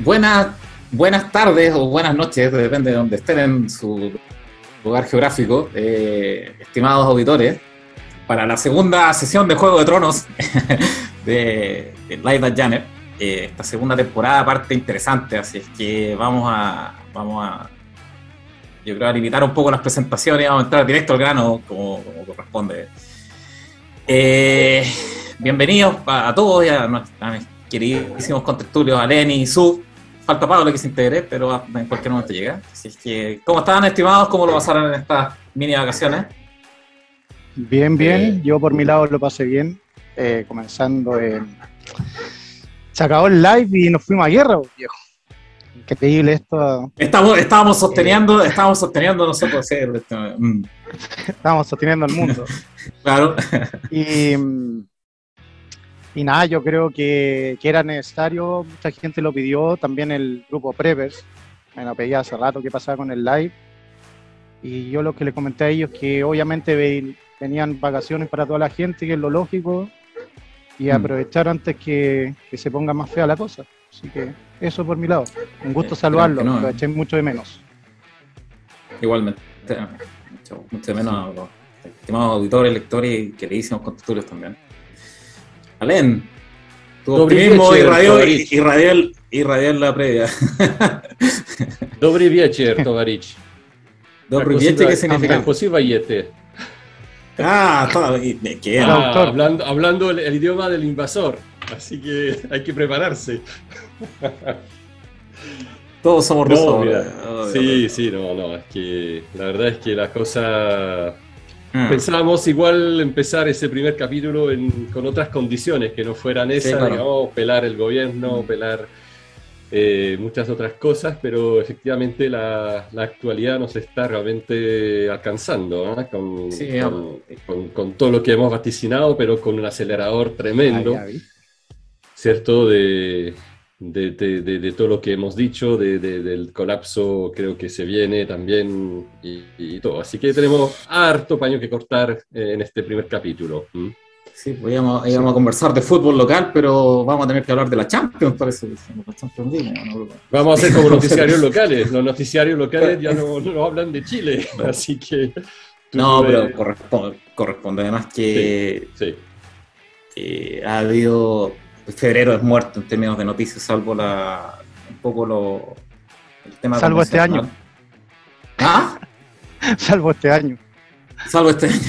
buenas, buenas tardes o buenas noches, depende de donde estén en su lugar geográfico, eh, estimados auditores, para la segunda sesión de Juego de Tronos de, Live at Janet. Eh, esta segunda temporada parte interesante, así es que vamos a, vamos a, yo creo, limitar un poco las presentaciones, vamos a entrar directo al grano como, corresponde. Eh, bienvenidos a, todos y a, a mis queridísimos contertulios, a Lenny y Su. Falta Pablo que se integre, pero en cualquier momento llega. Así es que, ¿cómo están, estimados? ¿Cómo lo pasaron en estas mini vacaciones? Bien, bien. Eh, Yo por mi lado lo pasé bien. Eh, comenzando en... Se acabó el live y nos fuimos a guerra, viejo. Increíble esto. Estamos, estábamos sosteniendo, estábamos sosteniendo nosotros. Mm. Estábamos sosteniendo el mundo. claro. Y, y nada, yo creo que, que, era necesario, mucha gente lo pidió, también el grupo Preppers, me lo pedía hace rato qué pasaba con el live. Y yo lo que le comenté a ellos que obviamente venían vacaciones para toda la gente, que es lo lógico, y mm. aprovechar antes que, que, se ponga más fea la cosa. Así que eso por mi lado. Un gusto saludarlo, lo eché mucho de menos. Igualmente, mucho, mucho de menos a los estimados auditores, lectores y queridísimos constituyentes también. Alén, tu optimismo irradió, irradió, la previa. Dobry wieczór, tovarich. Dobry wieczór, ¿qué significa? Ah, ¿qué? Ah, hablando, hablando el, idioma del invasor, así que hay que prepararse. Todos somos rusos. sí, sí, no, no, es que la verdad es que la cosa Mm. Pensábamos igual empezar ese primer capítulo con otras condiciones, que no fueran esas, digamos, pelar el gobierno, mm. pelar eh, muchas otras cosas, pero efectivamente la, actualidad nos está realmente alcanzando, con, todo lo que hemos vaticinado, pero con un acelerador tremendo, ¿cierto? De, de, de, todo lo que hemos dicho, del colapso creo que se viene también y, todo. Así que tenemos harto paño que cortar eh, en este primer capítulo. Sí, pues íbamos, a conversar de fútbol local, pero vamos a tener que hablar de la Champions, parece. Vamos a hacer como noticiarios locales. Los noticiarios locales ya no, no hablan de Chile, así que... No, pero corresponde, corresponde además que, sí, sí. ha habido febrero es muerto en términos de noticias, salvo la un poco lo, el tema Salvo este año. ¿Ah? salvo este año. Salvo este año.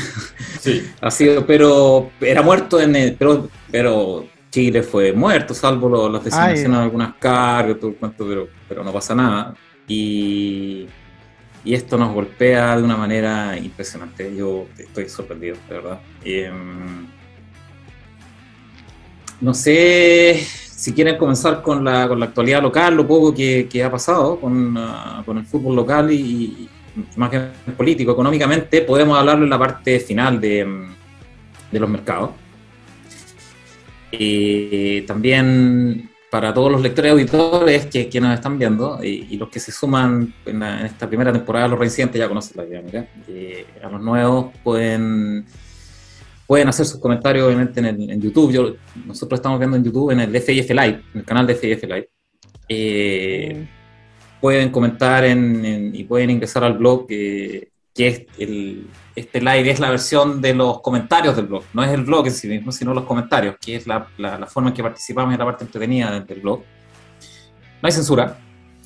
Sí. ha sido, pero era muerto en el, pero, pero Chile fue muerto, salvo las designaciones de algunas cargas, todo el cuento, pero, pero no pasa nada. Y, y esto nos golpea de una manera impresionante. Yo estoy sorprendido, de verdad. Em, no sé si quieren comenzar con la, con la actualidad local, lo poco que, ha pasado con, ah, con, el fútbol local y, más que político, económicamente, podemos hablarlo en la parte final de, de los mercados. Y también para todos los lectores y auditores que, que nos están viendo y, los que se suman en, esta primera temporada, los recientes ya conocen la dinámica. a los nuevos pueden pueden hacer sus comentarios obviamente en, YouTube. Yo, nosotros estamos viendo en YouTube en el FIF Live, en el canal de FIF Live. Eh, pueden comentar y pueden ingresar al blog, que es el, este live es la versión de los comentarios del blog, no es el blog en sí mismo, sino los comentarios, que es la, la, forma en que participamos en la parte entretenida del blog. No hay censura,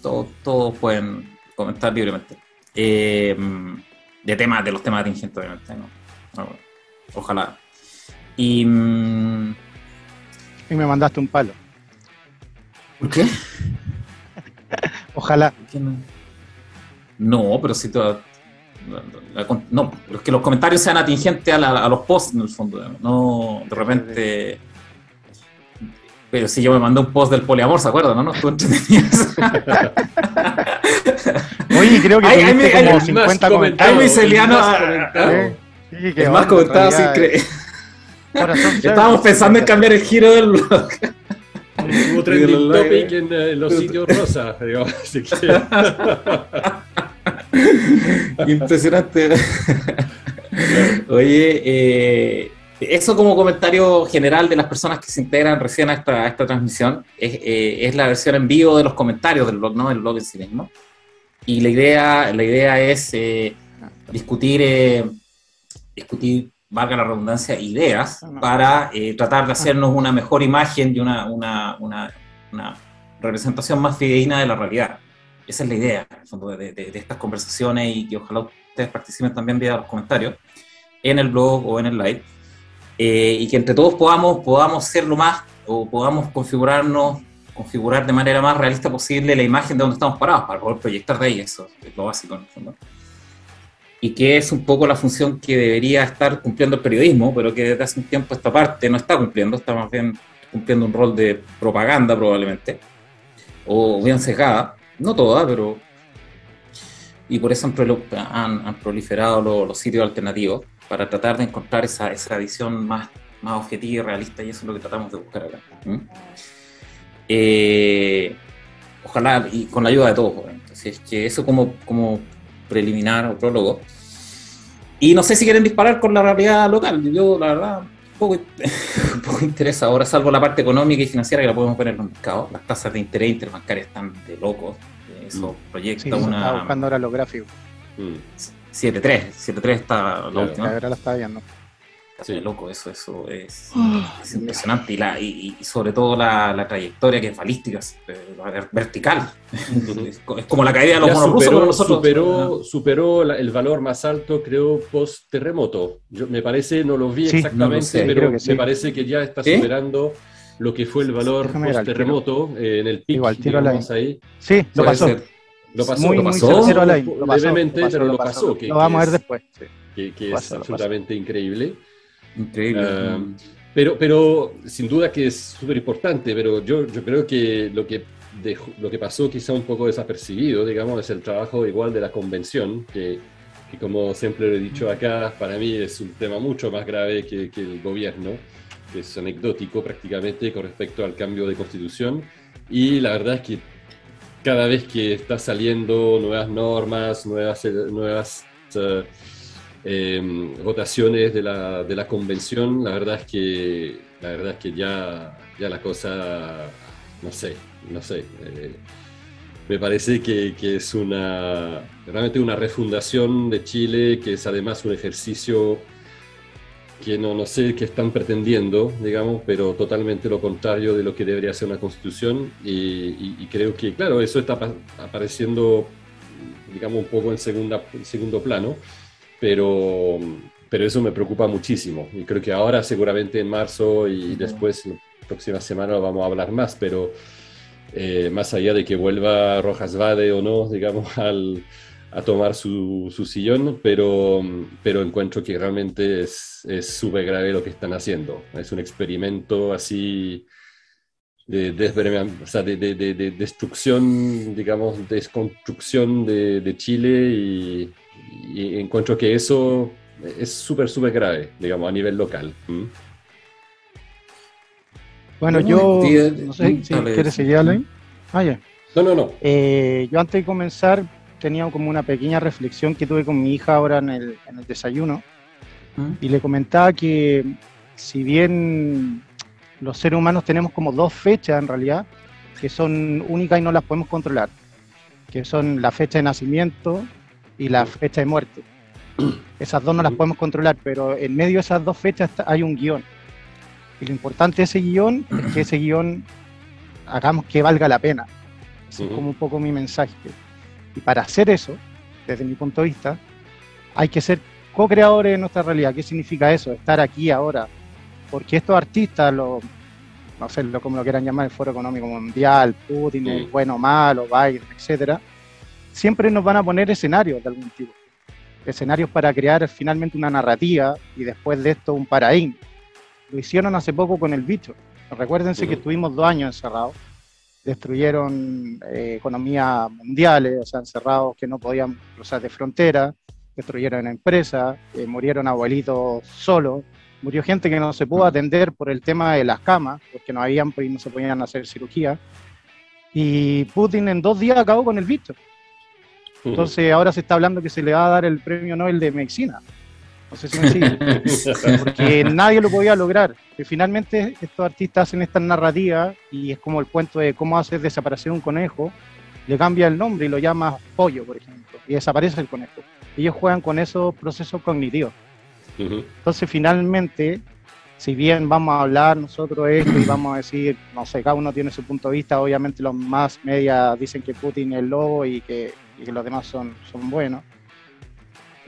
todos, pueden comentar libremente. Eh, de temas, de los temas atingentes, obviamente. ¿no? Ojalá. Y, mm, y me mandaste un palo. ¿Por qué? Ojalá. no? pero si todo. no, pero es que los comentarios sean atingentes a, los posts en el fondo. No, de repente. Pero si yo me mandé un post del poliamor, ¿se acuerdan? ¿No? no Tú entretenías. Oye, creo que hay, como 50 comentarios. Hay. Sí, es más comentado sin creer. Estábamos pensando en cambiar el giro del blog. Hubo trending topic en, eh, los sitios rosa, Impresionante. Oye, eh, Eso como comentario general de las personas que se integran recién a esta, esta transmisión, es, eh, es, la versión en vivo de los comentarios del blog, no del blog en sí mismo. Y la idea, la idea es eh, discutir, eh, discutir, valga la redundancia, ideas para tratar de hacernos una mejor imagen y una, una, una, una, representación más fidedigna de la realidad. Esa es la idea, de, de, de estas conversaciones y que ojalá ustedes participen también vía los comentarios en el blog o en el live eh, y que entre todos podamos, podamos ser lo más o podamos configurarnos, configurar de manera más realista posible la imagen de donde estamos parados para poder proyectar de ahí, eso es lo básico en el fondo. Y que es un poco la función que debería estar cumpliendo el periodismo, pero que desde hace un tiempo esta parte no está cumpliendo, está más bien cumpliendo un rol de propaganda probablemente, o bien sesgada, no toda, pero... Y por eso han, han, proliferado los, los sitios alternativos para tratar de encontrar esa, esa visión más, más objetiva y realista, y eso es lo que tratamos de buscar acá. Eh, ojalá, y con la ayuda de todos, Así es que eso como, como preliminar o prólogo. Y no sé si quieren disparar con la realidad local. Yo, la verdad, poco, poco interesa ahora, salvo la parte económica y financiera que la podemos ver en los mercados. Las tasas de interés interbancarias están de locos. Eso mm. proyecta una. buscando ahora lo gráfico. Mm. 7-3, 7-3 está la última. Ahora la está viendo. Sí. loco, eso, eso es, ah. impresionante. Y, la, y, sobre todo la, la, trayectoria que es balística, vertical. es, como la caída de los monos rusos, nosotros. Superó, superó el valor más alto, creo, post terremoto. Yo, me parece, no lo vi exactamente, pero me parece que ya está superando lo que fue el valor post terremoto eh, en el pico. Igual, tiro ahí. Sí, lo pasó. Lo pasó, lo pasó, levemente, pero lo pasó. Que, lo vamos a ver después. Que, es absolutamente increíble. Increíble. Ah, pero, pero sin duda que es súper importante, pero yo, yo creo que lo que lo que pasó quizá un poco desapercibido, digamos, es el trabajo igual de la convención, que, que, como siempre lo he dicho acá, para mí es un tema mucho más grave que, que, el gobierno, que es anecdótico prácticamente con respecto al cambio de constitución. Y la verdad es que cada vez que está saliendo nuevas normas, nuevas, nuevas uh, votaciones de la, de la, convención, la verdad es que, la verdad es que ya, ya la cosa, no sé, no sé. Eh, me parece que, que, es una, realmente una refundación de Chile, que es además un ejercicio que no, no sé qué están pretendiendo, digamos, pero totalmente lo contrario de lo que debería ser una constitución y, creo que, claro, eso está apareciendo, digamos, un poco en, segunda, segundo plano, pero, pero eso me preocupa muchísimo y creo que ahora seguramente en marzo y después, la próxima semana, vamos a hablar más, pero eh, más allá de que vuelva Rojas Vade o no, digamos, al a tomar su, su, sillón, pero, pero encuentro que realmente es súper grave lo que están haciendo. Es un experimento así de, de, de, destrucción, digamos, desconstrucción de, Chile y, encuentro que eso es súper, súper grave, digamos, a nivel local. ¿Mm? Bueno, yo no sé si quieres seguir, Alain. Ah, ya. No, no, no. Eh, yo antes de comenzar tenía como una pequeña reflexión que tuve con mi hija ahora en el, en el desayuno ¿Mm? y le comentaba que si bien los seres humanos tenemos como dos fechas en realidad, que son únicas y no las podemos controlar, que son la fecha de nacimiento y la fecha de muerte. Esas dos no las podemos controlar, pero en medio de esas dos fechas hay un guion. Y lo importante de ese guion es que ese guion hagamos que valga la pena. es como un poco mi mensaje. Y para hacer eso, desde mi punto de vista, hay que ser co-creadores de nuestra realidad. ¿Qué significa eso? Estar aquí ahora. Porque estos artistas, no sé lo, como lo quieran llamar, el Foro Económico Mundial, Putin, el bueno, malo, Biden, etcétera, siempre nos van a poner escenarios de algún tipo. Escenarios para crear finalmente una narrativa y después de esto un paradigma. Lo hicieron hace poco con el bicho. Recuérdense que estuvimos dos años encerrados destruyeron eh, economías mundiales, o sea, encerrados que no podían cruzar de frontera, destruyeron empresas, eh, murieron abuelitos solos, murió gente que no se pudo atender por el tema de las camas, porque no habían y no se podían hacer cirugía. Y Putin en dos días acabó con el visto. Entonces ahora se está hablando que se le va a dar el premio Nobel de Medicina. No sé si me sigue. Porque nadie lo podía lograr. Y finalmente estos artistas hacen esta narrativa y es como el cuento de cómo hacer desaparecer un conejo. Le cambia el nombre y lo llama pollo, por ejemplo, y desaparece el conejo. Ellos juegan con esos procesos cognitivos. Entonces, finalmente, si bien vamos a hablar nosotros esto y vamos a decir, no sé, cada uno tiene su punto de vista, obviamente los más medias dicen que Putin es lobo y que, y que los demás son, son buenos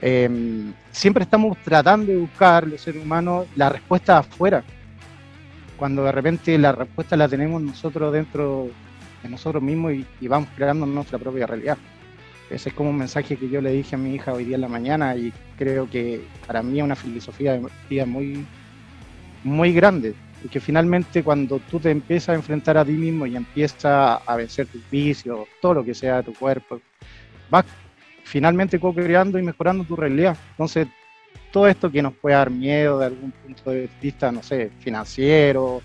Em, siempre estamos tratando de buscar, los seres humanos, la respuesta afuera, cuando de repente la respuesta la tenemos nosotros dentro de nosotros mismos y, vamos creando nuestra propia realidad. Ese es como un mensaje que yo le dije a mi hija hoy día en la mañana y creo que para mí es una filosofía de vida muy, muy grande. Y que finalmente cuando tú te empiezas a enfrentar a ti mismo y empiezas a vencer tus vicios, todo lo que sea de tu cuerpo, vas finalmente co-creando y mejorando tu realidad. Entonces, todo esto que nos puede dar miedo de algún punto de vista, no sé, financiero,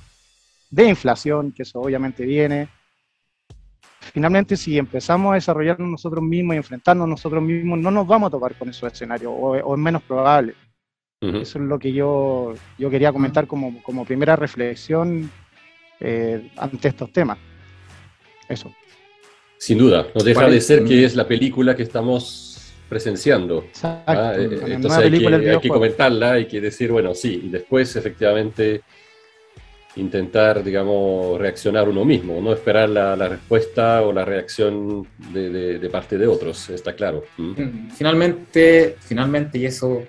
de inflación, que eso obviamente viene, finalmente si empezamos a desarrollarnos nosotros mismos y enfrentarnos nosotros mismos, no nos vamos a topar con esos escenarios, o, es menos probable. Eso es lo que yo, yo quería comentar como, como primera reflexión eh, ante estos temas. Eso. Sin duda, no deja de ser que es la película que estamos presenciando. Ah, eh, entonces hay que, comentarla, hay que decir, bueno, sí, y después efectivamente intentar, digamos, reaccionar uno mismo, no esperar la, respuesta o la reacción de, parte de otros, está claro. ¿Mm? Mm, finalmente, finalmente, y eso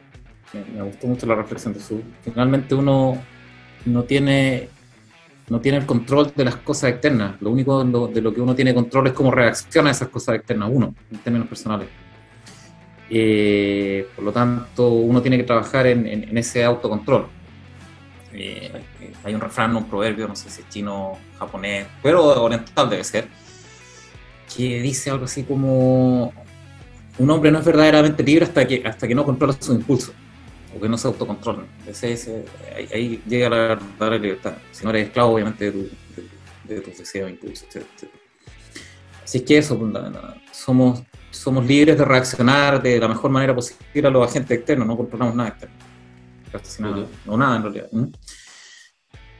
me, gustó mucho la reflexión de su, finalmente uno no tiene no tiene el control de las cosas externas. Lo único de lo que uno tiene control es cómo reacciona a esas cosas externas, uno, en términos personales. Eh, por lo tanto, uno tiene que trabajar en, ese autocontrol. Eh, hay un refrán, un proverbio, no sé si es chino, japonés, pero oriental debe ser, que dice algo así como un hombre no es verdaderamente libre hasta que, hasta que no controla sus impulsos o que no se autocontrolan. Ese, ahí, llega la verdadera libertad. Si no eres esclavo, obviamente, de, tu, de, tus deseos, impulsos, etc. Así es que eso, pues, somos, somos libres de reaccionar de la mejor manera posible a los agentes externos, no controlamos nada externo. Nada, no nada en realidad.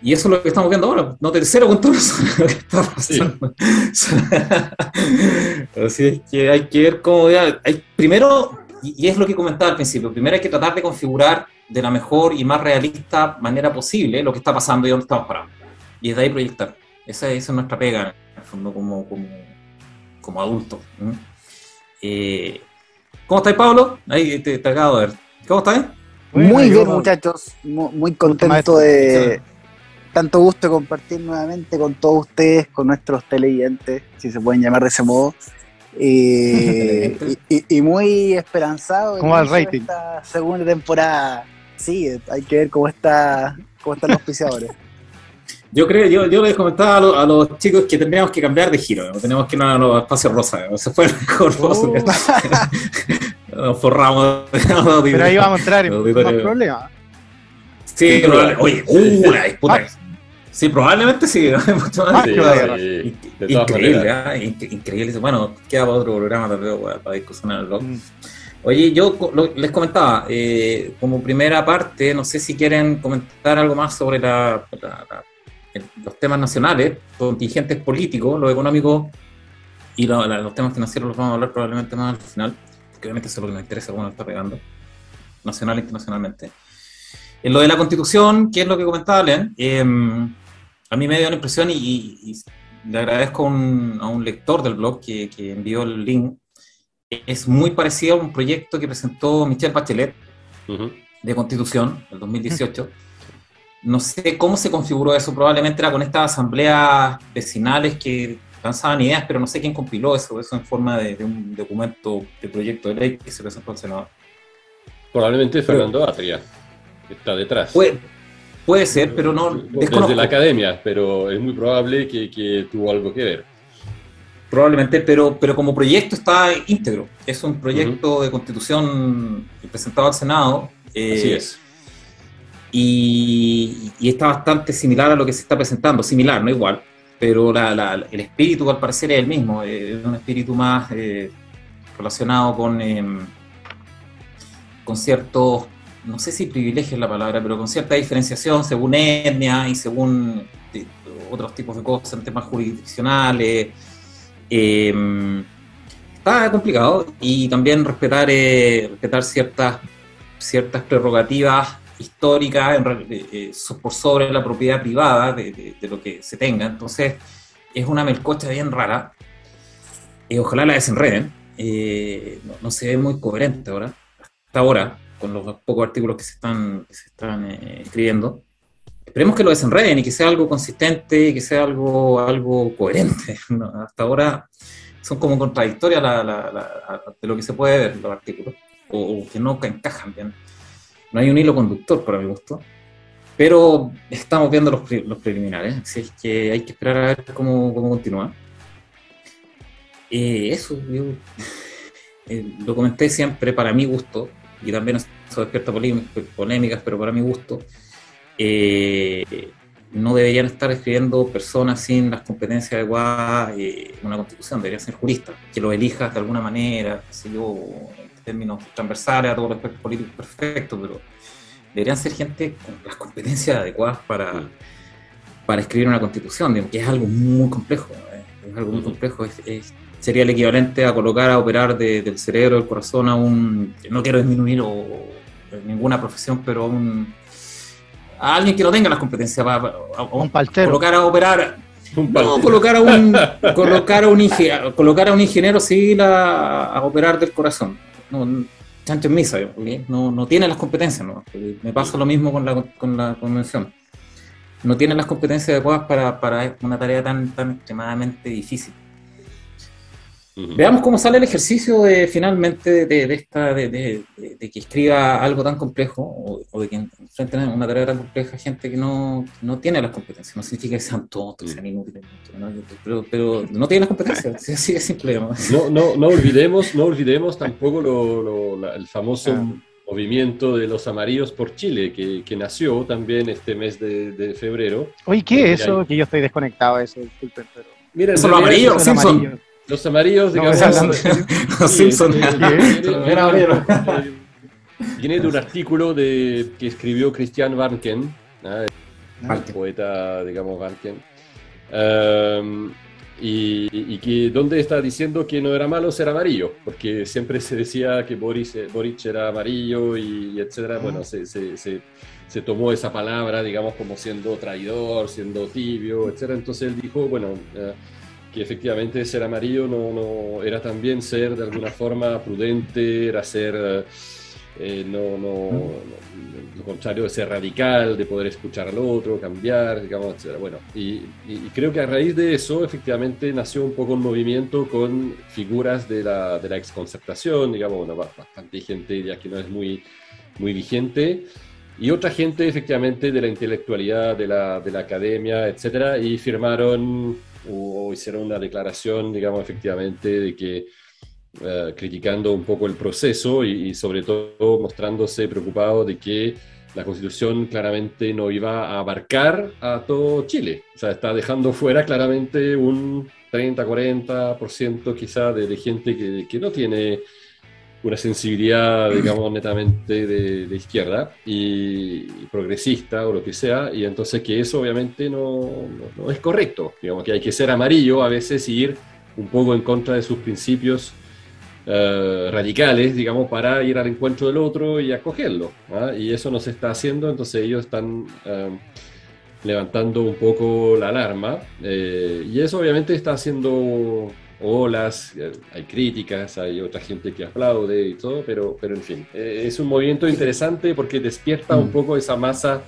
Y eso es lo que estamos viendo ahora. No tercero con todo lo que está pasando. Así es que hay que ver cómo. Hay, primero, y, es lo que comentaba al principio, primero hay que tratar de configurar de la mejor y más realista manera posible lo que está pasando y dónde estamos parados. Y desde ahí proyectar. Esa, es nuestra pega, en el fondo, como, como, como adultos. Eh, ¿Cómo estáis, Pablo? Ahí te, te, acabo de ver. ¿Cómo estáis? Muy, bien, muchachos. Muy, contento de tanto gusto compartir nuevamente con todos ustedes, con nuestros televidentes, si se pueden llamar de ese modo. Y, y, muy esperanzado ¿Cómo en rating? esta segunda temporada. Sí, hay que ver cómo está cómo están los auspiciadores. Yo creo, yo, yo les comentaba a, los chicos que tendríamos que cambiar de giro, tenemos que ir a los espacios rosas, se fue el mejor uh. Nos forramos. Pero ahí vamos a entrar en más problemas. Sí, pero, oye, uh, la disputa. Ah, Sí, probablemente sí. increíble, ¿ah? increíble. Bueno, queda para otro programa tal vez para discusionar el blog. Mm. Oye, yo les comentaba, eh, como primera parte, no sé si quieren comentar algo más sobre la, los temas nacionales, contingentes políticos, lo económico y los temas financieros los vamos a hablar probablemente más al final, porque obviamente eso es lo que nos interesa, nos está pegando, nacional e internacionalmente. En lo de la constitución, que es lo que comentaba Len, eh, a mí me dio la impresión y, le agradezco a un lector del blog que, envió el link. Es muy parecido a un proyecto que presentó Michelle Bachelet de Constitución, el 2018. No sé cómo se configuró eso, probablemente era con estas asambleas vecinales que lanzaban ideas, pero no sé quién compiló eso, eso en forma de, un documento de proyecto de ley que se presentó al Senado. Probablemente Fernando Atria, que está detrás. Puede ser, pero no. Desde la academia, pero es muy probable que, tuvo algo que ver. Probablemente, pero, pero como proyecto está íntegro. Es un proyecto de constitución presentado al Senado. Eh, Así es. Y, está bastante similar a lo que se está presentando, similar, no igual, pero el espíritu al parecer es el mismo, es un espíritu más eh, relacionado con, em, con ciertos no sé si privilegio es la palabra, pero con cierta diferenciación según etnia y según eh, otros tipos de cosas en temas jurisdiccionales. Em, está complicado y también respetar, eh, respetar ciertas, ciertas prerrogativas históricas eh, por sobre la propiedad privada de, lo que se tenga. Entonces, es una melcocha bien rara. ojalá la desenreden. No, se ve muy coherente ahora, hasta ahora con los pocos artículos que se están, se están eh, escribiendo. Esperemos que lo desenreden y que sea algo consistente y que sea algo, algo coherente. Hasta ahora son como contradictorias de lo que se puede ver los artículos, o, que no encajan bien. No hay un hilo conductor, para mi gusto. Pero estamos viendo los, los preliminares, así es que hay que esperar a ver cómo, cómo continúa. Eh, eso, yo, eh, lo comenté siempre para mi gusto, y también eso despierta polémicas, pero para mi gusto, eh, no deberían estar escribiendo personas sin las competencias adecuadas eh, una constitución, deberían ser juristas, que lo elijas de alguna manera, si yo, en términos transversales a todos los aspectos políticos perfectos, pero deberían ser gente con las competencias adecuadas para, para escribir una constitución, que es algo muy complejo, eh, es algo muy complejo, es sería el equivalente a colocar a operar del cerebro, del corazón a un, no quiero disminuir o, ninguna profesión, pero a, un, a alguien que no tenga las competencias para, un paltero. colocar a operar, no, colocar a un, colocar a un, ingeniero, colocar a un ingeniero civil a, operar del corazón. No, chancho en misa, no, no tiene las competencias, ¿no? me pasa lo mismo con la, con la convención. No tiene las competencias adecuadas para, para una tarea tan, tan extremadamente difícil. Veamos cómo sale el ejercicio de finalmente de, esta de, que escriba algo tan complejo o, de que enfrenten una tarea tan compleja gente que no, no tiene las competencias. No significa que sean tontos, que sean inútiles, Pero, pero, no tienen las competencias. así de simple. No, no, no olvidemos, no olvidemos tampoco lo, el famoso ah. movimiento de los amarillos por Chile, que, que nació también este mes de, febrero. Oye, ¿qué es eso? Que yo estoy desconectado de eso, disculpen, pero... Mira, ¿Son los amarillos, Simpson? Los amarillos, digamos. los Simpsons. Viene de un artículo de, que escribió Christian Warnken, el poeta, digamos, Warnken. Um, y, que donde está diciendo que no era malo ser amarillo, porque siempre se decía que Boris, eh, Boric era amarillo y, etcétera. Bueno, ah. se, se, se, tomó esa palabra, digamos, como siendo traidor, siendo tibio, etcétera. Entonces él dijo, bueno, uh, que efectivamente ser amarillo no, no, era también ser de alguna forma prudente, era ser, eh, no, no, lo contrario de ser radical, de poder escuchar al otro, cambiar, digamos, etc. Bueno, y, creo que a raíz de eso efectivamente nació un poco un movimiento con figuras de la, de la exconcertación, digamos, bueno, bastante gente ya que no es muy, muy vigente, y otra gente efectivamente de la intelectualidad, de la, de la academia, etcétera, y firmaron o, hicieron una declaración, digamos, efectivamente, de que eh, criticando un poco el proceso y, sobre todo mostrándose preocupado de que la constitución claramente no iba a abarcar a todo Chile. O sea, está dejando fuera claramente un 30, 40% quizá de, de gente que, que no tiene una sensibilidad, digamos, netamente de, izquierda y, progresista o lo que sea, y entonces que eso obviamente no, no, es correcto, digamos que hay que ser amarillo a veces y ir un poco en contra de sus principios eh, radicales, digamos, para ir al encuentro del otro y acogerlo, ¿ah? y eso no se está haciendo, entonces ellos están... Eh, levantando un poco la alarma eh, y eso obviamente está haciendo olas, eh, hay críticas, hay otra gente que aplaude y todo, pero, pero en fin, eh, es un movimiento interesante porque despierta un mm. poco esa masa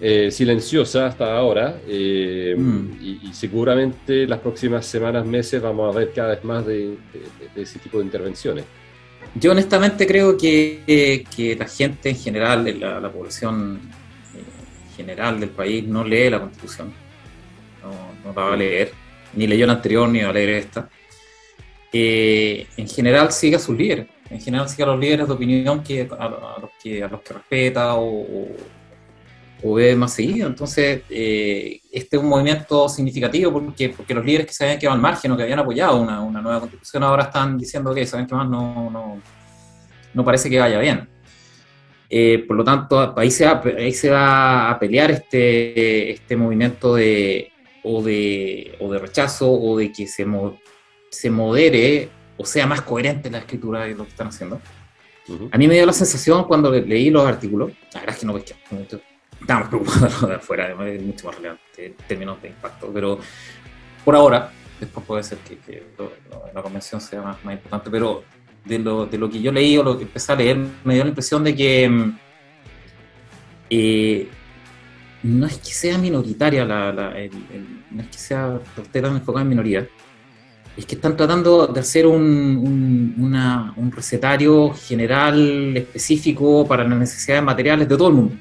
eh, silenciosa hasta ahora mm. y, seguramente las próximas semanas, meses vamos a ver cada vez más de, ese tipo de intervenciones. Yo honestamente creo que, que la gente en general, la, la población general del país, no lee la constitución, no, no la va a leer ni leyó la anterior ni va a leer esta, en general sigue a sus líderes, en general sigue a los líderes de opinión que, a, los, que, respeta o, o, ve más seguido. Entonces, eh, este es un movimiento significativo porque, porque los líderes que se habían quedado al margen o que habían apoyado una, una nueva constitución ahora están diciendo que saben que más no, no, no parece que vaya bien. Eh, por lo tanto, ahí se, va, ahí se va a pelear este, este movimiento de o, de, o de rechazo o de que se, se modere o sea más coherente la escritura de lo que están haciendo. A mí me dio la sensación cuando leí los artículos, la verdad es que no ves que estamos preocupados de afuera, además es mucho más relevante en términos de impacto, pero por ahora, después puede ser que, la convención sea más, más, importante, pero de lo, de lo que yo leí o lo que empecé a leer, me dio la impresión de que mm, eh, no es que sea minoritaria, la, no es que sea tan enfocada en minoría, es que están tratando de hacer un, un, recetario general específico para las necesidades materiales de todo el mundo.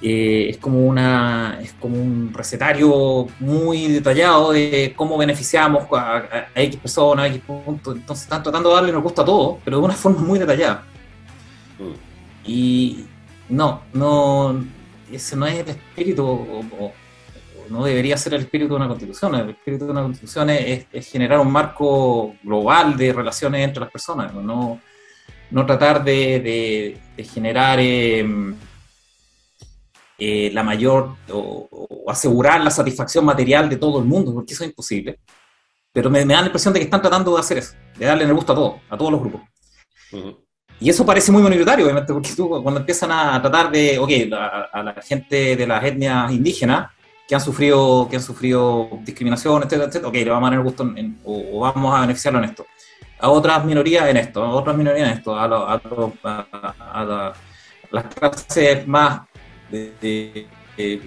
Eh, es, como una, es como un recetario muy detallado de cómo beneficiamos a, X personas, a X puntos. Entonces están tratando de darle nos gusta a todo, pero de una forma muy detallada. Mm. Y no, no, ese no es el espíritu o, no debería ser el espíritu de una constitución. El espíritu de una constitución es, generar un marco global de relaciones entre las personas, no, no tratar de, generar em, eh, la mayor o, asegurar la satisfacción material de todo el mundo, porque eso es imposible. Pero me, da la impresión de que están tratando de hacer eso, de darle el gusto a todos, a todos los grupos. Y eso parece muy minoritario, obviamente, porque tú cuando empiezan a tratar de, ok, a la gente de las etnias indígenas, que han sufrido, que han sufrido discriminación, etcétera, etcétera, ok, le vamos a dar gusto o, vamos a beneficiarlo en esto. A otras minorías en esto, a otras minorías en esto, a, a, las clases más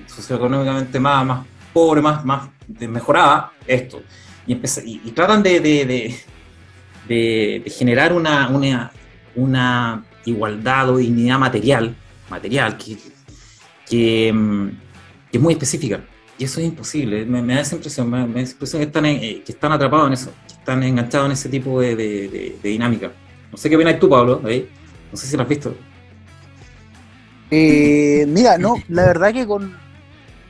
socioeconómicamente más, más pobres, más, más mejoradas, esto. Y, tratan de, generar una, una, igualdad o dignidad material, material que, que, mm, que es muy específica. Y eso es imposible, me, da esa impresión, me, da esa impresión que están, eh, que están atrapados en eso, que están enganchados en ese tipo de, de, dinámica. No sé qué opinas tú, Pablo, ahí. no sé si lo has visto. Eh, mira, no, la verdad que con,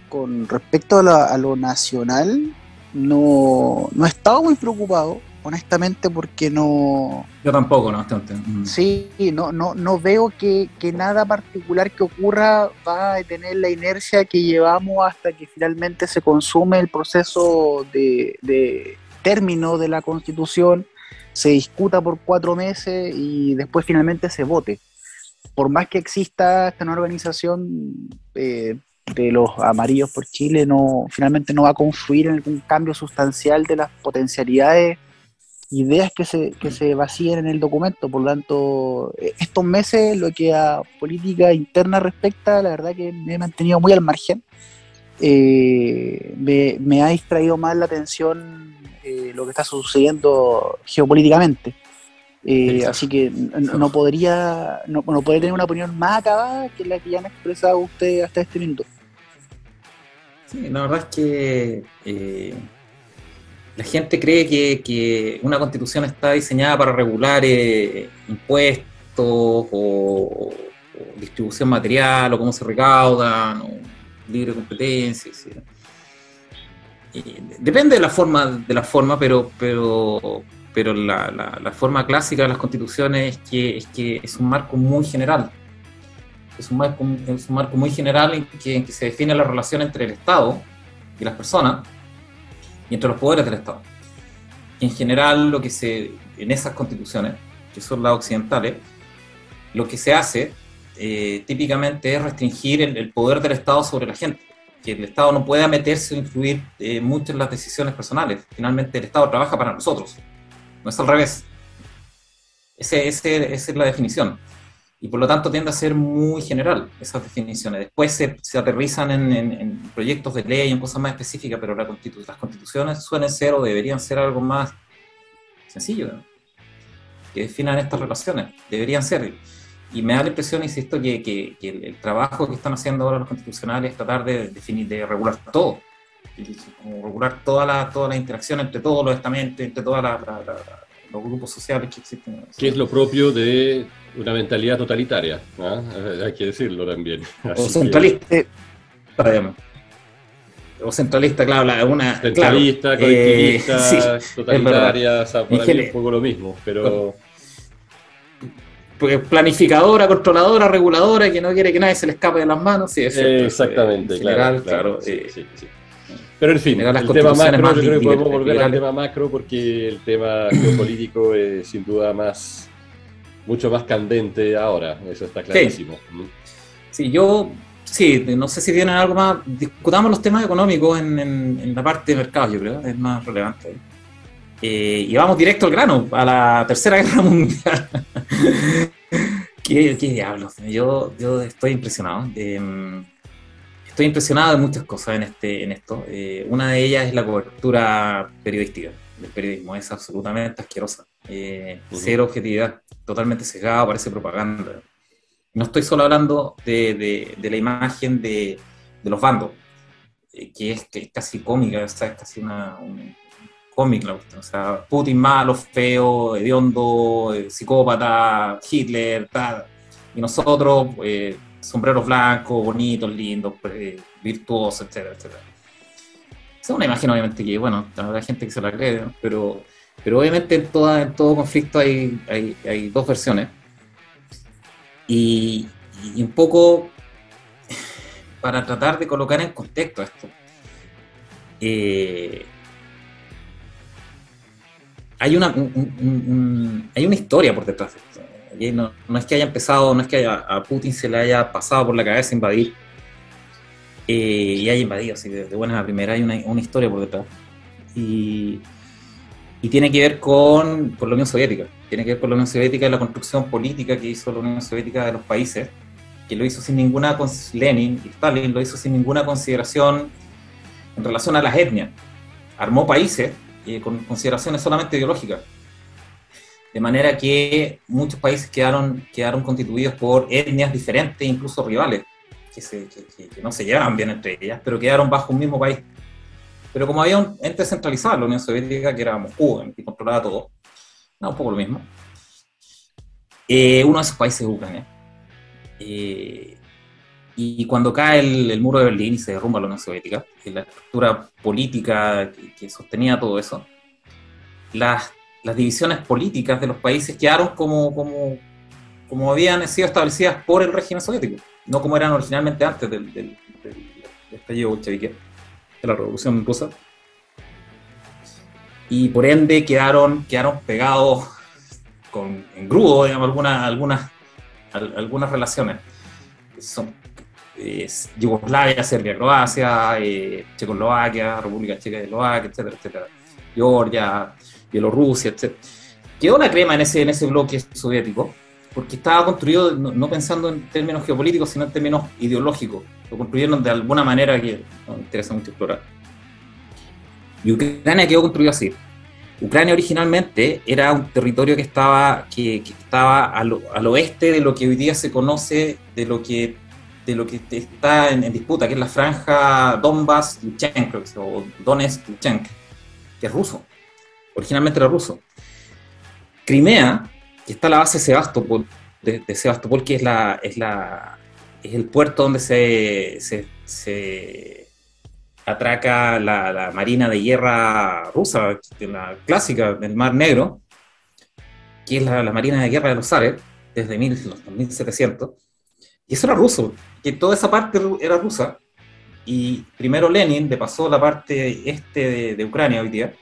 con respecto a, lo nacional, no, no he estado muy preocupado honestamente, porque no... Yo tampoco, no, bastante. Mm. Sí, no, no, no veo que, nada particular que ocurra va a detener la inercia que llevamos hasta que finalmente se consume el proceso de, de término de la constitución, se discuta por cuatro meses y después finalmente se vote. Por más que exista esta nueva organización eh, de los amarillos por Chile, no, finalmente no va a confluir en algún cambio sustancial de las potencialidades ideas que se, que se vacíen en el documento. Por lo tanto, eh, estos meses, lo que a política interna respecta, la verdad que me he mantenido muy al margen. Eh, me, ha distraído más la atención eh, lo que está sucediendo geopolíticamente. así que no, podría no, podría tener una opinión más acabada que la que ya han expresado ustedes hasta este minuto. Sí, la verdad es que la gente cree que, una constitución está diseñada para regular eh, impuestos o, distribución material o cómo se recaudan, o libre competencia, etc. depende de la forma, de la forma pero, pero, pero la, forma clásica de las constituciones es que, es que es un marco muy general. Es un marco, es un marco muy general en que, en que se define la relación entre el Estado y las personas y entre los poderes del Estado. en general, lo que se, en esas constituciones, que son las occidentales, lo que se hace eh, típicamente es restringir el, poder del Estado sobre la gente, que el Estado no pueda meterse o influir eh, mucho en las decisiones personales. Finalmente, el Estado trabaja para nosotros, no es al revés. Ese, ese, esa es la definición y por lo tanto tiende a ser muy general esas definiciones. Después se, se aterrizan en, proyectos de ley, en cosas más específicas, pero la las constituciones suelen ser o deberían ser algo más sencillo, que definan estas relaciones, deberían ser. Y me da la impresión, insisto, que, que, el, trabajo que están haciendo ahora los constitucionales es tratar de de regular todo, regular toda la, toda la interacción entre todos los estamentos, entre todos los grupos sociales que existen. ¿Qué es lo propio de una mentalidad totalitaria, ¿ah? hay que decirlo también. o centralista. O centralista, claro, una. Centralista, colectivista, eh, totalitaria, o sea, por ahí es un poco lo mismo, pero. planificadora, controladora, reguladora, que no quiere que nadie se le escape de las manos. Sí, es exactamente, claro, claro. Pero en fin, el tema macro, yo creo que podemos volver al tema macro porque el tema geopolítico es sin duda más, mucho más candente ahora, eso está clarísimo. Sí, yo, sí, no sé si tienen algo más, discutamos los temas económicos en, la parte de mercado, yo creo, es más relevante. Eh, y vamos directo al grano, a la Tercera Guerra Mundial. ¿Qué, diablos? Yo, yo estoy impresionado. Eh, estoy impresionado de muchas cosas en, este, en esto. Eh, una de ellas es la cobertura periodística del periodismo, es absolutamente asquerosa. Eh, cero objetividad, totalmente sesgado, parece propaganda. No estoy solo hablando de, de, la imagen de, de los bandos, eh, que, es, que, es, casi cómica, o sea, es casi una, un cómic la cuestión. O sea, Putin malo, feo, hediondo, psicópata, Hitler, tal. Y nosotros sombreros blancos, bonitos, lindos, pues, virtuosos, etcétera, etcétera. es una imagen, obviamente, que, bueno, habrá gente que se la cree, pero, pero obviamente en, toda, todo conflicto hay, hay, dos versiones. Y, un poco para tratar de colocar en contexto esto. Eh, hay una, hay una historia por detrás de esto. No, no, es que haya empezado, no es que a Putin se le haya pasado por la cabeza invadir eh, y haya invadido, así de, buenas a primera, hay una, una, historia por detrás. Y, y tiene que ver con, con, la Unión Soviética, tiene que ver con la Unión Soviética y la construcción política que hizo la Unión Soviética de los países, que lo hizo sin ninguna, Lenin y Stalin lo hizo sin ninguna consideración en relación a las etnias. Armó países eh, con consideraciones solamente ideológicas de manera que muchos países quedaron, quedaron constituidos por etnias diferentes, incluso rivales, que, se, que, no se llevaban bien entre ellas, pero quedaron bajo un mismo país. Pero como había un ente centralizado, la Unión Soviética, que era Moscú, que controlaba todo, no, un poco lo mismo. Eh, uno de esos países es Ucrania. Eh, y cuando cae el, muro de Berlín y se derrumba la Unión Soviética, la estructura política que, que sostenía todo eso, las las divisiones políticas de los países quedaron como, como, como habían sido establecidas por el régimen soviético, no como eran originalmente antes del, del, del, estallido bolchevique, de la revolución rusa. Y por ende quedaron, quedaron pegados con, en grudo, digamos, algunas, algunas, algunas relaciones. Son Yugoslavia, Serbia, Croacia, eh, Checoslovaquia, República Checa de Eslovaquia, etcétera, etcétera. Georgia, Bielorrusia, etc. Quedó la crema en ese, en ese bloque soviético, porque estaba construido no, pensando en términos geopolíticos, sino en términos ideológicos. Lo construyeron de alguna manera que no me interesa mucho explorar. Y Ucrania quedó construido así. Ucrania originalmente era un territorio que estaba, que, estaba al, oeste de lo que hoy día se conoce, de lo que, de lo que está en, disputa, que es la franja Donbass-Luchenko, o Donetsk-Luchenko, que es ruso originalmente era ruso. Crimea, que está la base Sebastopol, de, Sebastopol, que es, la, es, la, es el puerto donde se, se, atraca la, marina de guerra rusa, la clásica del Mar Negro, que es la, marina de guerra de los zares, desde 1700. Y eso era ruso, que toda esa parte era rusa. Y primero Lenin le pasó la parte este de Ucrania hoy día,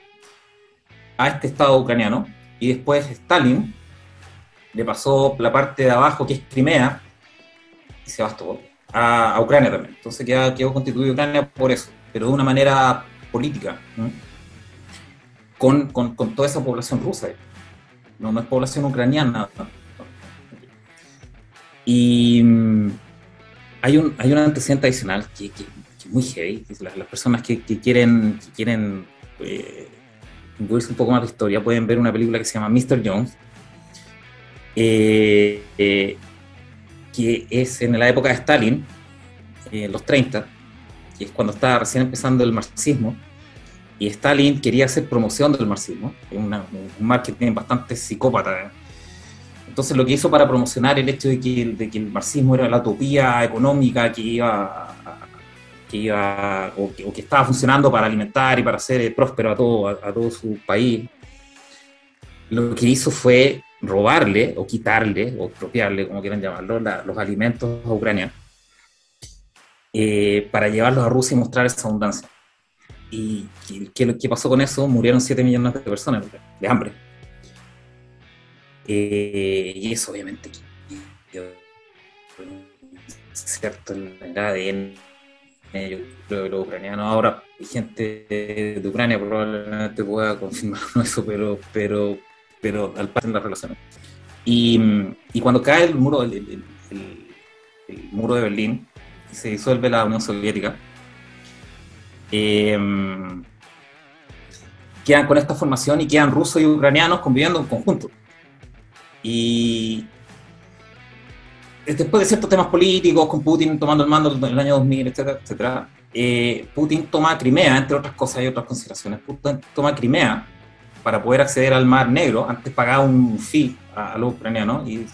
a este Estado ucraniano y después Stalin le pasó la parte de abajo que es Crimea y Sebastopol a, a Ucrania también. Entonces quedó, quedó constituida Ucrania por eso, pero de una manera política, con, con, con, toda esa población rusa. No, es población ucraniana. Y mm, hay un, hay un antecedente adicional que, que, es muy heavy. Las, las personas que, que quieren, que quieren eh, un poco más de historia, pueden ver una película que se llama Mr. Jones, eh, eh, que es en la época de Stalin, en eh, los 30, que es cuando estaba recién empezando el marxismo, y Stalin quería hacer promoción del marxismo, un marketing bastante psicópata. Entonces lo que hizo para promocionar el hecho de que, de que el marxismo era la utopía económica que iba a, que iba o que, estaba funcionando para alimentar y para hacer próspero a todo, a, todo su país, lo que hizo fue robarle o quitarle o expropiarle, como quieran llamarlo, los alimentos a Ucrania eh, para llevarlos a Rusia y mostrar esa abundancia. ¿Y qué, qué pasó con eso? Murieron 7 millones de personas de hambre. Eh, y eso obviamente cierto en el ADN yo creo que los ucranianos ahora gente de Ucrania probablemente pueda confirmar eso pero pero pero al parecer en las relaciones y, y, cuando cae el muro el, el, el, muro de Berlín y se disuelve la Unión Soviética eh, quedan con esta formación y quedan rusos y ucranianos conviviendo en conjunto y después de ciertos temas políticos, con Putin tomando el mando en el año 2000, etcétera, etcétera, eh, Putin toma Crimea, entre otras cosas y otras consideraciones. Putin toma Crimea para poder acceder al Mar Negro. Antes pagaba un fee a, los ucranianos y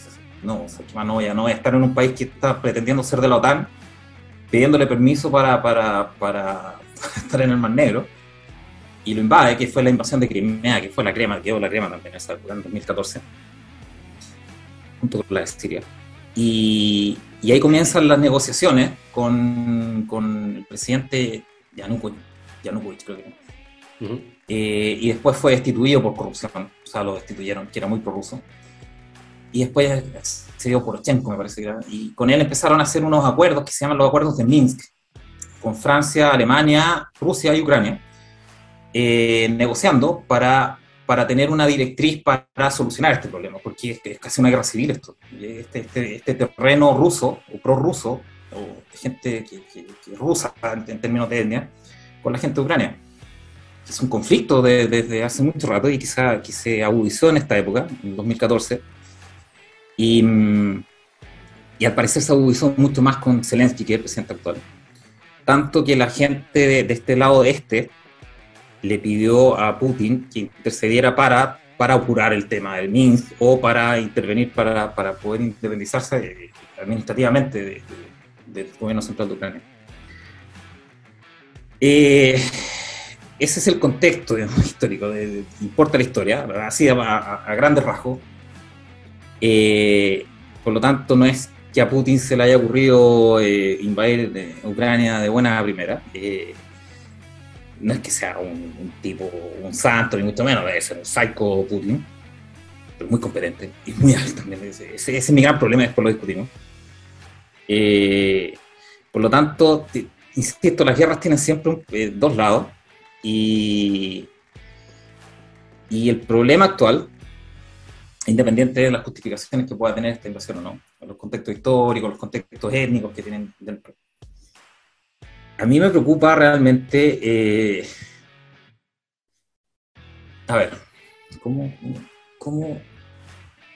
no, no, voy a, no voy a estar en un país que está pretendiendo ser de la OTAN, pidiéndole permiso para, para, para estar en el Mar Negro. Y lo invade, que fue la invasión de Crimea, que fue la crema, que quedó la crema también en esa época, en 2014 junto con la de Siria. Y, y ahí comienzan las negociaciones con, con el presidente Yanukovych, creo que eh, y después fue destituido por corrupción, o sea, lo destituyeron, que era muy prorruso. Y después se dio Poroshenko, me parece que era. Y con él empezaron a hacer unos acuerdos que se llaman los acuerdos de Minsk, con Francia, Alemania, Rusia y Ucrania, eh, negociando para para tener una directriz para solucionar este problema, porque es, casi una guerra civil esto. Este, este, este terreno ruso o prorruso, o gente que, rusa en, términos de etnia, con la gente de Ucrania. Es un conflicto desde hace mucho rato y quizá que se agudizó en esta época, en 2014. Y, y al parecer se agudizó mucho más con Zelensky, que el presidente actual. Tanto que la gente de, de este lado este le pidió a Putin que intercediera para, para apurar el tema del Minsk o para intervenir para, para poder independizarse eh, administrativamente del gobierno central de Ucrania. Eh, ese es el contexto histórico, de, importa la historia, así a, grandes rasgos. Eh, por lo tanto, no es que a Putin se le haya ocurrido invadir Ucrania de buena primera no es que sea un, tipo, un santo, ni mucho menos, debe ser un psycho Putin, pero muy competente y muy hábil también. Ese, es mi gran problema, después lo discutimos. Eh, por lo tanto, insisto, las guerras tienen siempre eh, dos lados y, el problema actual, independiente de las justificaciones que pueda tener esta invasión o no, los contextos históricos, los contextos étnicos que tienen dentro a mí me preocupa realmente. Eh, a ver, ¿cómo, cómo,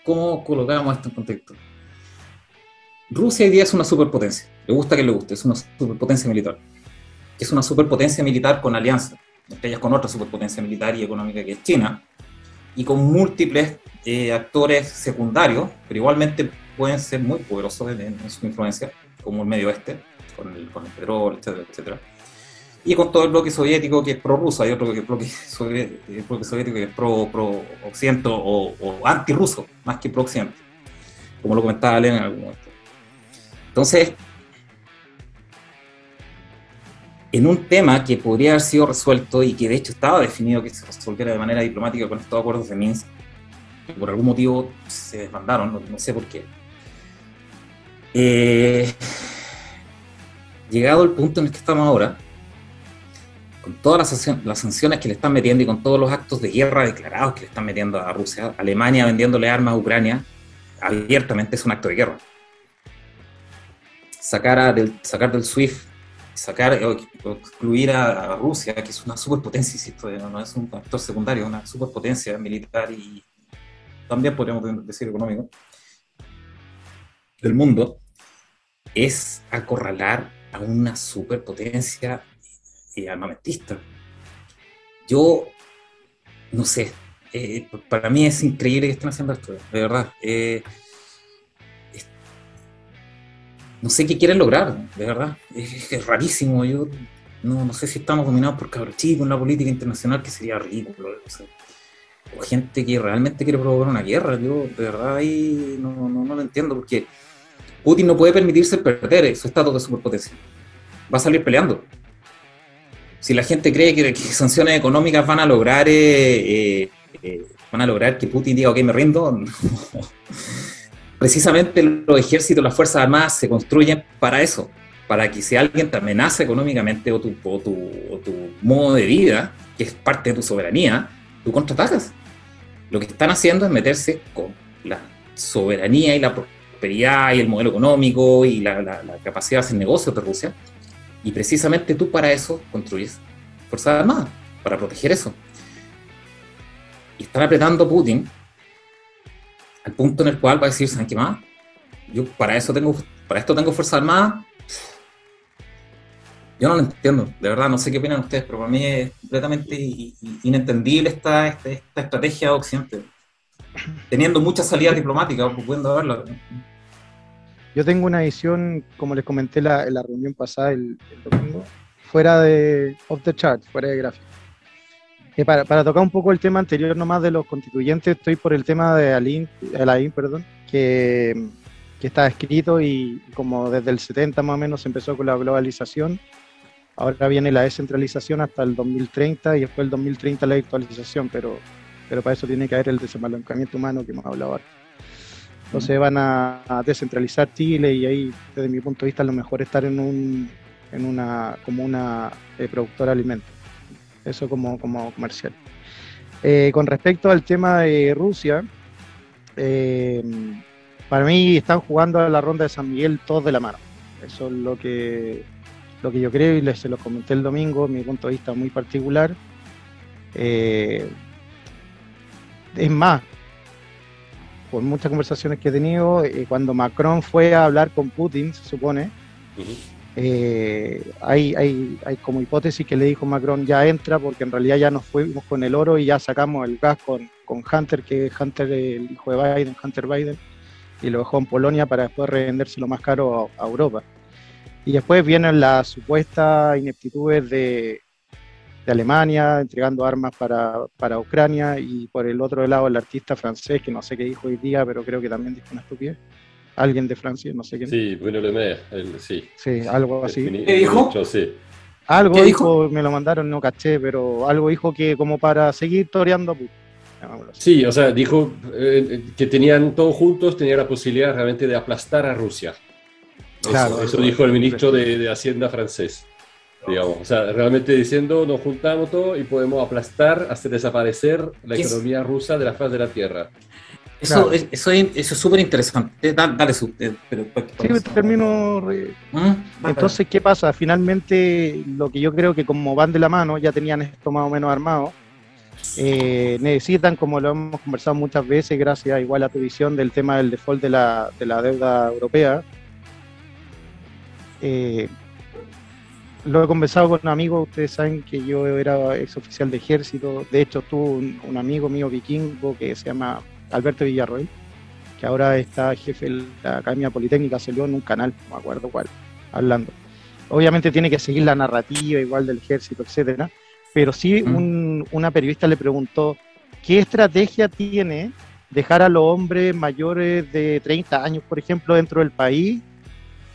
¿cómo colocamos esto en contexto? Rusia hoy día es una superpotencia. Le gusta que le guste, es una superpotencia militar. Es una superpotencia militar con alianza, entre ellas con otra superpotencia militar y económica que es China, y con múltiples eh, actores secundarios, pero igualmente pueden ser muy poderosos en su influencia, como el Medio Oeste con el, con el petróleo, etcétera, etcétera. Y con todo el bloque soviético que es pro-ruso, hay otro que bloque, bloque soviético que es pro-occidente o, anti-ruso, más que pro-occidente, como lo comentaba Lenin en algún momento. Entonces, en un tema que podría haber sido resuelto y que de hecho estaba definido que se resolviera de manera diplomática con estos acuerdos de Minsk, que por algún motivo se desmandaron, no, no sé por qué. Eh, llegado el punto en el que estamos ahora, con todas las, sanciones que le están metiendo y con todos los actos de guerra declarados que le están metiendo a Rusia, Alemania vendiéndole armas a Ucrania, abiertamente es un acto de guerra. Sacar, del, sacar del SWIFT, sacar o excluir a, Rusia, que es una superpotencia, insisto, no es un actor secundario, una superpotencia militar y también podríamos decir económico, del mundo, es acorralar a una superpotencia eh, armamentista. Yo, no sé, eh, para mí es increíble que estén haciendo esto, de verdad. Eh, no sé qué quieren lograr, de verdad. Es, rarísimo. Yo no, no, sé si estamos dominados por cabros chicos, una política internacional que sería ridículo. o gente que realmente quiere provocar una guerra. Yo de verdad ahí no, no, lo entiendo, porque Putin no puede permitirse perder su estado de superpotencia. Va a salir peleando. Si la gente cree que, sanciones económicas van a lograr eh, eh, van a lograr que Putin diga, ok, me rindo, precisamente los ejércitos, las Fuerzas Armadas se construyen para eso, para que si alguien te amenaza económicamente o tu, o tu, modo de vida, que es parte de tu soberanía, tú contraatajas. Lo que están haciendo es meterse con la soberanía y la prosperidad y el modelo económico y la, capacidad de hacer negocios de Rusia. Y precisamente tú para eso construyes Fuerzas Armadas, para proteger eso. Y están apretando Putin al punto en el cual va a decir, ¿saben qué más? Yo para eso tengo, para esto tengo Fuerzas Armadas yo no lo entiendo, de verdad, no sé qué opinan ustedes, pero para mí es completamente inentendible esta, esta, estrategia de Occidente, teniendo muchas salidas diplomáticas, pudiendo verlo. Yo tengo una visión, como les comenté la, en la reunión pasada el, domingo, fuera de off the chart, fuera de gráfico. Para, para, tocar un poco el tema anterior nomás de los constituyentes, estoy por el tema de Alain, Alain perdón, que, está escrito y como desde el 70 más o menos empezó con la globalización Ahora viene la descentralización hasta el 2030 y después el 2030 la actualización, pero, pero para eso tiene que haber el desembalancamiento humano que hemos hablado ahora. Entonces van a, descentralizar Chile y ahí, desde mi punto de vista, lo mejor estar en, un, en una como una eh, productora de alimentos. Eso como, como comercial. Eh, con respecto al tema de Rusia, eh, para mí están jugando a la ronda de San Miguel todos de la mano. Eso es lo que lo que yo creo y les, se lo comenté el domingo, mi punto de vista muy particular. Eh, es más, por muchas conversaciones que he tenido, eh, cuando Macron fue a hablar con Putin, se supone, eh, hay, como hipótesis que le dijo Macron ya entra porque en realidad ya nos fuimos con el oro y ya sacamos el gas con, con Hunter, que es Hunter, el hijo de Biden, Hunter Biden, y lo dejó en Polonia para después revendérselo más caro a Europa. Y después vienen las supuestas ineptitudes de, de Alemania entregando armas para, para, Ucrania y por el otro lado el artista francés, que no sé qué dijo hoy día, pero creo que también dijo una estupidez. Alguien de Francia, no sé quién. Sí, Bruno Le Maire, sí. Sí, algo así. ¿Qué dijo? sí. Algo dijo? me lo mandaron, no caché, pero algo dijo que como para seguir toreando Sí, o sea, dijo eh, que tenían todos juntos, tenía la posibilidad realmente de aplastar a Rusia. Claro, eso, dijo el ministro de, Hacienda francés. Digamos. O sea, realmente diciendo, nos juntamos todos y podemos aplastar, hacer desaparecer la economía rusa de la faz de la tierra. Eso, eso, es súper interesante. Dale, su, eh, pero, pues, sí, termino. ¿Mm? Entonces, ¿qué pasa? Finalmente, lo que yo creo que como van de la mano, ya tenían esto más o menos armado, eh, necesitan, como lo hemos conversado muchas veces, gracias igual a tu visión del tema del default de la, de la deuda europea, eh, lo he conversado con amigos, ustedes saben que yo era ex oficial de ejército, de hecho tuve un, amigo mío vikingo que se llama Alberto Villarroel, que ahora está jefe de la Academia Politécnica, salió en un canal, no me acuerdo cuál, hablando. Obviamente tiene que seguir la narrativa igual del ejército, etcétera, pero sí una periodista le preguntó, ¿qué estrategia tiene dejar a los hombres mayores de 30 años, por ejemplo, dentro del país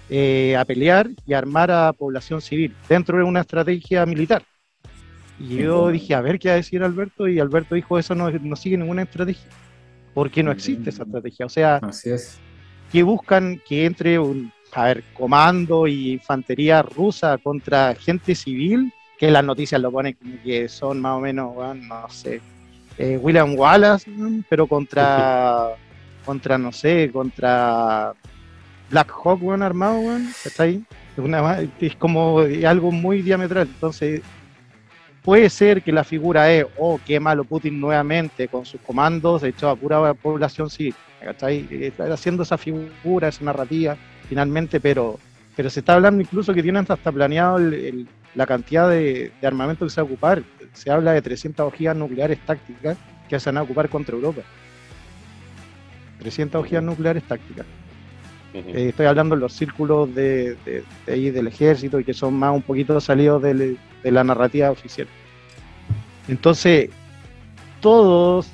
eh, a pelear y armar a población civil dentro de una estrategia militar. Y yo dije, a ver qué va a decir Alberto, y Alberto dijo, eso no, no sigue ninguna estrategia, porque no existe esa estrategia. O sea, que buscan que entre un a ver, comando y infantería rusa contra gente civil, que las noticias lo ponen como que son más o menos, no sé, eh, William Wallace, pero contra, contra, no sé, contra Black Hawk, weón, armado, weón, está ahí. Una, es como algo muy diametral. Entonces, puede ser que la figura es, oh, qué malo Putin nuevamente con sus comandos, echó a pura población civil. Está haciendo esa figura, esa narrativa, finalmente, pero, pero se está hablando incluso que tienen hasta planeado la cantidad de, armamento que se va a ocupar. Se habla de 300 ojivas nucleares tácticas que se van a ocupar contra Europa. 300 ojivas nucleares tácticas. Eh, estoy hablando de los círculos de, ahí del ejército y que son más un poquito salidos de, la narrativa oficial. Entonces, todos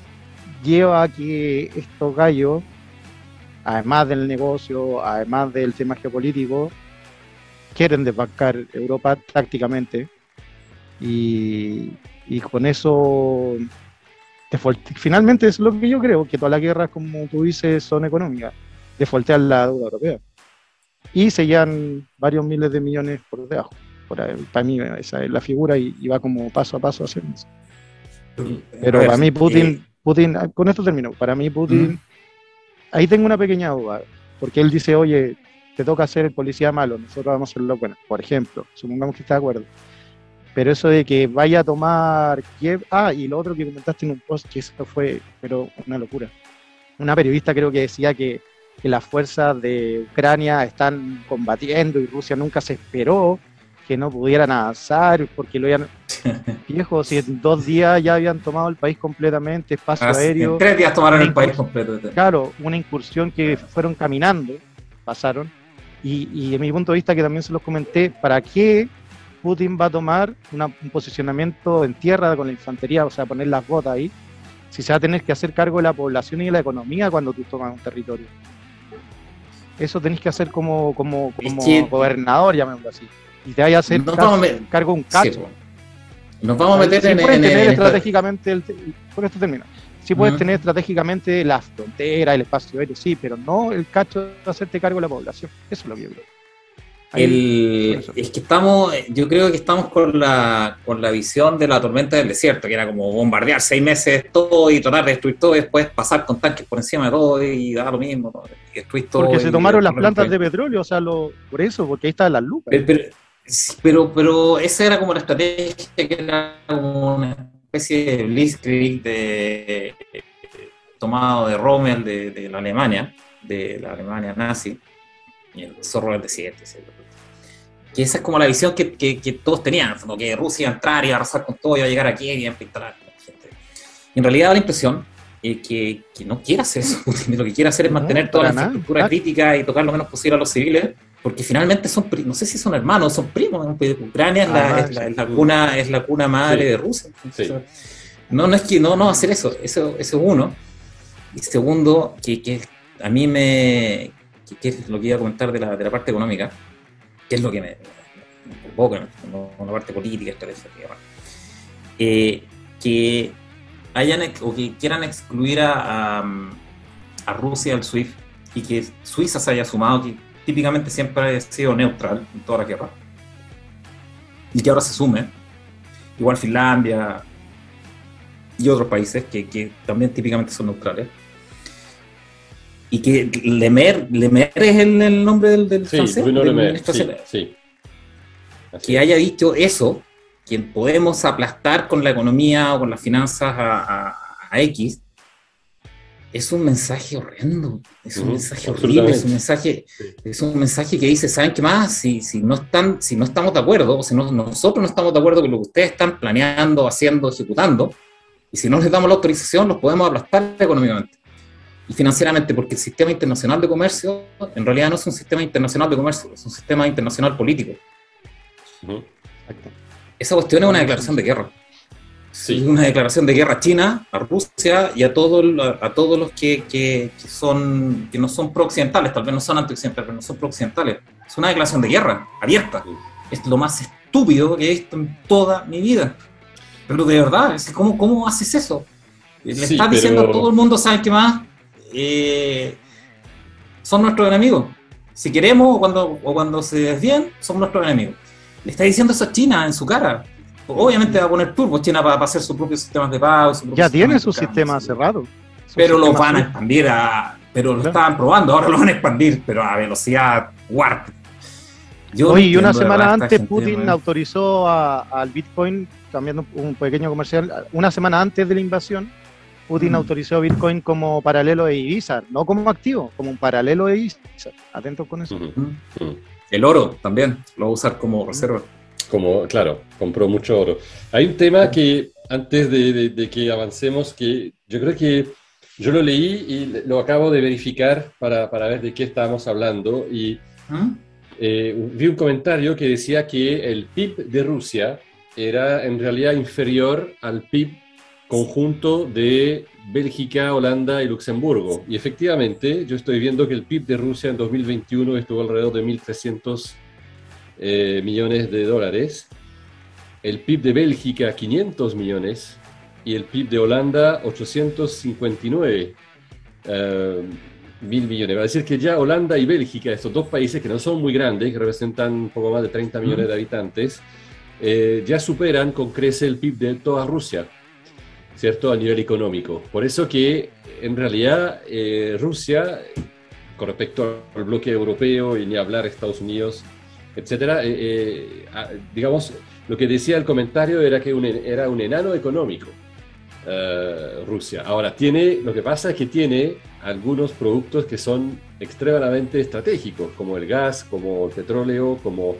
lleva a que estos gallos, además del negocio, además del tema geopolítico, quieren desbancar Europa tácticamente y, con eso finalmente es lo que yo creo, que todas las guerras, como tú dices, son económicas, defoltean la deuda europea y se llevan varios miles de millones por debajo. Para mí esa es la figura y, va como paso a paso haciendo eso. Pero para mí Putin, eh, Putin, con esto termino, para mí Putin, ahí tengo una pequeña duda, porque él dice, oye, te toca ser el policía malo, nosotros vamos a ser lo bueno, por ejemplo, supongamos que está de acuerdo. Pero eso de que vaya a tomar Kiev, ah, y lo otro que comentaste en un post, que eso fue, pero una locura. Una periodista creo que decía que, que las fuerzas de Ucrania están combatiendo y Rusia nunca se esperó que no pudieran avanzar porque lo habían viejo si en dos días ya habían tomado el país completamente espacio aéreo en tres días tomaron el país completo claro una incursión que fueron caminando pasaron. Y, y en mi punto de vista que también se los comenté para qué Putin va a tomar un posicionamiento en tierra con la infantería o sea poner las botas ahí. Si se va a tener que hacer cargo de la población y de la economía cuando tú tomas un territorio. Eso tenés que hacer como, como, como gobernador, llamémoslo así y te vaya a hacer cargo un cacho. Nos vamos a meter en, puedes tener estratégicamente el, con esto termino. Sí puedes tener estratégicamente la frontera, el espacio aéreo, sí, pero no el cacho de hacerte cargo de la población. Eso es lo que yo creo. el, es que estamos, yo creo que estamos con la, con la visión de la tormenta del desierto, que era como bombardear seis meses todo y tratar de destruir todo y después pasar con tanques por encima de todo y dar lo mismo. Porque se tomaron las plantas de petróleo, o sea, lo, por eso, porque ahí están las lucas. Pero, pero esa era como la estrategia, que era como una especie de blitzkrieg de, tomado de Rommel de, la Alemania, de la Alemania nazi, y el zorro del desierto. Que esa es como la visión que, que, todos tenían, que Rusia iba a entrar y a arrasar con todo, iba a llegar aquí y a pintar a la gente. Y en realidad da la impresión eh, que, que, no quiere hacer eso, lo que quiere hacer es mantener toda la infraestructura crítica y tocar lo menos posible a los civiles porque finalmente son, no sé si son hermanos, son primos. Ucrania es, la, ah, es, la, cuna, es la cuna madre de Rusia. No, no es que no, no hacer eso, eso, eso uno. Y segundo, que, que a mí me, que, es lo que iba a comentar de la, de la parte económica, que es lo que me, convoca, con la parte política, estratégica, eh, que hayan o que quieran excluir a, a, a Rusia del SWIFT y que Suiza se haya sumado, que típicamente siempre ha sido neutral en toda la guerra. Y que ahora se sume, igual Finlandia y otros países que, también típicamente son neutrales. Y que Lemer, Lemer es el, nombre del, del sí, francés. sí, que haya dicho eso, que podemos aplastar con la economía o con las finanzas a, a X, es un mensaje horrendo, es un mensaje horrible, es un mensaje, es un mensaje que dice, ¿saben qué más? Si, si, no, están, si no estamos de acuerdo, o si nosotros no estamos de acuerdo con lo que ustedes están planeando, haciendo, ejecutando, y si no les damos la autorización, los podemos aplastar económicamente y financieramente, porque el sistema internacional de comercio en realidad no es un sistema internacional de comercio, es un sistema internacional político. Esa cuestión es una declaración de guerra. Sí. Una declaración de guerra a China, a Rusia y a, todo, a todos los que, que, son, que no son pro-occidentales, tal vez no son anti-occidentales, pero no son pro-occidentales. Es una declaración de guerra, abierta. Es lo más estúpido que he visto en toda mi vida. Pero de verdad, ¿cómo, cómo haces eso? Le estás diciendo a todo el mundo, ¿saben qué más? Eh, son nuestros enemigos. Si queremos o cuando, o cuando se desvían, son nuestros enemigos. Le está diciendo eso a China en su cara. Obviamente va a poner turbo China para, hacer sus propios sistemas de pago. Ya tiene su sistema cerrado. Pero lo van a expandir a. Pero lo estaban probando, ahora lo van a expandir, pero a velocidad warp. Oye, y una semana antes Putin autorizó al Bitcoin, cambiando un pequeño comercial, una semana antes de la invasión, Putin mm. autorizó Bitcoin como paralelo de Ibiza, no como activo, como un paralelo de Ibiza. Atentos con eso. El oro también, lo va a usar como reserva como, claro, compró mucho oro. Hay un tema que, antes de, que avancemos, que yo creo que yo lo leí y lo acabo de verificar para, para ver de qué estábamos hablando. Y ¿Mm? eh, vi un comentario que decía que el PIB de Rusia era en realidad inferior al PIB conjunto de Bélgica, Holanda y Luxemburgo. Y efectivamente, yo estoy viendo que el PIB de Rusia en 2021 estuvo alrededor de 1.300 eh, millones de dólares, el PIB de Bélgica 500 millones y el PIB de Holanda 859 eh, mil millones. Va a decir que ya Holanda y Bélgica, estos dos países que no son muy grandes, que representan un poco más de 30 millones de habitantes, eh, ya superan con crece el PIB de toda Rusia, ¿cierto? A nivel económico. Por eso que en realidad Rusia, con respecto al bloque europeo y ni hablar Estados Unidos, etcétera. Eh, eh, digamos, lo que decía el comentario era que era un enano económico eh, Rusia. Ahora, tiene, lo que pasa es que tiene algunos productos que son extremadamente estratégicos, como el gas, como el petróleo, como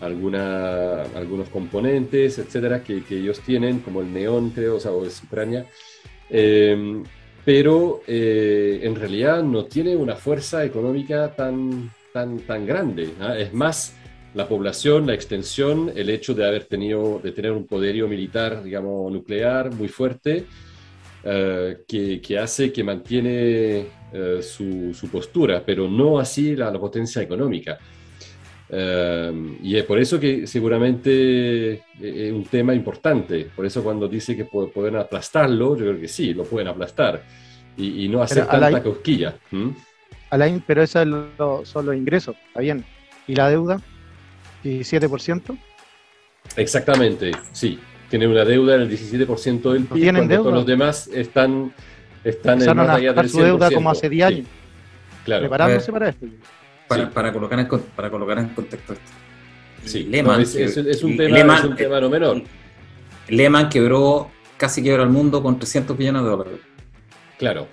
alguna, algunos componentes, etcétera, que, ellos tienen, como el neón, creo, o, sea, Ucrania. pero en realidad no tiene una fuerza económica tan, tan, tan grande. ¿ah? Es más la población, la extensión, el hecho de haber tenido, de tener un poderío militar, digamos, nuclear muy fuerte, eh, que, hace, que mantiene eh, su, postura, pero no así la, potencia económica. Eh, y es por eso que seguramente es un tema importante. Por eso cuando dice que pueden aplastarlo, yo creo que sí, lo pueden aplastar y, no hacer tanta cosquilla. Alain, pero eso son los ingresos, ¿está bien? ¿Y la deuda? 17%. Exactamente, sí. Tiene una deuda del 17% del PIB. ¿Tienen deuda? Todos los demás están, están en más allá del su deuda como hace 10 años. Claro. Preparándose para esto. Para, para, colocar en, para colocar en contexto esto. Sí, Lehman, es, un tema, es un tema no menor. Lehman quebró, casi quebró al mundo con 300 billones de dólares. Claro.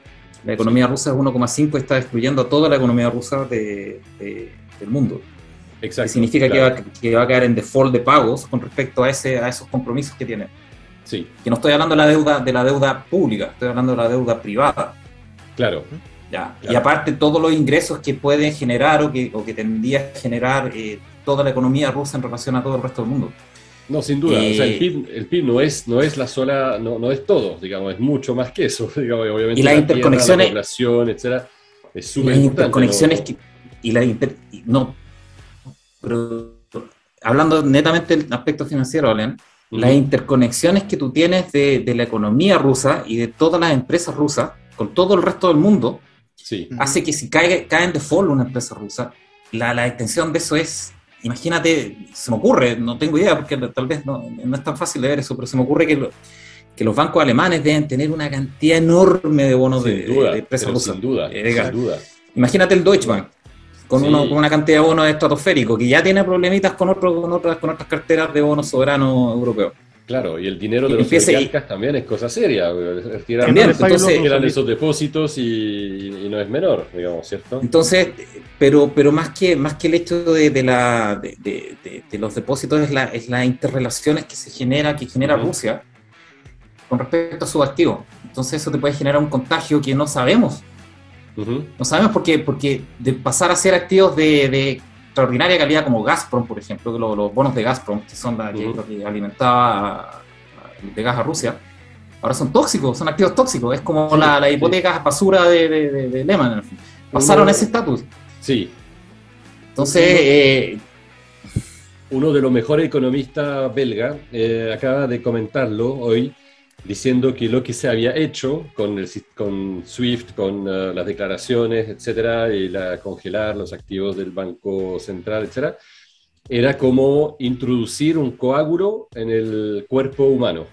La economía rusa es 1,5 y está destruyendo toda la economía rusa de, del mundo. Exacto, significa que, va, que, va, a quedar en default de pagos con respecto a, ese, a esos compromisos que tiene. Sí. Que no estoy hablando de la deuda, de la deuda pública, estoy hablando de la deuda privada. Claro. Ya. Y aparte todos los ingresos que pueden generar o que, o que tendría a generar eh, toda la economía rusa en relación a todo el resto del mundo. No, sin duda. o sea, el, eh, PIB, no, es, no es la sola, no, no es todo, digamos, es mucho más que eso. Digamos, obviamente y las interconexiones. la población, etcétera, es súper Las interconexiones que. Y la no, pero hablando netamente del aspecto financiero, las interconexiones que tú tienes de, la economía rusa y de todas las empresas rusas con todo el resto del mundo, hace que si cae, cae en default una empresa rusa, la, la, extensión de eso es, imagínate, se me ocurre, no tengo idea porque tal vez no, es tan fácil de ver eso, pero se me ocurre que, que los bancos alemanes deben tener una cantidad enorme de bonos de, empresas rusas. Sin duda, eh, sin duda. Imagínate el Deutsche Bank con, una cantidad de bonos estratosféricos, que ya tiene problemitas con, otro, con, otras, con otras carteras de bonos soberanos europeos. Claro, y el dinero de los oligarcas también es cosa seria. También, entonces eran esos depósitos y, no es menor, digamos, ¿cierto? Entonces, pero, pero más que más que el hecho de, la, de, los depósitos es la, es las interrelaciones que se genera, que genera Rusia con respecto a sus activos. Entonces eso te puede generar un contagio que no sabemos no sabemos por qué, porque de pasar a ser activos de, extraordinaria calidad como Gazprom, por ejemplo, que los, bonos de Gazprom, que son la que, alimentaba de gas a Rusia, ahora son tóxicos, son activos tóxicos. Es como la, hipoteca basura de, Lehman. Pasaron a ese estatus. Sí. Entonces. Eh, uno de los mejores economistas belga eh, acaba de comentarlo hoy diciendo que lo que se había hecho con, el, con SWIFT, con uh, las declaraciones, etcétera, y la, congelar los activos del Banco Central, etcétera, era como introducir un coágulo en el cuerpo humano.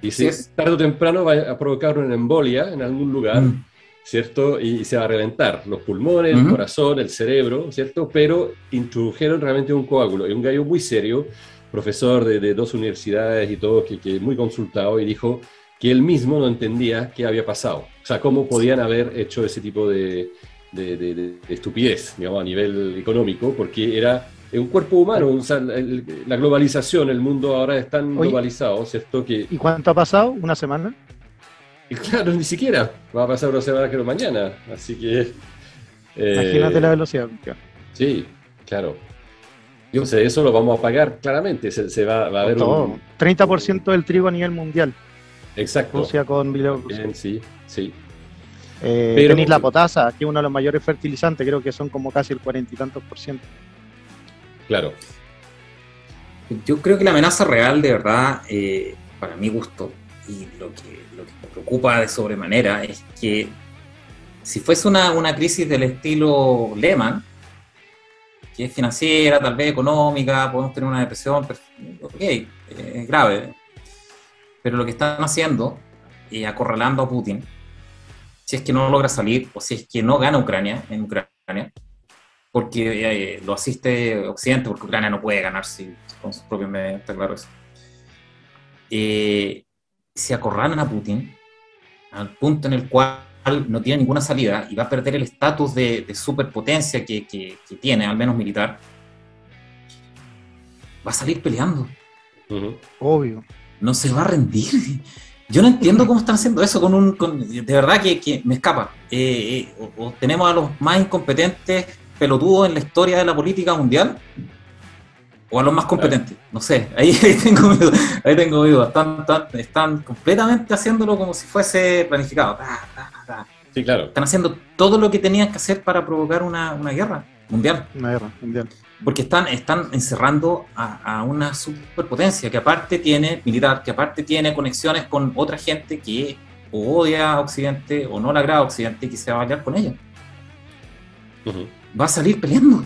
Y si tarde o temprano va a provocar una embolia en algún lugar, mm. ¿cierto? Y, se va a reventar los pulmones, el corazón, el cerebro, ¿cierto? Pero introdujeron realmente un coágulo y un gallo muy serio profesor de, dos universidades y todo, que, que, muy consultado y dijo que él mismo no entendía qué había pasado. O sea, cómo podían haber hecho ese tipo de, de estupidez, digamos, a nivel económico, porque era un cuerpo humano. O sea, la globalización, el mundo ahora es tan globalizado, ¿cierto? Que, ¿Y cuánto ha pasado? ¿Una semana? Y claro, ni siquiera. Va a pasar una semana, creo, mañana. Así que... Eh, Imagínate la velocidad. Sí, claro. Entonces eso lo vamos a pagar claramente, se, va, a haber un... 30% del trigo a nivel mundial. Exacto. Rusia con Bielorrusia. Bien, sí, sí. Eh, Pero, tenéis la potasa, que es uno de los mayores fertilizantes, creo que son como casi el cuarenta y tantos por ciento. Claro. Yo creo que la amenaza real, de verdad, eh, para mi gusto, y lo que, lo que me preocupa de sobremanera, es que si fuese una, una crisis del estilo Lehman, que es financiera, tal vez económica, podemos tener una depresión, ok, es grave. Pero lo que están haciendo, y acorralando a Putin, si es que no logra salir o si es que no gana Ucrania en Ucrania, porque eh, lo asiste Occidente, porque Ucrania no puede ganar con sus propios medios, está claro eso. Eh, se acorralan a Putin al punto en el cual no tiene ninguna salida y va a perder el estatus de, superpotencia que, tiene, al menos militar, va a salir peleando. Obvio. No se va a rendir. Yo no entiendo cómo están haciendo eso con un... de verdad que, me escapa. Eh, eh, o, tenemos a los más incompetentes pelotudos en la historia de la política mundial, o a los más competentes. No sé, ahí, tengo miedo. Ahí tengo miedo. Están, están, completamente haciéndolo como si fuese planificado. Sí, claro. Están haciendo todo lo que tenían que hacer para provocar una, guerra mundial. Una guerra mundial. Porque están, están encerrando a, una superpotencia que aparte tiene militar, que aparte tiene conexiones con otra gente que o odia a Occidente o no le agrada a Occidente y que se va a aliar con ella. Va a salir peleando.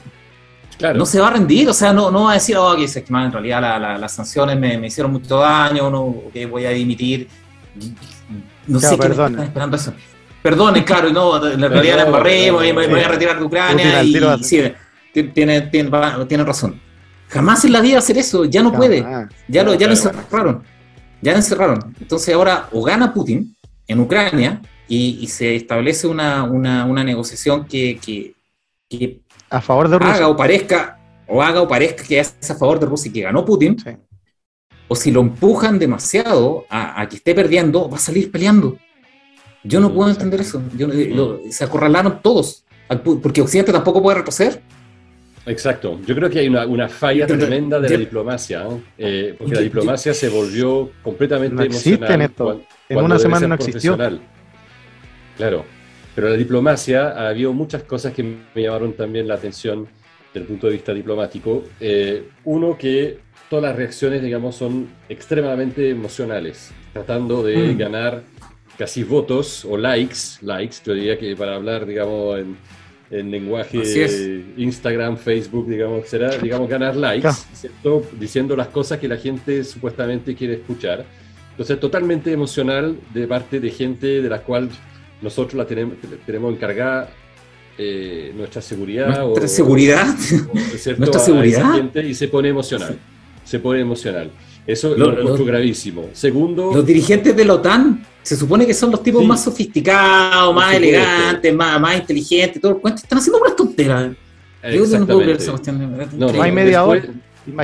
Claro. No se va a rendir, o sea, no, no va a decir, oh, que en realidad las sanciones me, hicieron mucho daño, no, que voy a dimitir. No sé qué están esperando eso. Perdone, claro, no, la realidad la embarré, me, voy a retirar de Ucrania y, sí, tiene, tiene, razón. Jamás en la vida hacer eso, ya no puede. Ya lo, ya lo encerraron. Ya lo encerraron. Entonces ahora o gana Putin en Ucrania y, se establece una, una, negociación que, que, a favor de Rusia. haga o parezca o haga o parezca que es a favor de Rusia y que ganó Putin. O si lo empujan demasiado a, a que esté perdiendo, va a salir peleando. Yo no puedo entender eso. se acorralaron todos, porque Occidente tampoco puede retroceder. Exacto. Yo creo que hay una, falla tremenda de la diplomacia, eh, porque la diplomacia se volvió completamente no emocional. Esto. en una semana no existió. Claro. Pero la diplomacia, ha habido muchas cosas que me llamaron también la atención desde el punto de vista diplomático. Eh, uno, que todas las reacciones, digamos, son extremadamente emocionales, tratando de mm. ganar casi votos o likes, likes, yo diría que para hablar, digamos, en, en lenguaje Instagram, Facebook, digamos, será, digamos, ganar likes, Diciendo las cosas que la gente supuestamente quiere escuchar. Entonces, totalmente emocional de parte de gente de la cual nosotros la tenemos, tenemos encargada eh, nuestra seguridad. ¿Nuestra seguridad? ¿Nuestra seguridad? y se pone emocional. Se pone emocional. Eso lo, lo encuentro gravísimo. Segundo. Los dirigentes de la OTAN se supone que son los tipos más sofisticados, más elegantes, más, más inteligentes, todo el Están haciendo unas tonteras. Yo no puedo creer esa cuestión. No, hay media hora.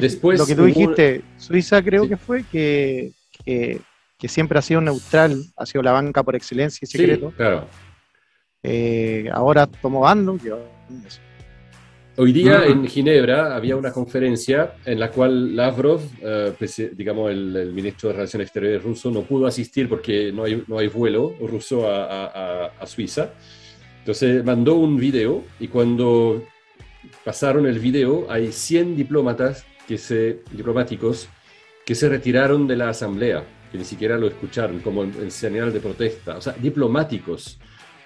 Después, lo que tú dijiste, Suiza creo que fue que, que, siempre ha sido neutral, ha sido la banca por excelencia y secreto. claro. Eh, ahora tomó bando. Hoy día en Ginebra había una conferencia en la cual Lavrov, eh, digamos el, ministro de Relaciones Exteriores ruso, no pudo asistir porque no hay, no hay vuelo ruso a, Suiza. Entonces mandó un video y cuando pasaron el video hay 100 diplomatas que se, diplomáticos que se retiraron de la asamblea, que ni siquiera lo escucharon como en, señal de protesta. O sea, diplomáticos.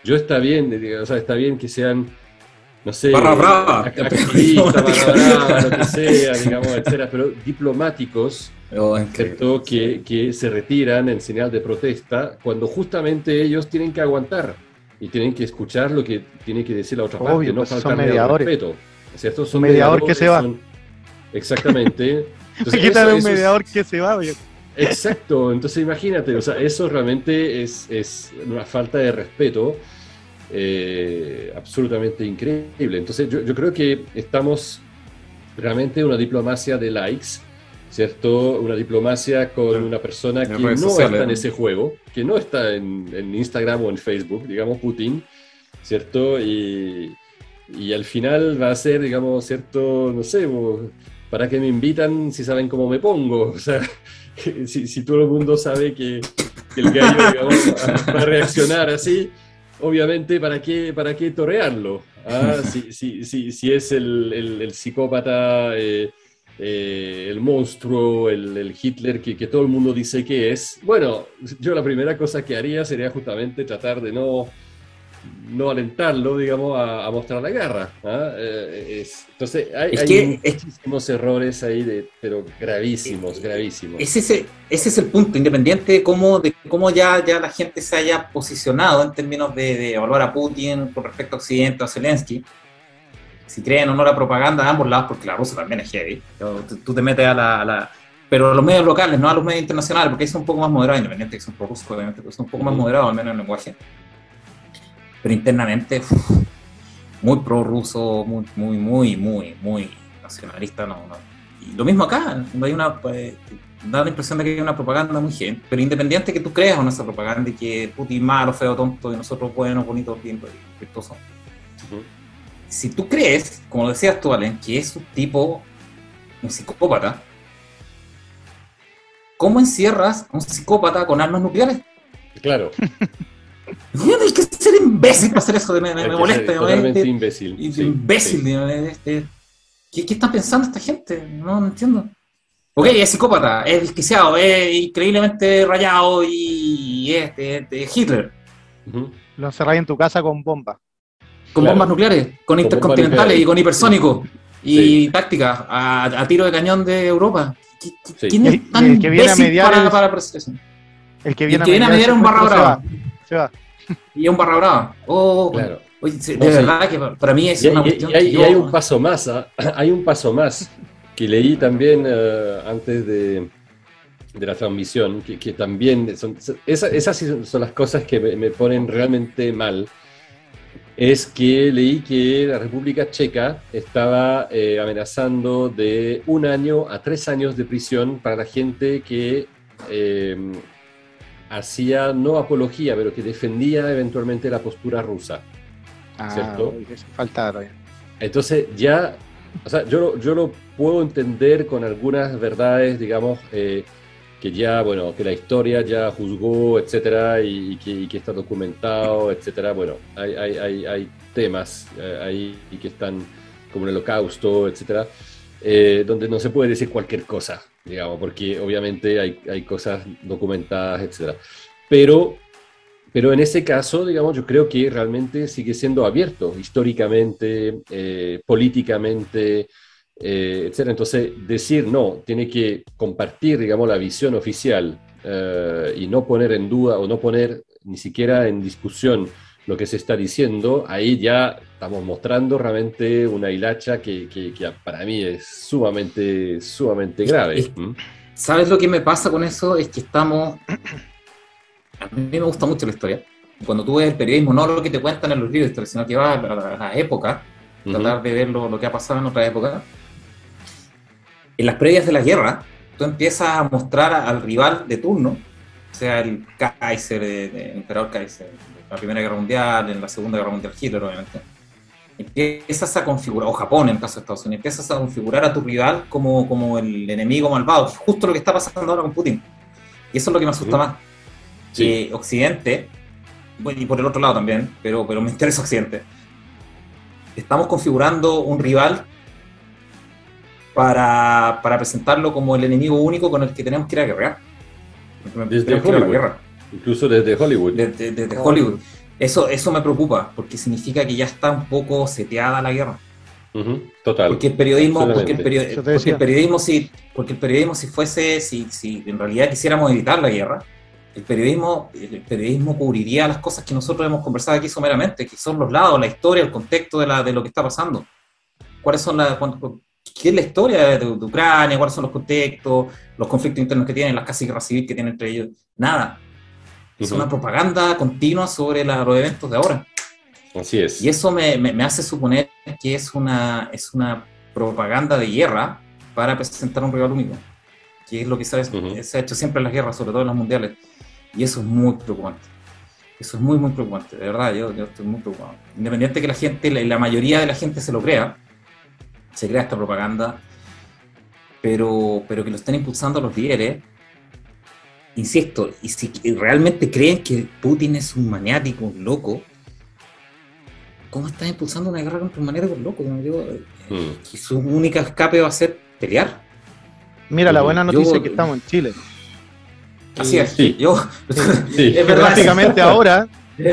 Yo está bien, o sea, está bien que sean no sé, barra brava, activista, barra brava, lo que sea, digamos, etcétera, pero diplomáticos oh, que, que, se retiran en señal de protesta cuando justamente ellos tienen que aguantar y tienen que escuchar lo que tiene que decir la otra parte, no pues faltarle respeto. ¿cierto? Son mediador que se va. Exactamente. Entonces, un mediador que se va. Exacto, entonces imagínate, o sea, eso realmente es, es una falta de respeto eh, absolutamente increíble. Entonces yo, creo que estamos realmente en una diplomacia de likes, ¿cierto? Una diplomacia con una persona que no está en ese juego, que no está en, Instagram o en Facebook, digamos Putin, ¿cierto? Y, y, al final va a ser, digamos, ¿cierto? No sé, ¿para qué me invitan si saben cómo me pongo? O sea, si, si todo el mundo sabe que el gallo va, a reaccionar así. Obviamente, ¿para qué, para qué torearlo? ¿Ah? Si, si, si, si, es el, el, psicópata, eh, eh, el monstruo, el, el Hitler que, que, todo el mundo dice que es, bueno, yo la primera cosa que haría sería justamente tratar de no no alentarlo, digamos, a, mostrar la garra. ¿ah? Eh, entonces, hay, muchísimos errores ahí, de, pero gravísimos, gravísimos. Ese, ese, ese es el punto, independiente de cómo, de cómo ya, ya la gente se haya posicionado en términos de, evaluar a Putin con respecto a Occidente o a Zelensky. Si creen o no la propaganda de ambos lados, porque la rusa también es heavy. Tú, te metes a la, pero los medios locales, no a los medios internacionales, porque ahí son un poco más moderados, independiente que son pro-rusos, obviamente, pero son un poco más moderados, al menos en el lenguaje pero internamente muy prorruso, muy, muy, muy, muy, muy nacionalista. No, no. Y lo mismo acá, hay una, pues, da la impresión de que hay una propaganda muy gente, pero independiente que tú creas o no esa propaganda y que Putin malo, feo, tonto y nosotros buenos, bonitos, bien, virtuosos. Si tú crees, como decías tú, Allen, que es un tipo, un psicópata, ¿cómo encierras a un psicópata con armas nucleares? Claro. Hay que ser imbécil para hacer eso, me, me, molesta. Totalmente imbécil. imbécil. Este, ¿qué, ¿qué, está pensando esta gente? No, no entiendo. Ok, es psicópata, es desquiciado, es increíblemente rayado y es de, Hitler. Lo encerráis en tu casa con bombas. Con bombas nucleares, con, intercontinentales y con hipersónicos y tácticas a, tiro de cañón de Europa. ¿Quién es tan el, que viene a mediar para, para, El que viene, a mediar, un barra brava. Se va. Y un barra brava. Oh, claro. de verdad que para mí es una cuestión. Y hay, un paso más, ¿ah? hay un paso más que leí también eh, antes de, de, la transmisión, que, también son, esas, son las cosas que me, ponen realmente mal. Es que leí que la República Checa estaba eh, amenazando de un año a tres años de prisión para la gente que eh, hacía no apología, pero que defendía eventualmente la postura rusa. Ah, ¿Cierto? Falta Entonces ya, o sea, yo, yo lo puedo entender con algunas verdades, digamos, eh, que ya, bueno, que la historia ya juzgó, etcétera, y, que, está documentado, etcétera. Bueno, hay, hay, hay, temas eh, ahí que están como el holocausto, etcétera, eh, donde no se puede decir cualquier cosa, digamos, porque obviamente hay, hay cosas documentadas, etc. Pero, pero en ese caso, digamos, yo creo que realmente sigue siendo abierto históricamente, eh, políticamente, eh, etc. Entonces, decir no, tiene que compartir, digamos, la visión oficial eh, y no poner en duda o no poner ni siquiera en discusión lo que se está diciendo, ahí ya estamos mostrando realmente una hilacha que, que, para mí es sumamente, sumamente grave. ¿Sabes lo que me pasa con eso? Es que estamos... A mí me gusta mucho la historia. Cuando tú ves el periodismo, no lo que te cuentan en los libros de historia, sino que va a la, época, tratar de ver lo, lo, que ha pasado en otra época. En las previas de la guerra, tú empiezas a mostrar al rival de turno, sea el Kaiser, el emperador Kaiser, la Primera Guerra Mundial, en la Segunda Guerra Mundial Hitler, obviamente, empiezas a configurar, o Japón en el caso de Estados Unidos, empiezas a configurar a tu rival como, como el enemigo malvado, justo lo que está pasando ahora con Putin. Y eso es lo que me asusta más. Que Occidente, bueno, y por el otro lado también, pero, pero me interesa Occidente, estamos configurando un rival para, para presentarlo como el enemigo único con el que tenemos que ir a guerrear. Desde Hollywood. Incluso desde Hollywood. Desde, Hollywood. Eso, eso me preocupa, porque significa que ya está un poco seteada la guerra. Total. Porque el periodismo, porque el, periodismo, si, porque el periodismo si fuese, si, si en realidad quisiéramos evitar la guerra, el periodismo, el periodismo cubriría las cosas que nosotros hemos conversado aquí someramente, que son los lados, la historia, el contexto de, la, de lo que está pasando. ¿Cuáles son las, qué es la historia de, Ucrania? ¿Cuáles son los contextos, los conflictos internos que tienen, las casi guerras civiles que tienen entre ellos? Nada. Es una propaganda continua sobre los eventos de ahora. Así es. Y eso me, me, hace suponer que es una, es una propaganda de guerra para presentar un rival único, que es lo que se ha, se ha hecho siempre en las guerras, sobre todo en las mundiales. Y eso es muy preocupante. Eso es muy, muy preocupante, de verdad, yo, yo estoy muy preocupado. Independiente que la gente, la, la, mayoría de la gente se lo crea, se crea esta propaganda, pero, pero que lo estén impulsando los líderes insisto, y si realmente creen que Putin es un maniático, un loco, ¿cómo estás impulsando una guerra contra un maniático loco? Y mm. su única escape va a ser pelear. Mira, la buena noticia es que estamos en Chile. Así es, sí. yo. Sí. geográficamente ahora,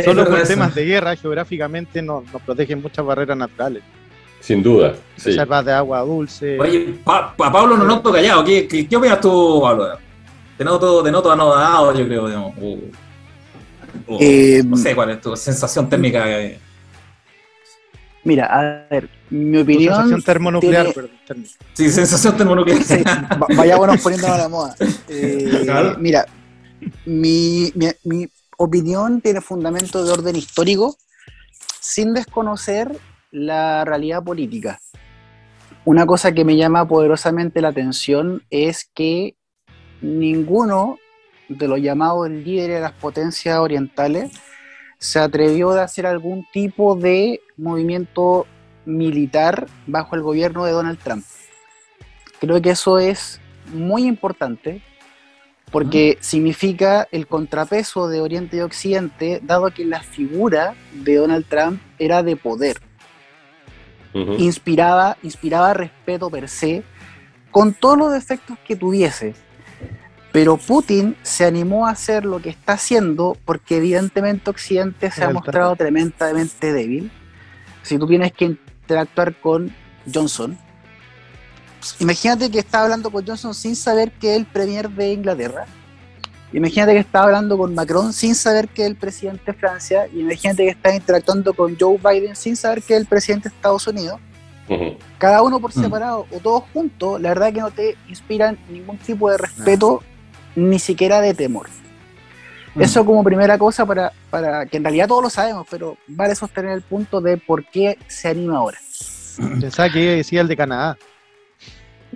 solo por temas de guerra, geográficamente nos, protegen muchas barreras naturales. Sin duda. Reservas de agua dulce. Oye, a Pablo no noto callado. ¿Qué, qué, qué opinas tú, Pablo? Te noto, te noto anodado, yo creo. Digamos. Eh, no sé cuál es tu sensación térmica. Mira, a ver, mi opinión. Sensación termonuclear, perdón. Sí, sensación termonuclear. Sí, vayámonos poniendo a la moda. Eh, mira, mi, mi, opinión tiene fundamento de orden histórico sin desconocer la realidad política. Una cosa que me llama poderosamente la atención es que ninguno de los llamados líderes de las potencias orientales se atrevió a hacer algún tipo de movimiento militar bajo el gobierno de Donald Trump. Creo que eso es muy importante porque significa el contrapeso de Oriente y Occidente, dado que la figura de Donald Trump era de poder. inspiraba, inspiraba respeto per se, con todos los defectos que tuviese. Pero Putin se animó a hacer lo que está haciendo porque evidentemente Occidente se ha mostrado tremendamente débil. Si tú tienes que interactuar con Johnson, imagínate que está hablando con Johnson sin saber que es el premier de Inglaterra. Imagínate que está hablando con Macron sin saber que es el presidente de Francia. Y imagínate que está interactuando con Joe Biden sin saber que es el presidente de Estados Unidos. Cada uno por mm. separado o todos juntos, la verdad que no te inspiran ningún tipo de respeto ni siquiera de temor. Mm. Eso como primera cosa para, para que en realidad todos lo sabemos, pero vale sostener el punto de por qué se anima ahora. Pensaba que decía el de Canadá.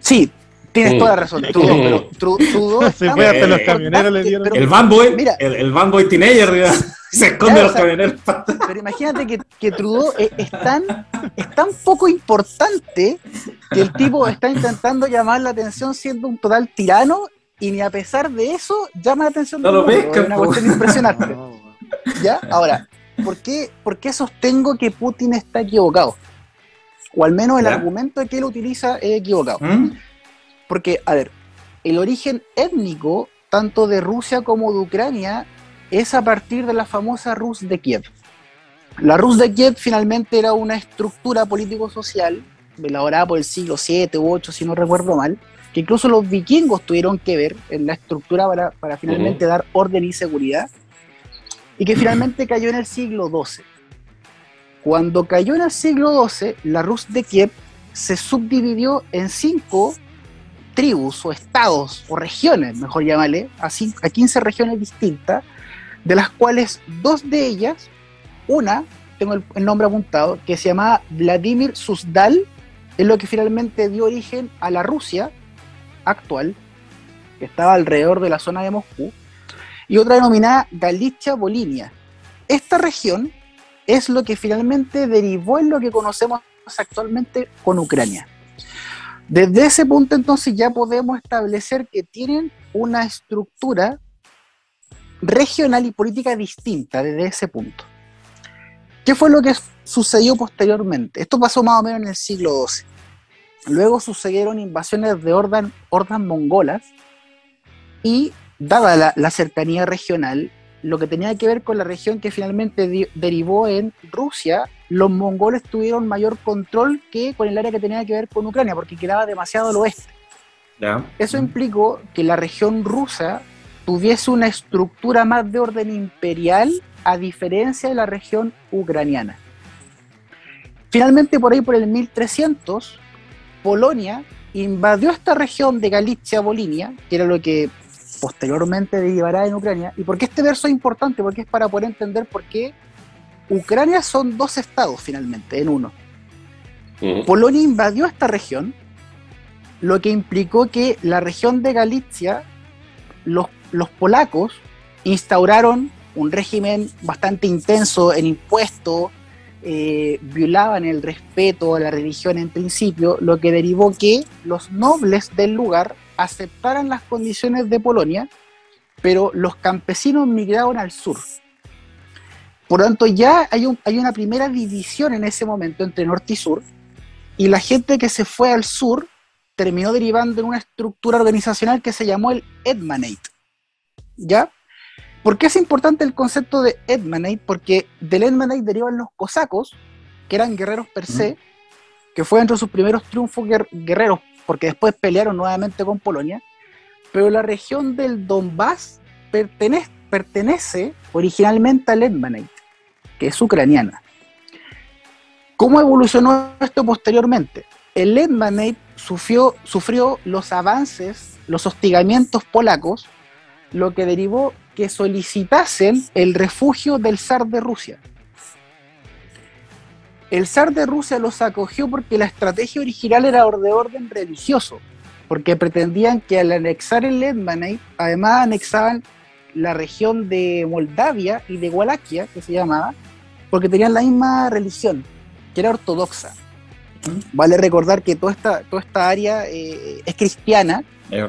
Sí, tienes toda la razón. Trudeau, pero se fue hasta los camioneros le dieron. el fanboy, mira, el, el fanboy teenager, se esconde los camioneros. Pero imagínate que, que Trudeau es, tan, es tan poco importante que el tipo está intentando llamar la atención siendo un total tirano y ni a pesar de eso llama la atención no lo ves, una cuestión impresionante. ¿Ya? Ahora, ¿por qué, ¿por qué sostengo que Putin está equivocado? O al menos el argumento que él utiliza es equivocado. ¿Mm? Porque, a ver, el origen étnico, tanto de Rusia como de Ucrania, es a partir de la famosa Rus de Kiev. La Rus de Kiev finalmente era una estructura político-social elaborada por el siglo 7 u 8, si no recuerdo mal, que incluso los vikingos tuvieron que ver en la estructura para, finalmente dar orden y seguridad, y que finalmente cayó en el siglo XII. Cuando cayó en el siglo XII, la Rus de Kiev se subdividió en cinco tribus o estados o regiones, mejor llamarle, a, a 15 regiones distintas, de las cuales dos de ellas, una, tengo el, el nombre apuntado, que se llamaba Vladimir Suzdal, es lo que finalmente dio origen a la Rusia, actual, que estaba alrededor de la zona de Moscú, y otra denominada Galicia Bolinia. Esta región es lo que finalmente derivó en lo que conocemos actualmente con Ucrania. Desde ese punto entonces ya podemos establecer que tienen una estructura regional y política distinta desde ese punto. ¿Qué fue lo que sucedió posteriormente? Esto pasó más o menos en el siglo XII. Luego sucedieron invasiones de hordas, mongolas y dada la, cercanía regional, lo que tenía que ver con la región que finalmente derivó en Rusia, los mongoles tuvieron mayor control que con el área que tenía que ver con Ucrania, porque quedaba demasiado al oeste. Eso implicó que la región rusa tuviese una estructura más de orden imperial a diferencia de la región ucraniana. Finalmente, por ahí por el 1300, Polonia invadió esta región de Galicia, Bolinia, que era lo que posteriormente derivará en Ucrania. ¿Y por qué este verso es importante? Porque es para poder entender por qué Ucrania son dos estados finalmente, en uno. Polonia invadió esta región, lo que implicó que la región de Galicia, los, los polacos instauraron un régimen bastante intenso en impuestos, eh, violaban el respeto a la religión en principio, lo que derivó que los nobles del lugar aceptaran las condiciones de Polonia pero los campesinos migraron al sur. Por lo tanto, ya hay, hay una primera división en ese momento entre norte y sur, y la gente que se fue al sur terminó derivando en una estructura organizacional que se llamó el Edmanate. ¿Ya? ¿Por qué es importante el concepto de Edmanate? Porque del Edmanate derivan los cosacos, que eran guerreros per se, que fue entre sus primeros triunfos guerreros, porque después pelearon nuevamente con Polonia, pero la región del Donbass pertenece, pertenece originalmente al Edmanate, que es ucraniana. ¿Cómo evolucionó esto posteriormente? El Edmanate sufrió, sufrió los avances, los hostigamientos polacos, lo que derivó que solicitasen el refugio del zar de Rusia. El zar de Rusia los acogió porque la estrategia original era de orden religioso, porque pretendían que al anexar el Edmanate, además anexaban la región de Moldavia y de Wallachia, que se llamaba, porque tenían la misma religión, que era ortodoxa. Vale recordar que toda esta, toda esta área eh, es cristiana,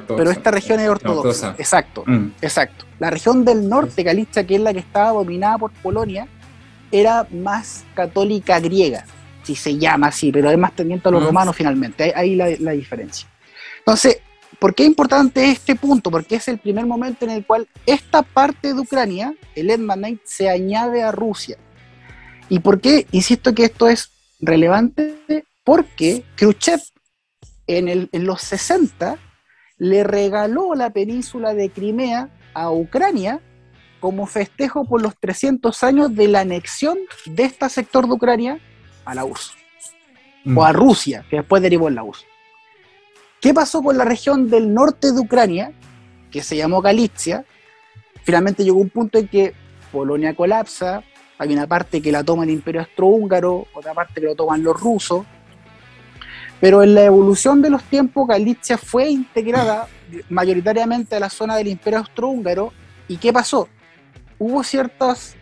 pero esta región es ortodoxa. Exacto, mm. exacto. La región del norte, Galicia, que es la que estaba dominada por Polonia, era más católica griega, si se llama así, pero es más tendiente a los mm. romanos finalmente. Ahí la, la diferencia. Entonces, ¿por qué es importante este punto? Porque es el primer momento en el cual esta parte de Ucrania, el Edmanite, se añade a Rusia. ¿Y por qué? Insisto que esto es relevante porque Khrushchev en, el, en los 60 le regaló la península de Crimea a Ucrania como festejo por los 300 años de la anexión de este sector de Ucrania a la URSS. O a mm. Rusia, que después derivó en la URSS. ¿Qué pasó con la región del norte de Ucrania, que se llamó Galicia? Finalmente llegó un punto en que Polonia colapsa, hay una parte que la toma el imperio austrohúngaro, otra parte que lo toman los rusos, pero en la evolución de los tiempos, Galicia fue integrada mayoritariamente a la zona del Imperio Austrohúngaro. ¿Y qué pasó? Hubo ciertas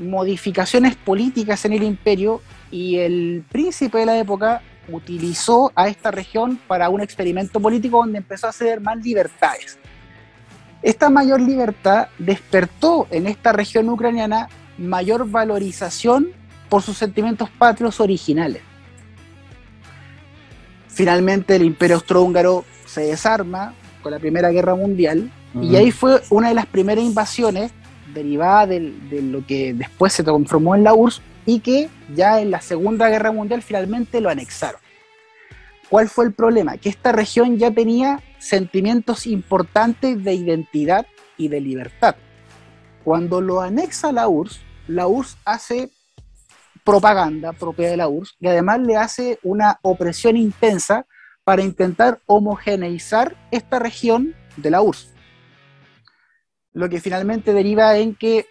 modificaciones políticas en el imperio y el príncipe de la época utilizó a esta región para un experimento político donde empezó a ceder más libertades. Esta mayor libertad despertó en esta región ucraniana mayor valorización por sus sentimientos patrios originales. Finalmente el imperio austrohúngaro se desarma con la Primera Guerra Mundial y ahí fue una de las primeras invasiones derivada de, lo que después se transformó en la URSS y que ya en la Segunda Guerra Mundial finalmente lo anexaron. ¿Cuál fue el problema? Que esta región ya tenía sentimientos importantes de identidad y de libertad. Cuando lo anexa la URSS, la URSS hace propaganda propia de la URSS y además le hace una opresión intensa para intentar homogeneizar esta región de la URSS. Lo que finalmente deriva en que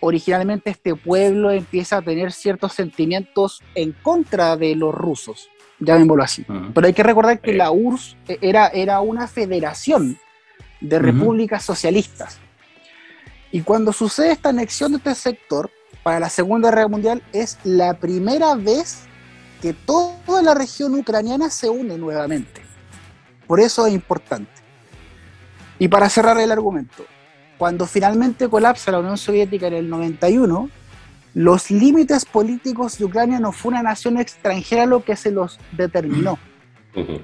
originalmente este pueblo empieza a tener ciertos sentimientos en contra de los rusos, llamémoslo así. Pero hay que recordar que la URSS era, era una federación de repúblicas socialistas. Y cuando sucede esta anexión de este sector, para la Segunda Guerra Mundial es la primera vez que toda la región ucraniana se une nuevamente. Por eso es importante. Y para cerrar el argumento, cuando finalmente colapsa la Unión Soviética en el 91, los límites políticos de Ucrania no fue una nación extranjera lo que se los determinó.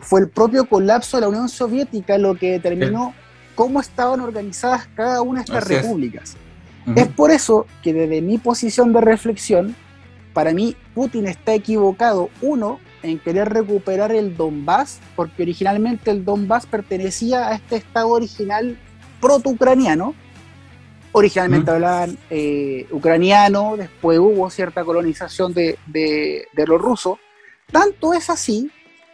Fue el propio colapso de la Unión Soviética lo que determinó cómo estaban organizadas cada una de estas repúblicas. Es por eso que desde mi posición de reflexión, para mí Putin está equivocado, uno, en querer recuperar el Donbass, porque originalmente el Donbass pertenecía a este estado original proto-ucraniano. Originalmente hablaban eh, ucraniano, después hubo cierta colonización de, de, de los rusos. Tanto es así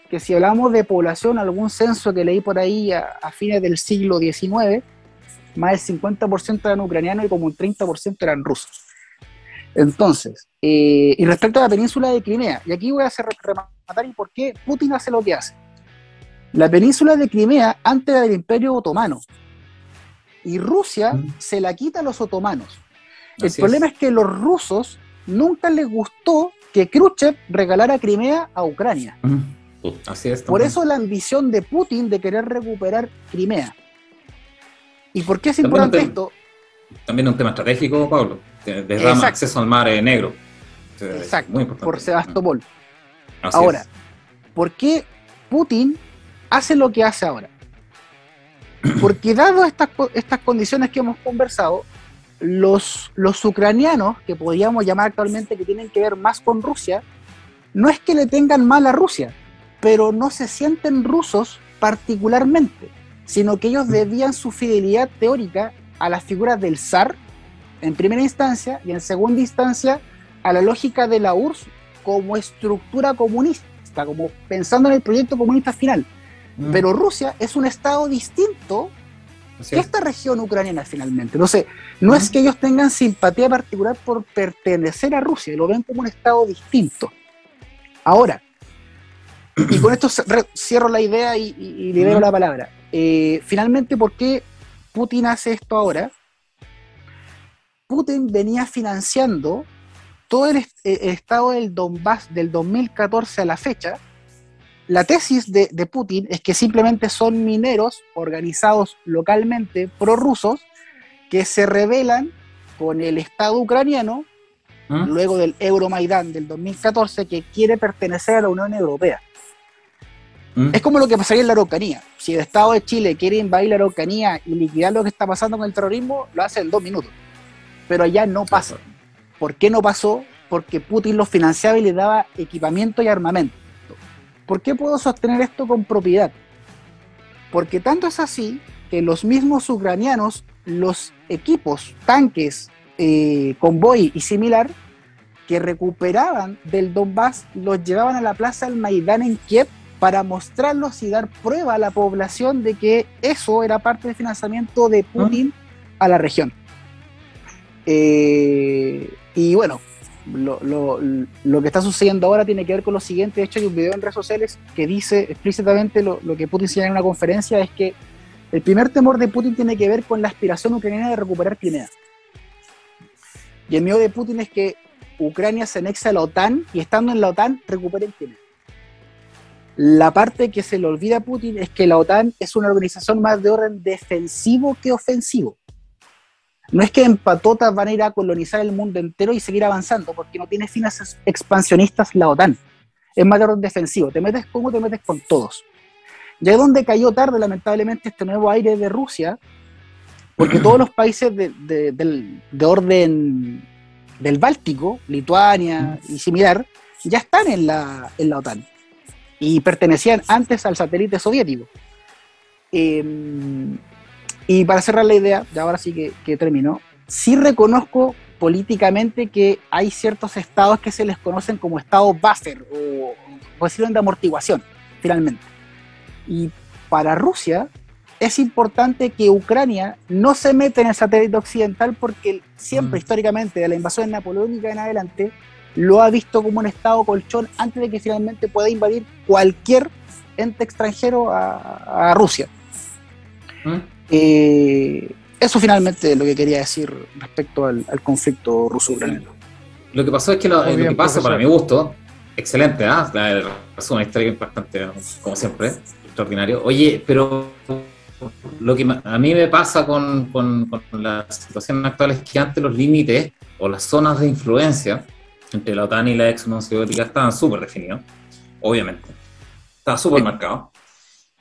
que si hablamos de población, algún censo que leí por ahí a, a fines del siglo XIX, más del 50% eran ucranianos y como un 30% eran rusos. Entonces, eh, y respecto a la península de Crimea, y aquí voy a hacer rematar y por qué Putin hace lo que hace. La península de Crimea antes era del Imperio Otomano y Rusia mm. se la quita a los otomanos. El problema es. que los rusos nunca les gustó que Khrushchev regalara Crimea a Ucrania. Mm. Así es. Por eso la ambición de Putin de querer recuperar Crimea. ¿Y por qué es importante esto? también es un tema estratégico, Pablo. Derrama acceso al mar negro. Exacto, muy importante. por Sebastopol. ahora, ¿por qué Putin hace lo que hace ahora? Porque dado estas, estas condiciones que hemos conversado, los, los ucranianos, que podríamos llamar actualmente que tienen que ver más con Rusia, no es que le tengan mal a Rusia, pero no se sienten rusos particularmente, sino que ellos debían su fidelidad teórica a las figuras del zar en primera instancia y en segunda instancia a la lógica de la URSS como estructura comunista, como pensando en el proyecto comunista final. Mm. Pero Rusia es un estado distinto que esta región ucraniana finalmente. Entonces, no es mm. que ellos tengan simpatía particular por pertenecer a Rusia, lo ven como un estado distinto. Ahora, y con esto cierro la idea y, y, le la palabra. Eh, finalmente, ¿por qué Putin hace esto ahora? Putin venía financiando todo el, estado del Donbass del 2014 a la fecha. La tesis de, Putin es que simplemente son mineros organizados localmente prorrusos que se rebelan con el Estado ucraniano ¿Ah? luego del Euromaidán del 2014 que quiere pertenecer a la Unión Europea. ¿Mm? Es como lo que pasaría en la Araucanía. Si el Estado de Chile quiere invadir la Araucanía y liquidar lo que está pasando con el terrorismo, lo hace en dos minutos. Pero allá no pasa. ¿Por qué no pasó? Porque Putin los financiaba y le daba equipamiento y armamento. ¿Por qué puedo sostener esto con propiedad? Porque tanto es así que los mismos ucranianos, los equipos, tanques, eh, convoy y similar, que recuperaban del Donbass, los llevaban a la plaza del Maidán en Kiev para mostrarlos y dar prueba a la población de que eso era parte del financiamiento de Putin a la región. Eh, y bueno, lo, que está sucediendo ahora tiene que ver con lo siguiente. De hecho, hay un video en redes sociales que dice explícitamente lo, que Putin señala en una conferencia: es que el primer temor de Putin tiene que ver con la aspiración ucraniana de recuperar Crimea. Y el miedo de Putin es que Ucrania se anexa a la OTAN y estando en la OTAN recuperen Crimea. La parte que se le olvida a Putin es que la OTAN es una organización más de orden defensivo que ofensivo. No es que en patotas van a ir a colonizar el mundo entero y seguir avanzando, porque no tiene fines expansionistas la OTAN. Es más de orden defensivo. Te metes con te metes con todos. Ya es donde cayó tarde, lamentablemente, este nuevo aire de Rusia, porque todos los países de orden del Báltico, Lituania y similar, ya están en la, en la OTAN y pertenecían antes al satélite soviético. Em, y para cerrar la idea, ya ahora sí que, que termino, sí reconozco políticamente que hay ciertos estados que se les conocen como estados buffer o, posición de amortiguación, finalmente. Y para Rusia es importante que Ucrania no se meta en el satélite occidental porque siempre, mm. históricamente, de la invasión napoleónica en adelante, lo ha visto como un estado colchón antes de que finalmente pueda invadir cualquier ente extranjero a, Rusia. ¿Mm? Eh, eso finalmente es lo que quería decir respecto al, conflicto ruso-ucraniano. Lo que pasó es que lo, que pasa, para mi gusto, excelente, ¿ah? La resumen histórico bastante, como siempre, extraordinario. Oye, pero lo que a mí me pasa con, con, con la situación actual es que antes los límites o las zonas de influencia entre la OTAN y la ex Unión Soviética estaban súper definidos, obviamente. Estaba súper marcado.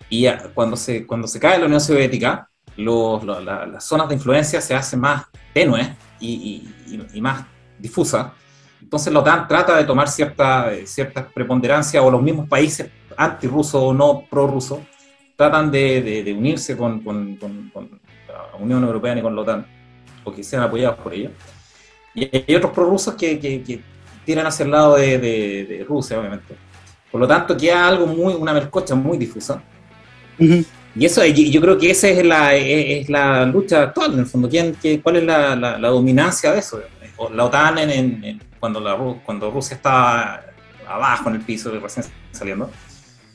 Y cuando se, cuando se cae la Unión Soviética, las zonas de influencia se hacen más tenues y, y, más difusas. Entonces la OTAN trata de tomar cierta, cierta preponderancia, o los mismos países antirrusos o no prorrusos tratan de, de, unirse con, con, con, la Unión Europea y con la OTAN, o que sean apoyados por ella. Y hay otros prorrusos que, que, tiran hacia el lado de, Rusia, obviamente. Por lo tanto, queda algo muy, una mercocha muy difusa. Y eso, yo creo que esa es la, es la lucha actual, en el fondo. ¿Quién, qué, ¿Cuál es la, la, dominancia de eso? La OTAN, en, cuando, la, cuando Rusia estaba abajo en el piso, recién saliendo,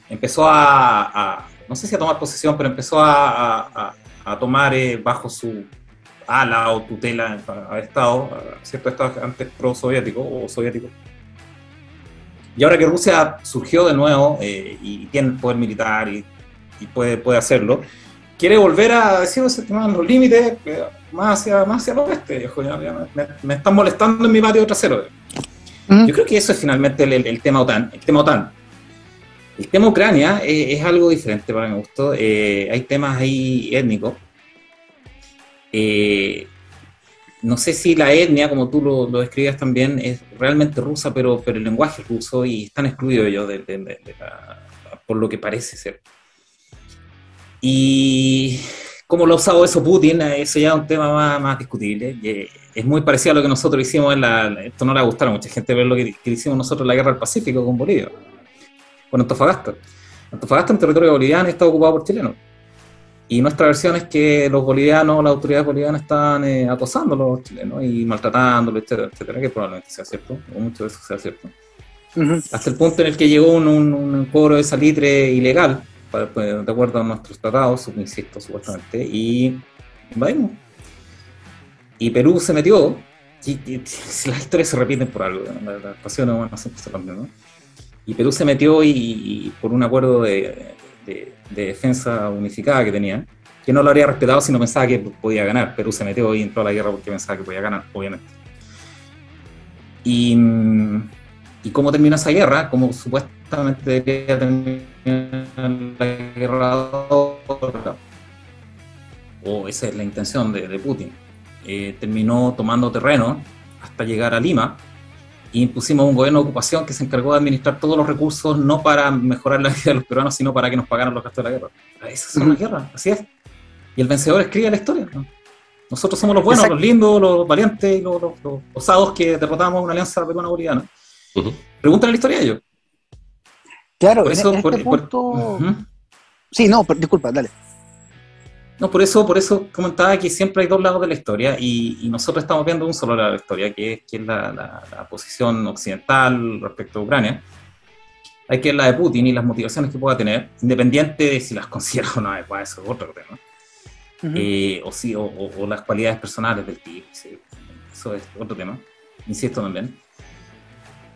empezó a, no sé si a tomar posesión, pero empezó a, a tomar eh, bajo su ala o tutela a Estado, ciertos estados antes pro-soviético o soviético. Y ahora que Rusia surgió de nuevo eh, y tiene el poder militar y, puede, puede hacerlo, quiere volver a decir los límites eh, más hacia, más hacia el oeste. me, están molestando en mi patio trasero. Yo creo que eso es finalmente el, tema OTAN. El tema OTAN. El tema Ucrania es, algo diferente para mi gusto. Eh, hay temas ahí étnicos. Eh, no sé si la etnia, como tú lo, lo, describías también, es realmente rusa, pero, pero el lenguaje es ruso y están excluidos ellos por lo que parece ser. Y cómo lo ha usado eso Putin, eso ya es un tema más, discutible. es muy parecido a lo que nosotros hicimos en la. Esto no le va a a mucha gente ver lo que, hicimos nosotros en la guerra del Pacífico con Bolivia, con Antofagasta. Antofagasta, en territorio boliviano, está ocupado por chilenos. Y nuestra versión es que los bolivianos, las autoridades bolivianas están eh, acosando a los chilenos y maltratándolos, etcétera, etcétera, que probablemente sea cierto, o mucho de eso sea cierto. Hasta el punto en el que llegó un, un, un cobro de salitre ilegal pues, de acuerdo a nuestros tratados, insisto, supuestamente, y invadimos. Y Perú se metió, y, las historias se repiten por algo, las pasiones humanas siempre se ¿no? Y Perú se metió y, por un acuerdo de, defensa unificada que tenía, que no lo habría respetado si no pensaba que podía ganar. Perú se metió y entró a la guerra porque pensaba que podía ganar, obviamente. Y, y cómo terminó esa guerra, como supuestamente debería terminar la guerra o esa es la intención de, Putin, eh, terminó tomando terreno hasta llegar a Lima e impusimos un gobierno de ocupación que se encargó de administrar todos los recursos no para mejorar la vida de los peruanos, sino para que nos pagaran los gastos de la guerra. Esa es una guerra, así es. Y el vencedor escribe la historia. Nosotros somos los buenos, los lindos, los valientes, los, osados que derrotamos una alianza peruana-boliviana. Pregúntale la historia a ellos. Claro, eso, en, este punto... Sí, no, disculpa, dale. No, por eso, por eso comentaba que siempre hay dos lados de la historia y, nosotros estamos viendo un solo lado de la historia, que es, que es la, posición occidental respecto a Ucrania. Hay que ver la de Putin y las motivaciones que pueda tener, independiente de si las considera o no adecuadas, eso es otro tema. Eh, o, sí, o, las cualidades personales del tipo, eso es otro tema, insisto también.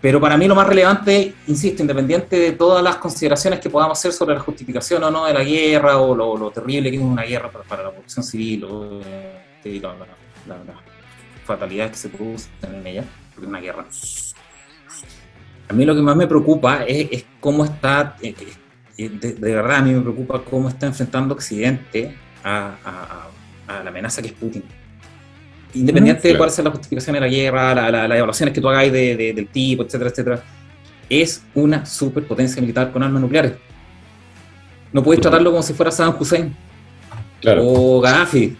Pero para mí lo más relevante, insisto, independiente de todas las consideraciones que podamos hacer sobre la justificación o no de la guerra o lo, terrible que es una guerra para, la población civil o eh, las fatalidades que se producen en ella, porque es una guerra. A mí lo que más me preocupa es, cómo está, eh, eh, de, verdad a mí me preocupa cómo está enfrentando Occidente a, a la amenaza que es Putin independiente de cuál sea la justificación de la guerra, las evaluaciones que tú hagáis del tipo, etcétera, etcétera, es una superpotencia militar con armas nucleares. No puedes tratarlo como si fuera Saddam Hussein o Gaddafi.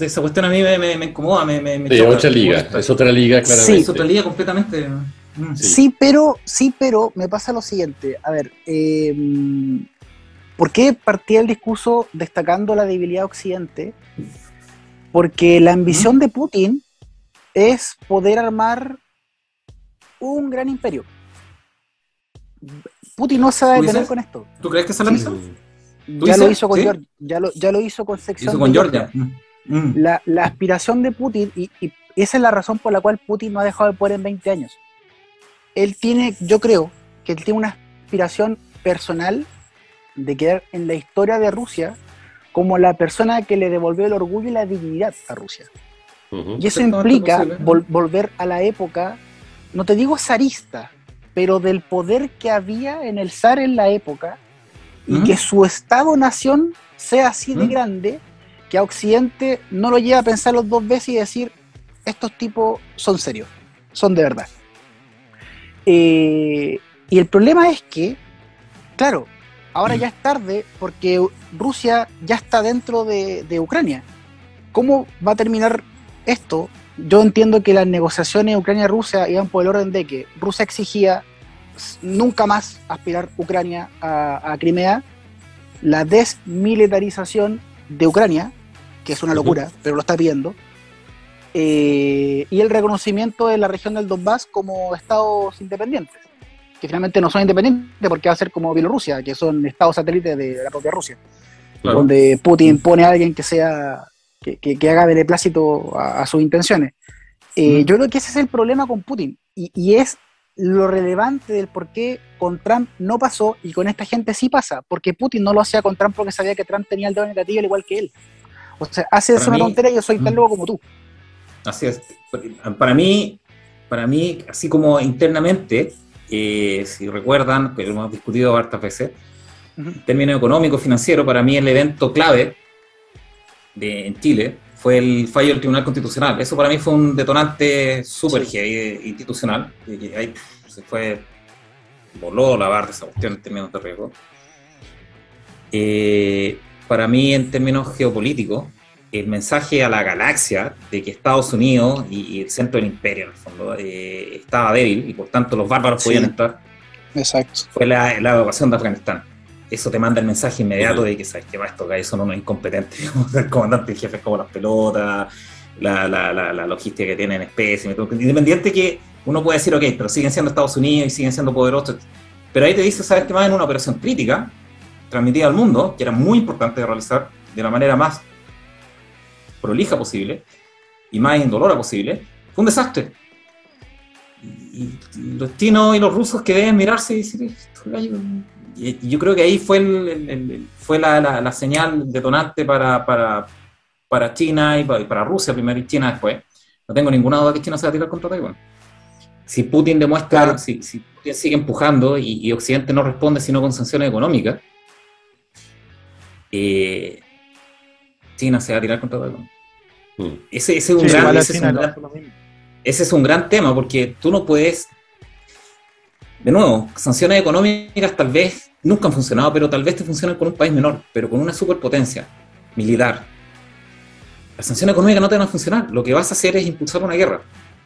Esa cuestión a mí me, incomoda, me, me, sí, otra liga, es otra liga, claramente. Sí, es otra liga completamente. Mm. Sí. pero, sí, pero me pasa lo siguiente. A ver, eh, ¿por qué partía el discurso destacando la debilidad de Occidente? Porque la ambición de Putin es poder armar un gran imperio. Putin no se va a detener con esto. ¿Tú crees que es la ambición? Ya lo, hizo con Georgia, ya, lo, ya lo hizo con sección. con Georgia. Mm. Mm. La, aspiración de Putin, y, y, esa es la razón por la cual Putin no ha dejado de poder en 20 años. Él tiene, yo creo, que él tiene una aspiración personal de quedar en la historia de Rusia como la persona que le devolvió el orgullo y la dignidad a Rusia. Y eso implica volver a la época, no te digo zarista, pero del poder que había en el zar en la época y que su Estado-nación sea así de grande que a Occidente no lo lleva a pensar los dos veces y decir, estos tipos son serios, son de verdad. Eh, y el problema es que, claro, ahora ya es tarde porque Rusia ya está dentro de, Ucrania. ¿Cómo va a terminar esto? Yo entiendo que las negociaciones Ucrania-Rusia iban por el orden de que Rusia exigía nunca más aspirar Ucrania a, Crimea, la desmilitarización de Ucrania, que es una locura, pero lo está pidiendo, eh, y el reconocimiento de la región del Donbass como estados independientes que finalmente no son independientes porque va a ser como Bielorrusia, que son estados satélites de la propia Rusia, donde Putin pone a alguien que sea que, que, haga beneplácito a, sus intenciones. Eh, yo creo que ese es el problema con Putin y, es lo relevante del por qué con Trump no pasó y con esta gente sí pasa, porque Putin no lo hacía con Trump porque sabía que Trump tenía el dedo negativo al igual que él. O sea, hace eso una tontería y yo soy tan mm. loco como tú. Así es. Para mí, para mí, así como internamente, eh, si recuerdan, que lo hemos discutido hartas veces, en términos económicos, financieros, para mí el evento clave de, en Chile fue el fallo del Tribunal Constitucional. Eso para mí fue un detonante súper eh, institucional. Y ahí se fue, voló la barra de esa cuestión en términos de riesgo. Eh, para mí, en términos geopolíticos, el mensaje a la galaxia de que Estados Unidos y, el centro del imperio, en el fondo, eh, estaba débil y por tanto los bárbaros podían entrar. Exacto. Fue la, la evacuación de Afganistán. Eso te manda el mensaje inmediato de que, ¿sabes que va Estos gallos son unos incompetentes. el comandante y jefe es como las pelotas, la, la, la, logística que tienen especie. Independiente que uno puede decir, ok, pero siguen siendo Estados Unidos y siguen siendo poderosos. Pero ahí te dice, ¿sabes qué más? En una operación crítica, transmitida al mundo, que era muy importante de realizar de la manera más prolija posible y más indolora posible, fue un desastre. Y, los chinos y los rusos que deben mirarse y decir, y yo creo que ahí fue, el, fue la, la, señal detonante para, para, para China y para, Rusia primero y China después. No tengo ninguna duda que China se va a tirar contra Taiwán. Si Putin demuestra, si, si, Putin sigue empujando y, Occidente no responde sino con sanciones económicas, eh, China se va a tirar contra Taiwán. Hmm. Ese, es un gran, ese, es un gran, tema porque tú no puedes, de nuevo, sanciones económicas tal vez nunca han funcionado, pero tal vez te funcionan con un país menor, pero con una superpotencia militar. Las sanciones económicas no te van a funcionar. Lo que vas a hacer es impulsar una guerra.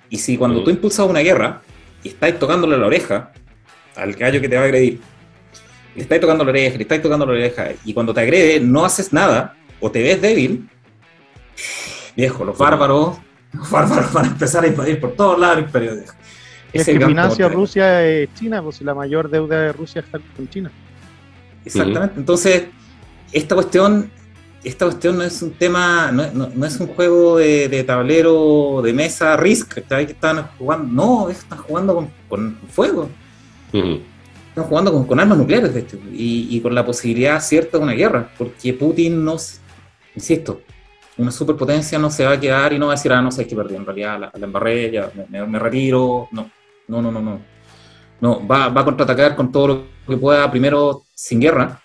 Y si cuando hmm. tú impulsas una guerra y estás tocándole la oreja al gallo que te va a agredir, le estáis tocando la oreja, le estáis tocando la oreja, y cuando te agrede no haces nada, o te ves débil, viejo, los bárbaros, los bárbaros van a empezar a invadir por todos lados el imperio. Es que financia Rusia es China, pues la mayor deuda de Rusia está con China. Exactamente. Entonces, esta cuestión, esta cuestión no es un tema, no, es un juego de, tablero, de mesa, Risk, que están jugando, no, están jugando con, fuego. Están jugando con, armas nucleares, de hecho, y, y, con la posibilidad cierta de una guerra, porque Putin nos, insisto, una superpotencia no se va a quedar y no va a decir, ah, no sé, es que perdí, en realidad la, la embarré, ya me, retiro. No, no, no, no, no. No, va, va a contraatacar con todo lo que pueda, primero sin guerra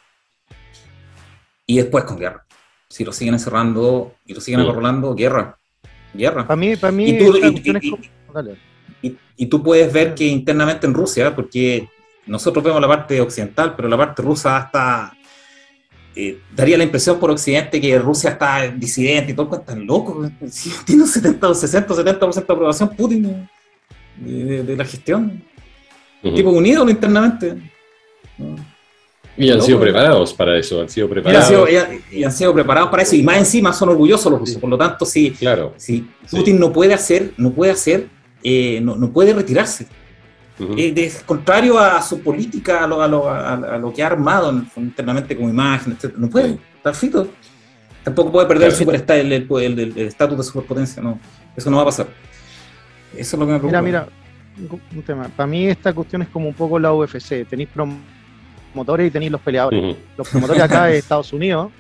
y después con guerra. Si lo siguen encerrando y lo siguen acorralando, guerra. Guerra. Para mí, para mí, y tú, y tú puedes ver que internamente en Rusia, porque nosotros vemos la parte occidental, pero la parte rusa está eh, daría la impresión por Occidente que Rusia está disidente y todo, están locos. tiene un 70, 60, 70% de aprobación Putin de, la gestión. Tipo unido internamente. Y han sido preparados para eso, han sido preparados. Y han sido, preparados para eso, y más encima son orgullosos los rusos. Por lo tanto, si, claro, si Putin no puede hacer, no puede hacer, eh, no, no puede retirarse es contrario a su política, a lo, a lo, a, lo que ha armado internamente como imagen, etc. No puede, está frito. Tampoco puede perder el, el, estatus de superpotencia, no. Eso no va a pasar. Eso es lo que me preocupa. Mira, mira, un tema. Para mí esta cuestión es como un poco la UFC. Tenéis promotores y tenéis los peleadores. Los promotores acá de Estados Unidos,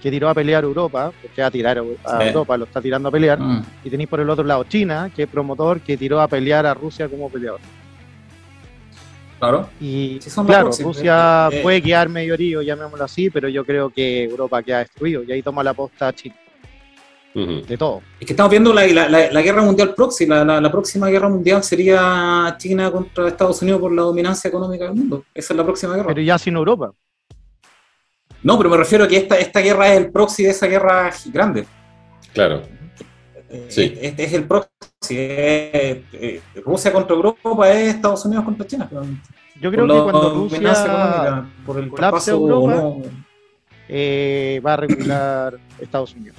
que tiró a pelear Europa, porque va a tirar a Europa, lo está tirando a pelear. Mm. Y tenéis por el otro lado China, que es promotor, que tiró a pelear a Rusia como peleador. Claro. Y claro, Rusia eh, puede quedar medio herido, llamémoslo así, pero yo creo que Europa queda destruido y ahí toma la posta China. De todo. Es que estamos viendo la, guerra mundial próxima. La, próxima guerra mundial sería China contra Estados Unidos por la dominancia económica del mundo. Esa es la próxima guerra. Pero ya sin Europa. No, pero me refiero a que esta, esta guerra es el proxy de esa guerra grande. Claro. Eh, sí. Este es el proxy. Eh, Rusia contra Europa es Estados Unidos contra China. Yo creo que cuando Rusia por el colapse Europa, eh, va a regular Estados Unidos.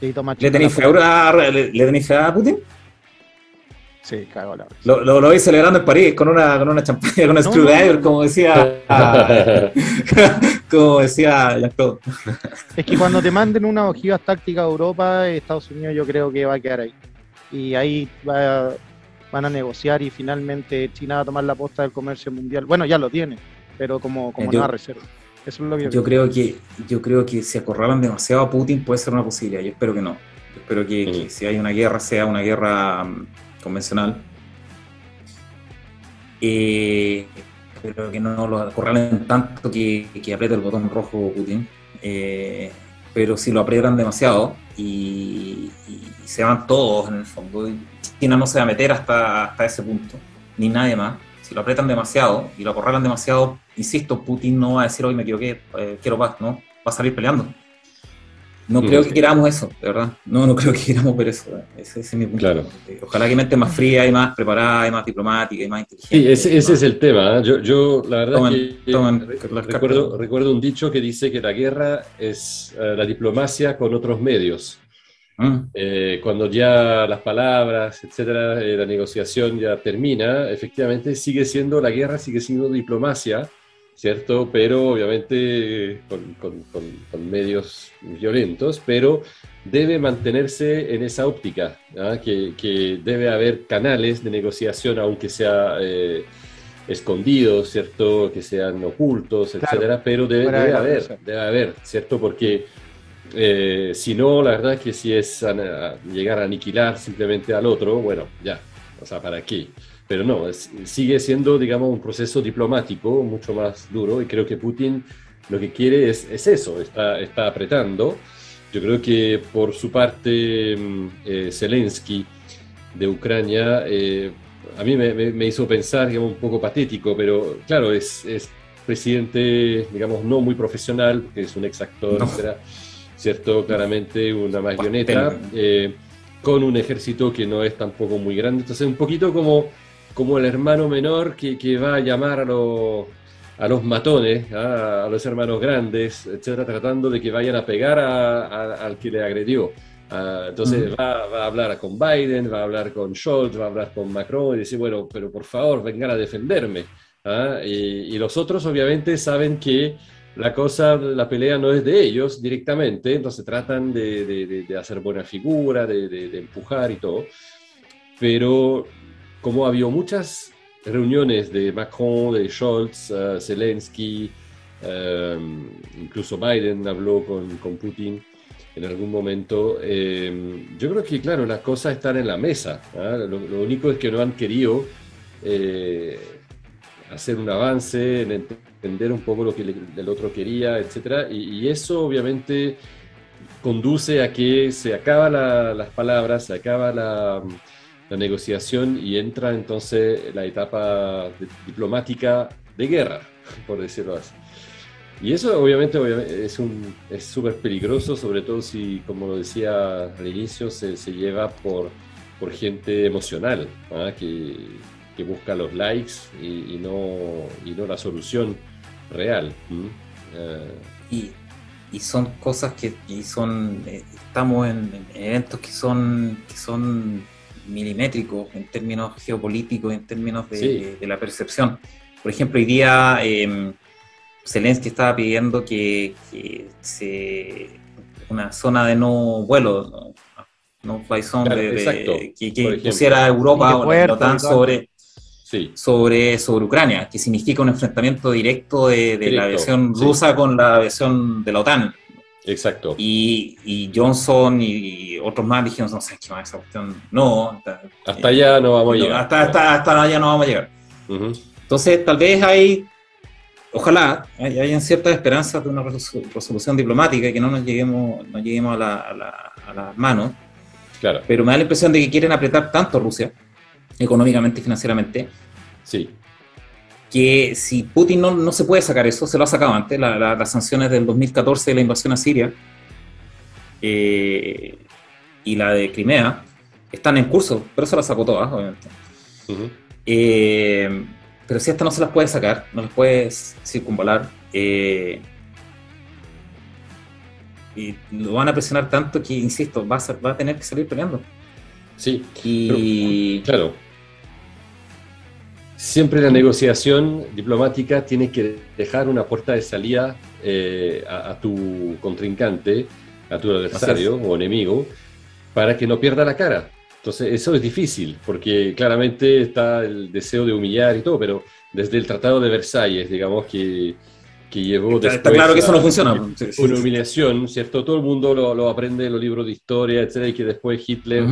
¿Le tenéis fe, a, a Putin? Sí, la Lo, lo, lo vi celebrando en París con una, con una champaña, con una screwdriver, como decía. como decía Es que cuando te manden una ojivas táctica a Europa, Estados Unidos yo creo que va a quedar ahí. Y ahí va, van a negociar y finalmente China va a tomar la posta del comercio mundial. Bueno, ya lo tiene, pero como, como nueva reserva. Eso es lo que yo, creo. que yo creo que si acorralan demasiado a Putin puede ser una posibilidad. Yo espero que no. Yo espero que, si hay una guerra sea una guerra mm, convencional. Eh, pero que no lo acorralen tanto que, que apriete el botón rojo Putin. Eh, pero si lo aprietan demasiado y, se van todos en el fondo, China no se va a meter hasta, hasta ese punto, ni nadie más. Si lo aprietan demasiado y lo acorralan demasiado, insisto, Putin no va a decir hoy me equivoqué, eh, quiero paz, ¿no? Va a salir peleando. No creo que queramos eso, de verdad. No, no creo que queramos ver eso. Ese, es mi punto. Claro. Ojalá que mente más fría y más preparada y más diplomática y más inteligente. Sí, ese, ese es el tema. ¿eh? Yo, yo, la verdad que recuerdo, recuerdo, un dicho que dice que la guerra es eh, la diplomacia con otros medios. Mm. Eh, cuando ya las palabras, etcétera, la negociación ya termina, efectivamente sigue siendo la guerra, sigue siendo diplomacia ¿cierto? Pero obviamente con, medios violentos, pero debe mantenerse en esa óptica, ¿ah? que, debe haber canales de negociación, aunque sea eh, escondidos, ¿cierto? Que sean ocultos, etcétera, pero debe, haber, debe haber, ¿cierto? Porque eh, si no, la verdad es que si es llegar a aniquilar simplemente al otro, bueno, ya, o sea, ¿para qué? pero no, sigue siendo, digamos, un proceso diplomático mucho más duro y creo que Putin lo que quiere es, es eso, está, está, apretando. Yo creo que por su parte mm, eh, Zelensky de Ucrania, eh, a mí me, me, hizo pensar, digamos, un poco patético, pero claro, es, es presidente, digamos, no muy profesional, porque es un ex actor, ¿cierto? Claramente una marioneta, eh, con un ejército que no es tampoco muy grande, entonces un poquito como como el hermano menor que, que va a llamar a, los, a los matones, a, los hermanos grandes, etcétera, tratando de que vayan a pegar al que le agredió. Ah, entonces va, va, a hablar con Biden, va a hablar con Scholz, va a hablar con Macron y dice, bueno, pero por favor, vengan a defenderme. ¿ah? Y, los otros obviamente saben que la cosa, la pelea no es de ellos directamente, entonces tratan de, de, de hacer buena figura, de, empujar y todo. Pero como había muchas reuniones de Macron, de Scholz, uh, Zelensky, um, incluso Biden habló con, con, Putin en algún momento, um, yo creo que, claro, las cosas están en la mesa. ¿ah? Lo, único es que no han querido eh, hacer un avance, en entender un poco lo que el otro quería, etc. Y, eso obviamente conduce a que se acaban las palabras, se acaba la la negociación y entra entonces la etapa diplomática de guerra, por decirlo así. Y eso obviamente, es un, es súper peligroso, sobre todo si, como lo decía al inicio, se, se lleva por, por gente emocional, ¿ah? que, que, busca los likes y, y, no, y no la solución real. Eh, y, y, son cosas que y son, eh, estamos en, en, eventos que son, que son milimétricos en términos geopolíticos, en términos de, la percepción. Por ejemplo, hoy día eh, Zelensky estaba pidiendo que, se, una zona de no vuelo, no, fly zone, que, pusiera Europa o la OTAN sobre, sobre, sobre Ucrania, que significa un enfrentamiento directo de, la aviación rusa con la aviación de la OTAN. Exacto. Y, y, Johnson y otros más dijeron, no sé qué más esa cuestión. No. Hasta, hasta allá no vamos a llegar. Hasta, hasta, hasta, allá no vamos a llegar. Entonces, tal vez hay, ojalá, hay, hayan ciertas esperanzas de una resolución diplomática y que no nos lleguemos, no lleguemos a, la, a, la, a las manos. Claro. Pero me da la impresión de que quieren apretar tanto a Rusia, económicamente y financieramente, sí que si Putin no, no, se puede sacar eso, se lo ha sacado antes, las sanciones del 2014 de la invasión a Siria eh, y la de Crimea están en curso, pero se las sacó todas, obviamente. Eh, pero si esta no se las puede sacar, no las puede circunvalar, eh, y lo van a presionar tanto que, insisto, va a, va a tener que salir peleando. Sí, y, claro, siempre la negociación diplomática tiene que dejar una puerta de salida eh, a, tu contrincante, a tu adversario o enemigo, para que no pierda la cara. Entonces, eso es difícil, porque claramente está el deseo de humillar y todo, pero desde el Tratado de Versalles, digamos que, que llevó está, está claro que eso no funciona. Una humiliación, ¿cierto? Todo el mundo lo, lo, aprende en los libros de historia, etcétera, y que después Hitler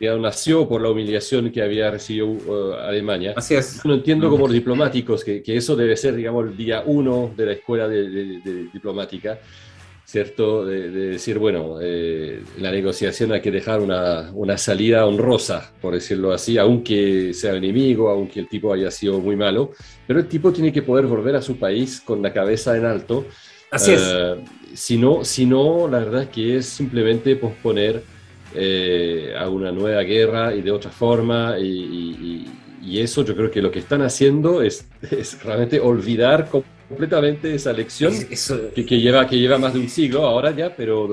nació por la humillación que había recibido uh, Alemania. Así es. No entiendo como los diplomáticos que, que, eso debe ser, digamos, el día uno de la escuela de, de, diplomática, ¿cierto? De, decir, bueno, eh, la negociación hay que dejar una, una, salida honrosa, por decirlo así, aunque sea enemigo, aunque el tipo haya sido muy malo, pero el tipo tiene que poder volver a su país con la cabeza en alto. Así es. Eh, si no, si no, la verdad es que es simplemente posponer eh, a una nueva guerra y de otra forma. Y, eso yo creo que lo que están haciendo es, realmente olvidar completamente esa lección que, lleva, que lleva más de un siglo ahora ya, pero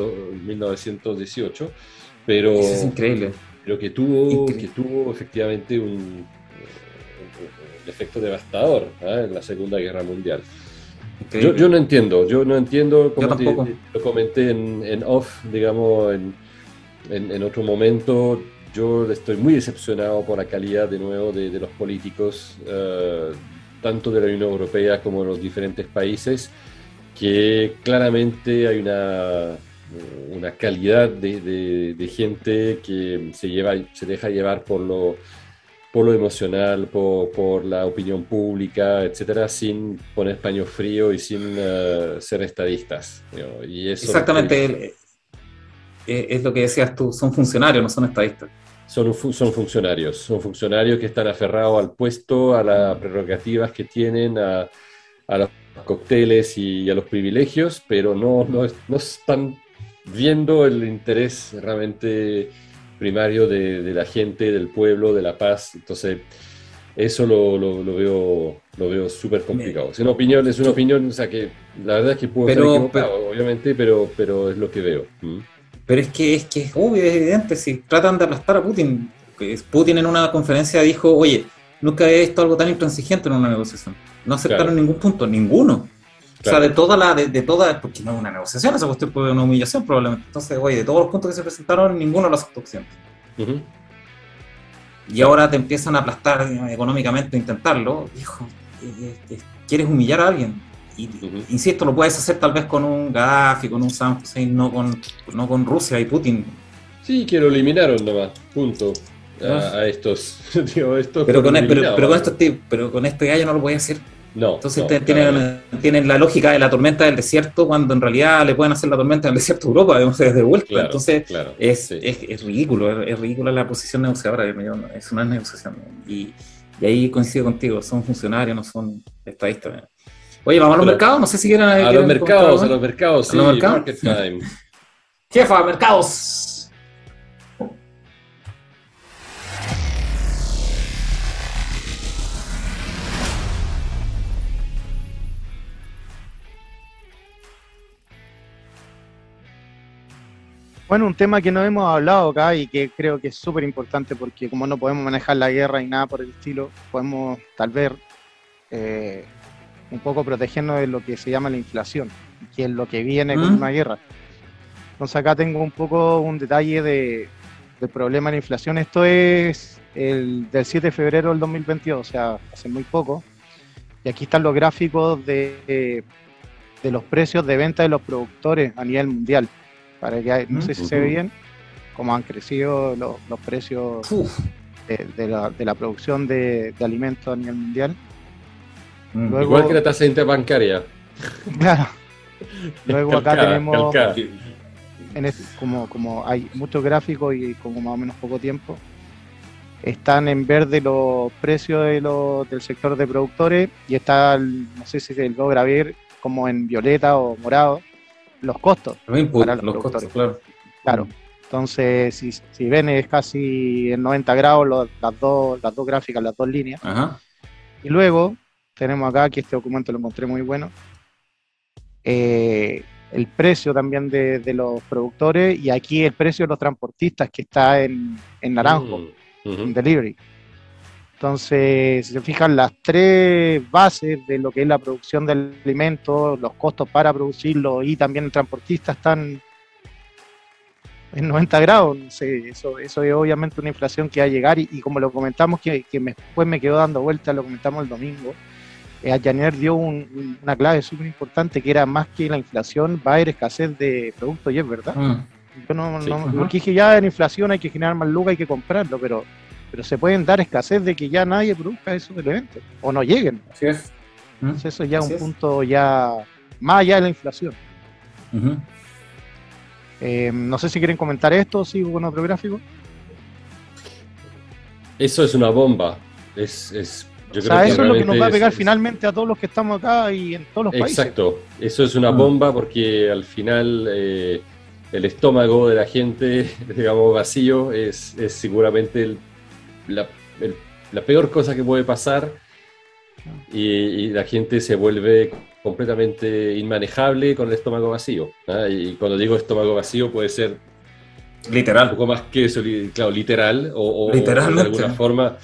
1918. Pero, es increíble. Pero que tuvo, que tuvo efectivamente un, efecto devastador ¿eh? en la Segunda Guerra Mundial. Yo, yo, no entiendo, yo no entiendo, como lo comenté en, en, off, digamos, en, en, otro momento. Yo estoy muy decepcionado por la calidad de nuevo de, los políticos, eh, tanto de la Unión Europea como de los diferentes países, que claramente hay una, una calidad de, de, gente que se, lleva, se deja llevar por lo, por lo emocional, por, por, la opinión pública, etcétera, sin poner paño frío y sin uh, ser estadistas. Y eso Exactamente es lo que decías tú, son funcionarios, no son estadistas. Son, son funcionarios, son funcionarios que están aferrados al puesto, a las prerrogativas que tienen, a, a los cócteles y a los privilegios, pero no, no, no están viendo el interés realmente primario de, de, la gente, del pueblo, de la paz. Entonces, eso lo, lo, lo veo lo veo súper complicado. Es una opinión, es una opinión, o sea que la verdad es que puedo pero, estar equivocado, obviamente, pero, pero es lo que veo. ¿Mm? Pero es que es que es obvio, es evidente, si tratan de aplastar a Putin, Putin en una conferencia dijo, oye, nunca he visto algo tan intransigente en una negociación. No aceptaron ningún punto, ninguno. O sea, de toda la, de, de, toda, porque no es una negociación, esa cuestión fue una humillación probablemente. Entonces, oye, de todos los puntos que se presentaron, ninguno lo aceptó Occidente. Y ahora te empiezan a aplastar económicamente, intentarlo. Hijo, eh, eh, ¿quieres humillar a alguien? Y, Insisto, lo puedes hacer tal vez con un Gaddafi, con un Saddam Hussein, no con, no con Rusia y Putin. Sí, que lo eliminaron nomás, punto. A, estos, pero, con, e- pero, pero, con estos pero con este gallo no lo puede hacer. No. Entonces tienen, tienen, la lógica de la tormenta del desierto cuando en realidad le pueden hacer la tormenta del desierto de Europa, digamos, desde vuelta. Entonces es, es, es, ridículo, es, ridícula la posición negociadora, es una negociación. Y, y ahí coincido contigo, son funcionarios, no son estadistas. Oye, vamos a los mercados, no sé si quieren... A los mercados, a los mercados, sí, ¿A los mercados? Market time. Jefa, mercados. Bueno, un tema que no hemos hablado acá y que creo que es súper importante porque como no podemos manejar la guerra y nada por el estilo, podemos tal vez eh, un poco protegernos de lo que se llama la inflación, que es lo que viene con ¿Mm? una guerra. Entonces acá tengo un poco un detalle de, del problema de la inflación. Esto es el del 7 de febrero del 2022, o sea, hace muy poco. Y aquí están los gráficos de, de los precios de venta de los productores a nivel mundial. Para que no sé si se ve bien cómo han crecido los, los precios de, de, la, de, la, producción de, de alimentos a nivel mundial. Mm. Igual que la tasa interbancaria. Claro. Luego acá tenemos, como, como hay muchos gráficos y como más o menos poco tiempo, están en verde los precios de los, del sector de productores y está, no sé si se logra ver, como en violeta o morado, los costos. para los, costos, claro. Claro. Entonces, si, si ven, es casi en 90 grados las, dos, las dos gráficas, las dos líneas. Ajá. Y luego tenemos acá, que este documento lo encontré muy bueno, eh, el precio también de, los productores y aquí el precio de los transportistas que está en, en naranjo, mm, en delivery. Entonces, si se fijan, las tres bases de lo que es la producción del alimento, los costos para producirlo y también el transportista están en 90 grados, no sé, eso, eso es obviamente una inflación que va a llegar y, como lo comentamos, que, que después me quedó dando vuelta, lo comentamos el domingo, eh, Janer dio una clave súper importante que era más que la inflación, va a haber escasez de productos y es verdad. Mm. Yo no, no porque dije ya en inflación hay que generar más lucas, hay que comprarlo, pero, pero se pueden dar escasez de que ya nadie produzca esos elementos o no lleguen. Así es. eso ya es un punto ya más allá de la inflación. Eh, no sé si quieren comentar esto, sigo con otro gráfico. Eso es una bomba. Es, es o sea, eso es lo que nos va a pegar finalmente a todos los que estamos acá y en todos los países. Exacto, eso es una mm. bomba porque al final eh, el estómago de la gente, digamos, vacío, es, es seguramente la, peor cosa que puede pasar y, la gente se vuelve completamente inmanejable con el estómago vacío. ¿ah? Y cuando digo estómago vacío puede ser literal. Un poco más que eso, claro, literal o, o de alguna forma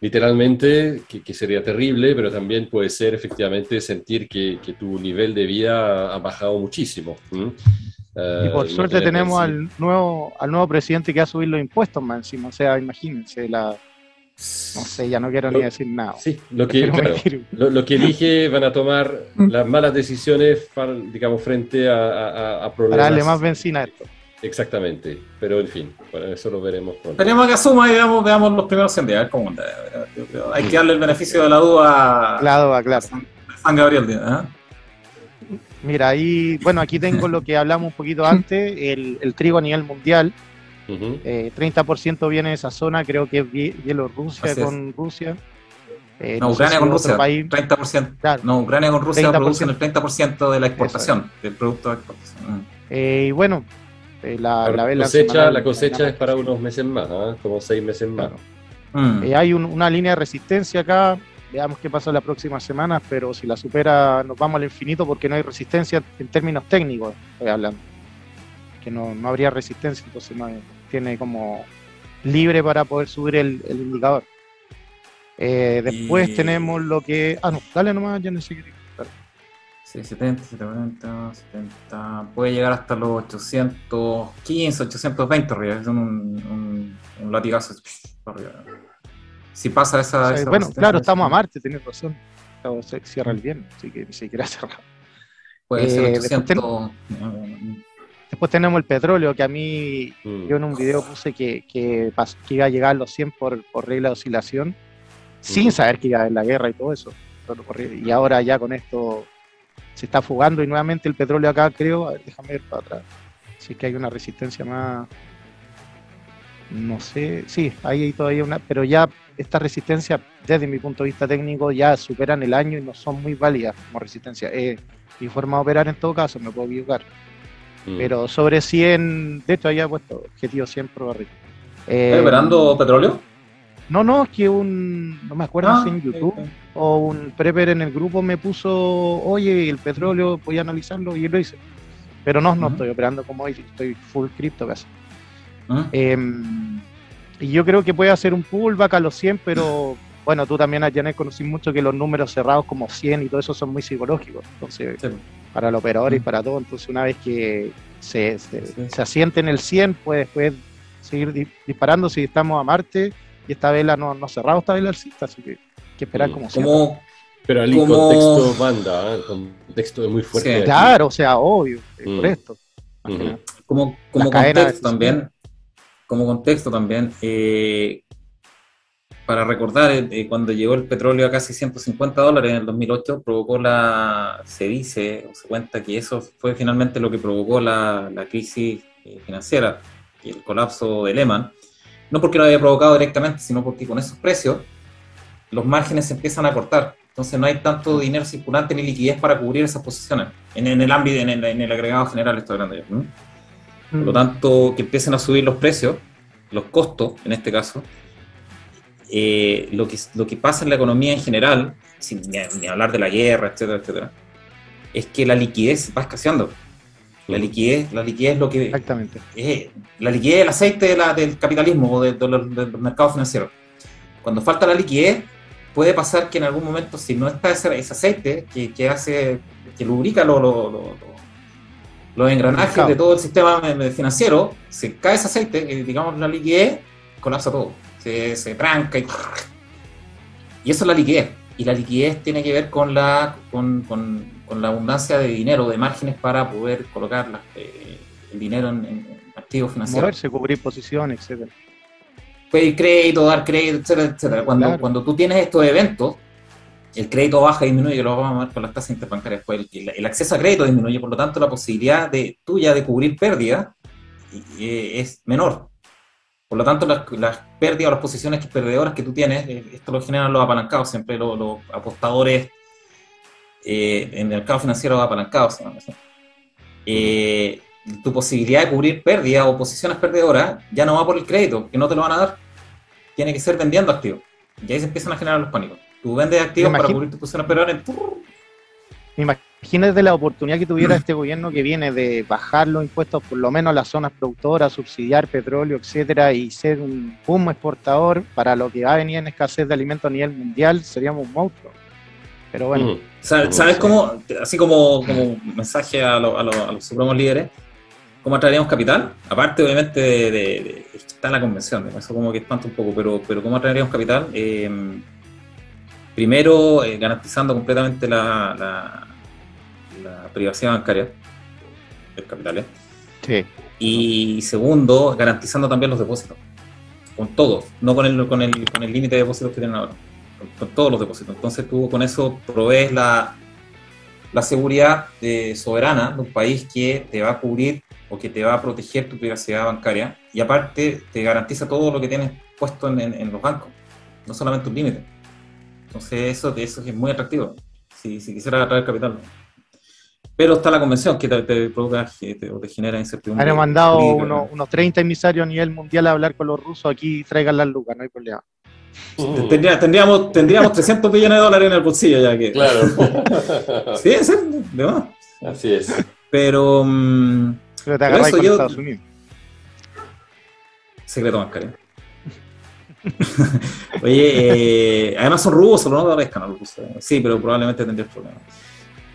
literalmente, que, sería terrible, pero también puede ser efectivamente sentir que, tu nivel de vida ha bajado muchísimo. y por suerte tenemos al nuevo, al nuevo presidente que ha subido los impuestos más encima, o sea, imagínense la... No sé, ya no quiero ni decir nada. Sí, lo que, lo, que dije van a tomar mm. las malas decisiones, digamos, frente a, a, problemas. Para darle más benzina a esto. Exactamente, pero en fin, eso lo veremos pronto. Tenemos que asuma y veamos, veamos los primeros 100 días, a ver cómo Hay que darle el beneficio de la duda la duda, claro. San Gabriel. ¿eh? Mira, ahí, bueno, aquí tengo lo que hablamos un poquito antes, el, trigo a nivel mundial. 30% eh, viene de esa zona, creo que es Bielorrusia con Rusia. Eh, no, Ucrania con Rusia, 30%. No, Ucrania con Rusia producen el 30% de la exportación, del producto de exportación. y bueno, eh, la, la, cosecha, la cosecha es para unos meses más, ¿ah? como seis meses más. Mm. Eh, hay una línea de resistencia acá, veamos qué pasa las próximas semanas, pero si la supera nos vamos al infinito porque no hay resistencia en términos técnicos, estoy hablando. Que no, no habría resistencia, entonces no tiene como libre para poder subir el, indicador. Eh, después tenemos lo que... Ah, no, dale nomás, ya no sé qué. Sí, 70, 70, 70. Puede llegar hasta los 815, 820 arriba. Es un, un, latigazo arriba. Si pasa esa. bueno, claro, estamos a Marte, tienes razón. Se cierra el bien, así que ni siquiera cerrar. Puede ser 800. Eh, después, tenemos el petróleo, que a mí, mm. yo en un video puse que, que, iba a llegar a los 100 por, por regla de oscilación, sin mm. saber que iba a haber la guerra y todo eso. Y ahora ya con esto se está fugando y nuevamente el petróleo acá, creo, déjame ver para atrás, si es que hay una resistencia más, no sé, sí, hay todavía una, pero ya esta resistencia, desde mi punto de vista técnico, ya superan el año y no son muy válidas como resistencia. Eh, y forma de operar en todo caso, me puedo equivocar. Mm. Pero sobre 100, de hecho, había puesto objetivo 100 por barril. Eh, operando petróleo? No, no, es que un, no me acuerdo ah, si en YouTube o un prepper en el grupo me puso, oye, el petróleo, voy a analizarlo y lo hice. Pero no, no estoy operando como hoy, estoy full cripto casi. Ah. Em, y yo creo que puede hacer un pullback a los 100, pero bueno, tú también, Janet, conocí mucho que los números cerrados como 100 y todo eso son muy psicológicos. Entonces, para el operador y para todo, entonces una vez que se, se, asiente en el 100, pues puede seguir disparando si estamos a Marte y esta vela no, no cerrado esta vela alcista, así que hay que esperar mm. como, como Pero al contexto banda, ¿eh? el contexto es muy fuerte. claro, o sea, obvio, por mm. esto. Como, como contexto también, como contexto también, eh, para recordar, eh, cuando llegó el petróleo a casi 150 dólares en el 2008, provocó la, se dice o se cuenta que eso fue finalmente lo que provocó la, la crisis financiera y el colapso de Lehman no porque lo haya provocado directamente, sino porque con esos precios los márgenes se empiezan a cortar. Entonces no hay tanto dinero circulante ni liquidez para cubrir esas posiciones en, el ámbito, en el, agregado general, estoy hablando yo. Por lo mm. tanto, que empiecen a subir los precios, los costos en este caso, eh, lo, que, lo que pasa en la economía en general, sin ni, hablar de la guerra, etcétera, etcétera, es que la liquidez va escaseando. La liquidez, la liquidez es lo que. Exactamente. la liquidez es el aceite del capitalismo o de, los, mercados financieros. Cuando falta la liquidez, puede pasar que en algún momento, si no está ese, aceite que, hace, que lubrica los los engranajes de todo el sistema financiero, se cae ese aceite, y digamos la liquidez, colapsa todo. Se, se tranca y, y eso es la liquidez. Y la liquidez tiene que ver con la, con, con, la abundancia de dinero, de márgenes para poder colocar eh, el dinero en, activos financieros. Moverse, cubrir posiciones, etcétera. Pedir crédito, dar crédito, etcétera, etcétera. Cuando, cuando tú tienes estos eventos, el crédito baja y disminuye, lo vamos a ver con las tasas interbancarias. Pues el, acceso a crédito disminuye, por lo tanto la posibilidad de tuya de cubrir pérdida eh, es menor. Por lo tanto, las, pérdidas o las posiciones perdedoras que tú tienes, eh, esto lo generan los apalancados, siempre los, apostadores eh, en el mercado financiero apalancados. tu posibilidad de cubrir pérdidas o posiciones perdedoras ya no va por el crédito, que no te lo van a dar. Tiene que ser vendiendo activos. Y ahí se empiezan a generar los pánicos. Tú vendes activos para cubrir tus posiciones pero Imagínate la oportunidad que tuviera este gobierno que viene de bajar los impuestos, por lo menos a las zonas productoras, subsidiar petróleo, etcétera, y ser un boom exportador para lo que va a venir en escasez de alimentos a nivel mundial, seríamos un monstruo. Pero bueno. ¿Sabes, cómo, así como, como mensaje a, los supremos líderes, cómo atraeríamos capital? Aparte, obviamente, de, de, está en la convención, eso como que espanta un poco, pero, pero ¿cómo atraeríamos capital? Eh, Primero, eh, garantizando completamente la, privacidad bancaria del capital. Sí. Y segundo, garantizando también los depósitos. Con todos, no con el con el con el límite de depósitos que tienen ahora. Con, todos los depósitos. Entonces tú con eso provees la, la seguridad eh, soberana de un país que te va a cubrir o que te va a proteger tu privacidad bancaria y aparte te garantiza todo lo que tienes puesto en, en los bancos, no solamente un límite. Entonces eso, eso es muy atractivo, si, si quisiera atraer capital. Pero está la convención que te, provoca o te genera incertidumbre. Han mandado unos, 30 emisarios a nivel mundial a hablar con los rusos, aquí traigan las lucas, no hay problema. Tendríamos, tendríamos 300 millones de dólares en el bolsillo ya que. Claro. sí, es de más. Así es. Pero. Um, pero te agarras con Estados Unidos. Secreto más cariño. Oye, eh, además son rubosos, no parezcan Sí, pero probablemente tendrías problemas.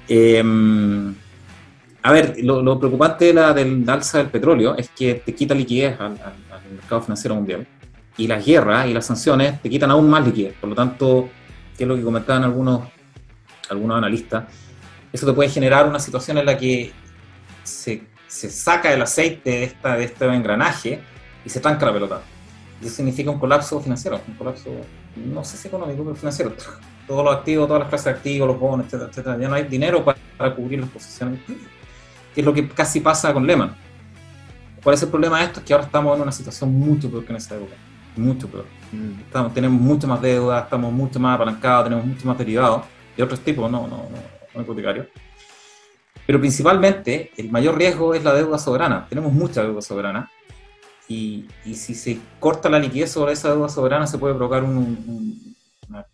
Em, a ver, lo, preocupante de la, del alza del petróleo es que te quita liquidez al, mercado financiero mundial. Y las guerras y las sanciones te quitan aún más liquidez. Por lo tanto, que es lo que comentaban algunos, algunos analistas, eso te puede generar una situación en la que se, se saca el aceite de, esta, de este engranaje y se tranca la pelota eso significa un colapso financiero, un colapso, no sé si económico, pero financiero. Todos los activos, todas las clases de activos, los bonos, etcétera, etcétera. Ya no hay dinero para, cubrir las posiciones. Que es lo que casi pasa con Lehman. ¿Cuál es el problema de esto? Es que ahora estamos en una situación mucho peor que en esa época. Mucho peor. Mm. Estamos, tenemos mucho más deuda, estamos mucho más apalancados, tenemos mucho más derivados de otros tipos, no, no, no, no hipotecarios. Pero principalmente, el mayor riesgo es la deuda soberana. Tenemos mucha deuda soberana y, si se corta la liquidez sobre esa deuda soberana, se puede provocar un,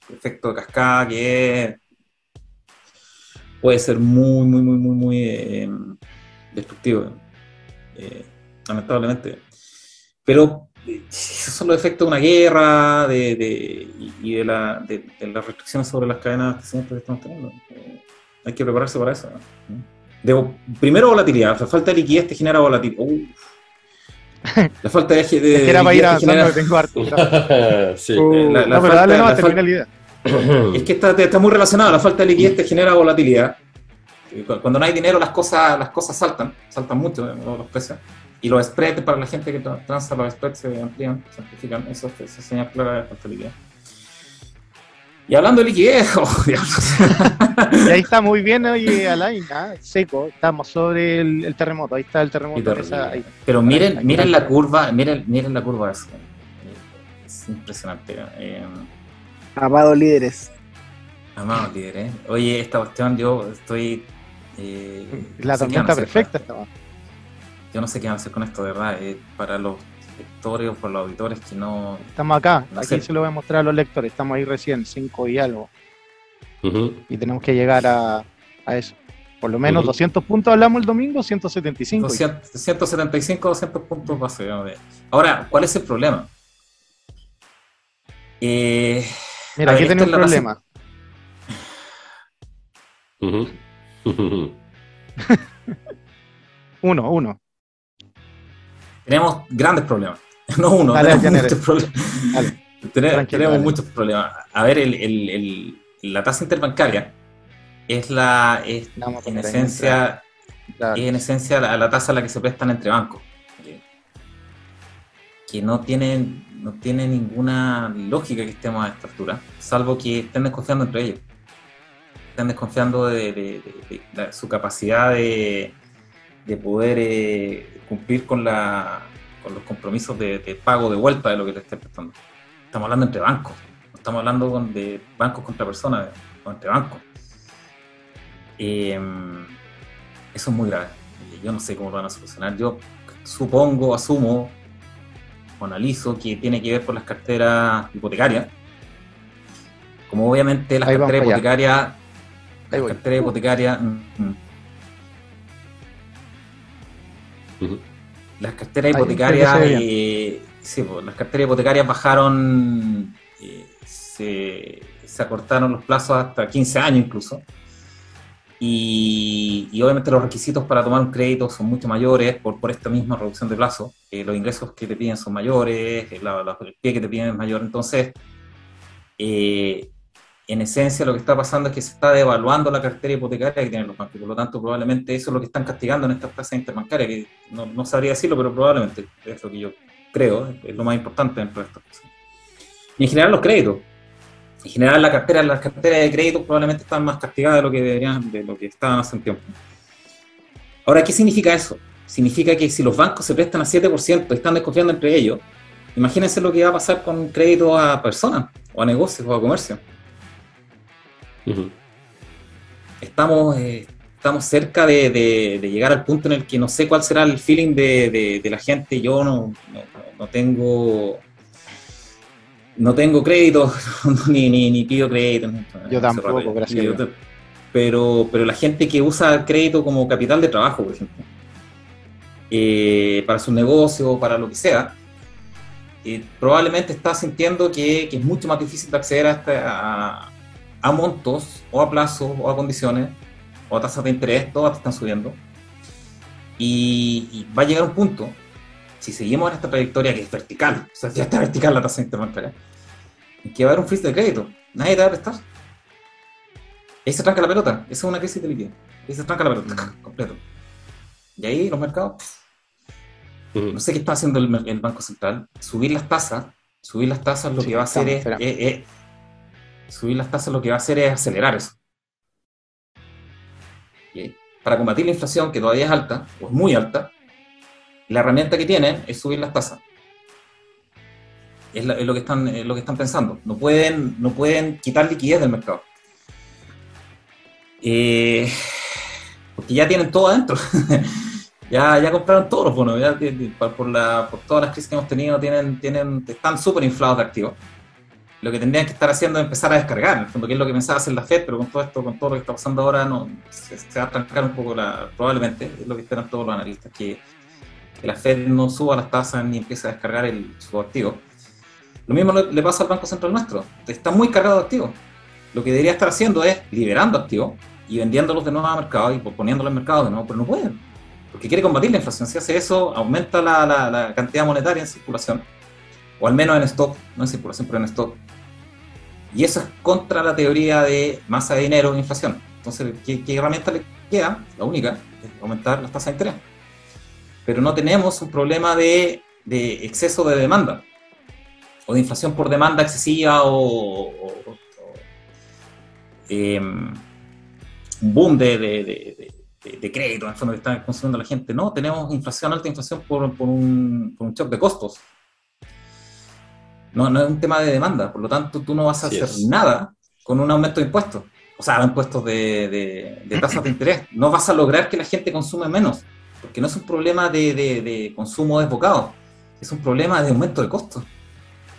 efecto de cascada que puede ser muy, muy, muy, muy, muy eh, destructivo, eh, lamentablemente. Pero esos son los efectos de una guerra de, y de, la, de, las restricciones sobre las cadenas que estamos teniendo. hay que prepararse para eso. primero, volatilidad. La falta de liquidez te genera volatilidad. La falta de. de, era para ir avanzando tengo harto. sí. Uh, la, no, pero dale no, termina la idea. Es que está, está, muy relacionado. La falta de liquidez te genera volatilidad. Cuando no hay dinero, las cosas, las cosas saltan, saltan mucho los precios. Y los spreads, para la gente que transa, los spreads se amplían, se amplifican. Eso es señal clara de falta de liquidez. Y hablando de liquidez, oh, y ahí está muy bien, oye, Alain, ¿ah? seco. Estamos sobre el, terremoto, ahí está el terremoto. Pero miren, miren la curva, miren, miren la curva. Es, es impresionante. Eh, Amados líderes. Amados líderes. Oye, esta cuestión yo estoy. Eh, la tormenta perfecta estaba. Yo no sé qué van a hacer con esto, de verdad. Eh, para los lectores o por los auditores que no. Estamos acá, aquí se lo voy a mostrar a los lectores, estamos ahí recién, 5 y algo. Y tenemos que llegar a, eso. Por lo menos 200 puntos hablamos el domingo, 175. 175, 200 puntos base. Ahora, ¿cuál es el problema? Eh, Mira, aquí tenemos un problema. Uno, uno. Tenemos grandes problemas. No uno, tenemos muchos problemas. tenemos, muchos problemas. A ver, la tasa interbancaria es la es, en esencia en esencia la, tasa a la que se prestan entre bancos que no tienen no tiene ninguna lógica que estemos a esta altura salvo que estén desconfiando entre ellos estén desconfiando de, su capacidad de, poder eh, cumplir con la con los compromisos de, pago de vuelta de lo que te esté prestando estamos hablando entre bancos no estamos hablando de bancos contra personas o entre bancos Em, eso es muy grave. Yo no sé cómo lo van a solucionar. Yo supongo, asumo o analizo que tiene que ver con las carteras hipotecarias. Como obviamente las carteras hipotecarias. Las carteras hipotecarias. Mm, Las carteras hipotecarias. Eh, sí, las carteras hipotecarias bajaron. Eh, se, se acortaron los plazos hasta 15 años incluso. Y, obviamente los requisitos para tomar un crédito son mucho mayores por, por esta misma reducción de plazo. Eh, los ingresos que te piden son mayores, eh, el pie que te piden es mayor. Entonces, eh, en esencia lo que está pasando es que se está devaluando la cartera hipotecaria que tienen los bancos. Por lo tanto, probablemente eso es lo que están castigando en estas tasas interbancarias, que no, sabría decirlo, pero probablemente es lo que yo creo, es lo más importante dentro de estas cosas. Y en general los créditos en general la cartera, las carteras de crédito probablemente están más castigadas de lo que deberían, de lo que estaban hace un tiempo. Ahora, ¿qué significa eso? Significa que si los bancos se prestan a 7% y están desconfiando entre ellos, imagínense lo que va a pasar con crédito a personas, o a negocios, o a comercio. Estamos, eh, estamos cerca de, llegar al punto en el que no sé cuál será el feeling de, la gente. Yo no, no tengo no tengo crédito, ni, ni, pido crédito. Yo tampoco, gracias. pero, pero la gente que usa crédito como capital de trabajo, por ejemplo, eh, para su negocio, para lo que sea, eh, probablemente está sintiendo que, es mucho más difícil de acceder a, a, montos, o a plazos, o a condiciones, o a tasas de interés, todas están subiendo. Y, y va a llegar un punto si seguimos en esta trayectoria que es vertical, o sea, ya está vertical la tasa interbancaria, que va a haber un freeze de crédito. Nadie te va a prestar. Ahí se tranca la pelota. Esa es una crisis de liquidez. Ahí se tranca la pelota, mm. completo. Y ahí los mercados. Mm. No sé qué está haciendo el, Banco Central. Subir las tasas. Subir las tasas lo que va a hacer es, Subir las tasas lo que va a hacer es acelerar eso. para combatir la inflación, que todavía es alta, o es muy alta, la herramienta que tienen es subir las tasas. Es, lo, que están, lo que están pensando. No pueden, no pueden quitar liquidez del mercado. Eh, porque ya tienen todo adentro. ya, ya compraron todos los bonos. por, la, por todas las crisis que hemos tenido, tienen, tienen, están súper inflados de activos. Lo que tendrían que estar haciendo es empezar a descargar, en el fondo, que es lo que pensaba hacer la Fed, pero con todo esto, con todo lo que está pasando ahora, se, va a trancar un poco, probablemente, es lo que esperan todos los analistas, que que la Fed no suba las tasas ni empiece a descargar el, su activo. Lo mismo le pasa al Banco Central nuestro. Está muy cargado de activos. Lo que debería estar haciendo es liberando activos y vendiéndolos de nuevo al mercado y poniéndolos al mercado de nuevo, pero no pueden. Porque quiere combatir la inflación. Si hace eso, aumenta la, la, cantidad monetaria en circulación. O al menos en stock, no en circulación, pero en stock. Y eso es contra la teoría de masa de dinero e inflación. Entonces, ¿qué, herramienta le queda? La única, es aumentar las tasas de interés pero no tenemos un problema de, exceso de demanda o de inflación por demanda excesiva o, em, un boom de, crédito en el fondo que está consumiendo la gente. No, tenemos inflación, alta inflación por un shock de costos. No, no es un tema de demanda, por lo tanto tú no vas a hacer nada con un aumento de impuestos, o sea, impuestos de, de tasas de interés. No vas a lograr que la gente consume menos porque no es un problema de, de, consumo desbocado, es un problema de aumento de costos.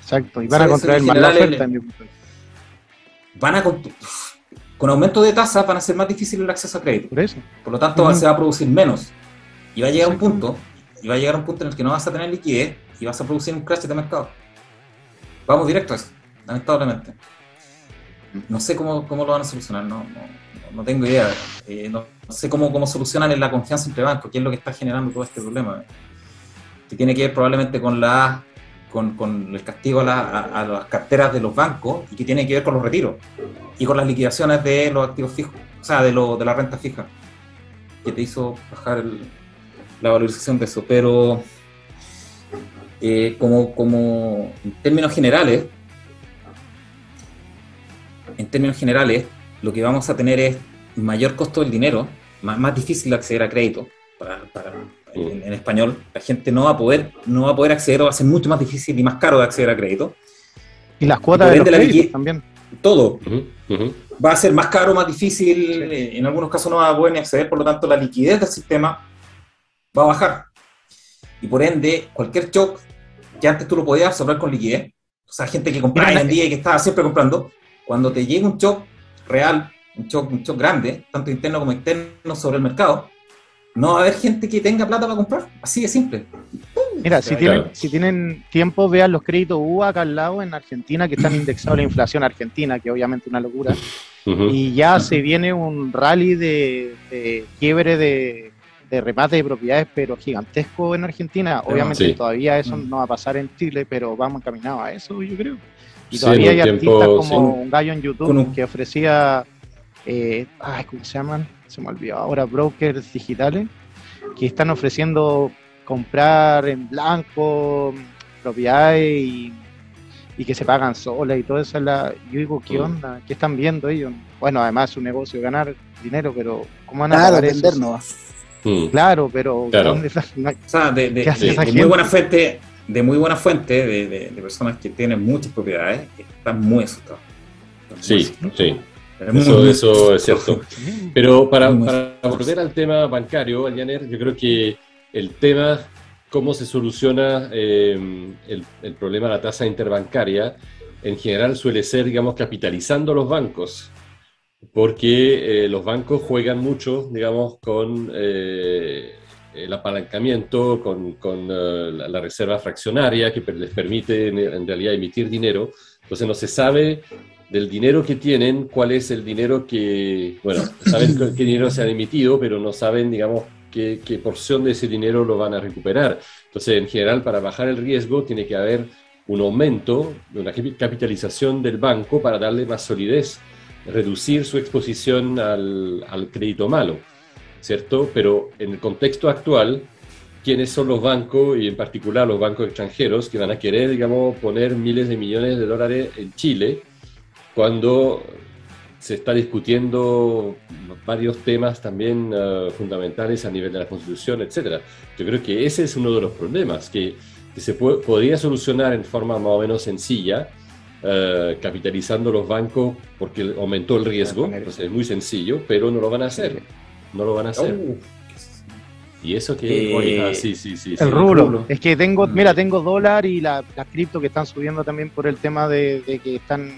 Exacto, y van a contraer más la oferta. van a con aumento de tasas van a ser más difícil el acceso a crédito. Por, eso. Por lo tanto, se va a producir menos. Y va a llegar un punto, y va a llegar un punto en el que no vas a tener liquidez y vas a producir un crash de mercado. Vamos directo a eso, lamentablemente. no sé cómo, cómo lo van a solucionar, no, no, tengo idea. Eh, no, sé cómo, cómo solucionan la confianza entre bancos, qué es lo que está generando todo este problema. Que tiene que ver probablemente con la con, con el castigo a, las carteras de los bancos y que tiene que ver con los retiros y con las liquidaciones de los activos fijos, o sea, de, lo, de la renta fija, que te hizo bajar la valorización de eso. Pero eh, como, como en términos generales, en términos generales, lo que vamos a tener es mayor costo del dinero, más, más difícil de acceder a crédito para, para en, español. La gente no va a poder, no va a poder acceder o va a ser mucho más difícil y más caro de acceder a crédito. Y las cuotas de los créditos también. Todo. Va a ser más caro, más difícil, eh, en algunos casos no va a poder ni acceder, por lo tanto la liquidez del sistema va a bajar. Y por ende, cualquier shock que antes tú lo podías absorber con liquidez, o sea, gente que compraba en día y que estaba siempre comprando, cuando te llega un shock real, un shock, un shock grande, tanto interno como externo sobre el mercado, no va a haber gente que tenga plata para comprar. Así de simple. Mira, si, tienen, si tienen tiempo, vean los créditos UA acá al lado en Argentina, que están indexados a la inflación argentina, que obviamente es una locura. Y ya se viene un rally de, quiebre de, remate de propiedades, pero gigantesco en Argentina. Obviamente todavía eso no va a pasar en Chile, pero vamos encaminados a eso, yo creo. Y todavía hay artistas como un gallo en YouTube que ofrecía, eh, ay, ¿cómo se llaman? se me olvidó ahora, brokers digitales que están ofreciendo comprar en blanco propiedades y, que se pagan solas y todo eso. La, yo digo, ¿qué mm. onda? ¿Qué están viendo ellos? Bueno, además es un negocio ganar dinero, pero ¿cómo van a Claro, vender no. Mm. Claro, pero o sea, de, muy buena fuente, de muy buena fuente de, personas que tienen muchas propiedades, que están muy asustados. sí, sí. Eso, eso es cierto. Pero para, volver al tema bancario, Aljaner, yo creo que el tema, cómo se soluciona em, el, problema de la tasa interbancaria, en general suele ser, digamos, capitalizando los bancos, porque eh, los bancos juegan mucho, digamos, con eh, el apalancamiento, con, con eh, la, reserva fraccionaria que les permite en realidad emitir dinero. Entonces no se sabe del dinero que tienen, cuál es el dinero que, bueno, saben qué dinero se ha emitido, pero no saben, digamos, qué, qué, porción de ese dinero lo van a recuperar. Entonces, en general, para bajar el riesgo, tiene que haber un aumento, una capitalización del banco para darle más solidez, reducir su exposición al, al crédito malo, ¿cierto? Pero en el contexto actual, quiénes son los bancos y en particular los bancos extranjeros que van a querer, digamos, poner miles de millones de dólares en Chile cuando se está discutiendo varios temas también uh, fundamentales a nivel de la Constitución, etc. Yo creo que ese es uno de los problemas que, que se podría solucionar en forma más o menos sencilla, uh, capitalizando los bancos porque aumentó el riesgo, entonces es muy sencillo, pero no lo van a hacer, no lo van a hacer. Oh. Y eso que... Eh, sí, sí, sí. El rublo. Es que tengo, mm. mira, tengo dólar y la, cripto que están subiendo también por el tema de, de que están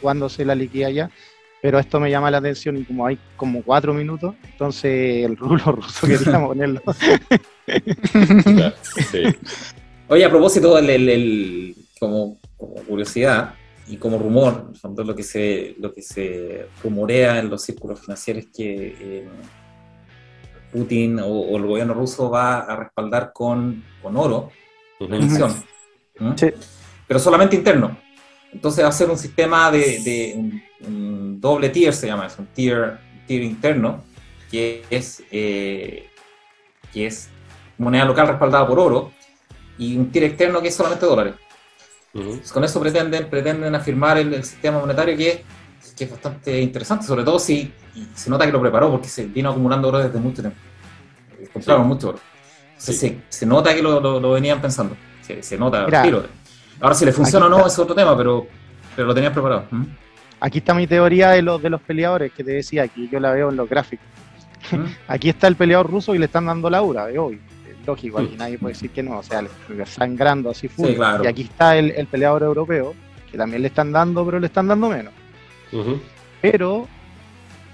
jugándose la liquidez ya, pero esto me llama la atención y como hay como cuatro minutos, entonces el rublo ruso queríamos ponerlo. Oye, a propósito, el, como, curiosidad y como rumor, lo que se lo que se rumorea en los círculos financieros que eh, Putin o, el gobierno ruso va a respaldar con, con oro la pero solamente interno. Entonces va a ser un sistema de, un, doble tier, se llama es un tier, tier interno, que es, eh, que es moneda local respaldada por oro, y un tier externo que es solamente dólares. Con eso pretenden, pretenden afirmar el, sistema monetario que, que, es bastante interesante, sobre todo si se nota que lo preparó porque se vino acumulando oro desde mucho tiempo. Eh, compraron mucho oro. Se, se, nota que lo, lo, venían pensando. Se, se nota. Tiro. Ahora si le funciona o no es otro tema, pero, pero lo tenías preparado. ¿Mm? Aquí está mi teoría de los, de los peleadores que te decía, aquí yo la veo en los gráficos. ¿Mm? Aquí está el peleador ruso y le están dando la aura de hoy. Lógico, aquí nadie puede decir que no, o sea, sangrando así full. Y aquí está el, el, peleador europeo, que también le están dando, pero le están dando menos. Pero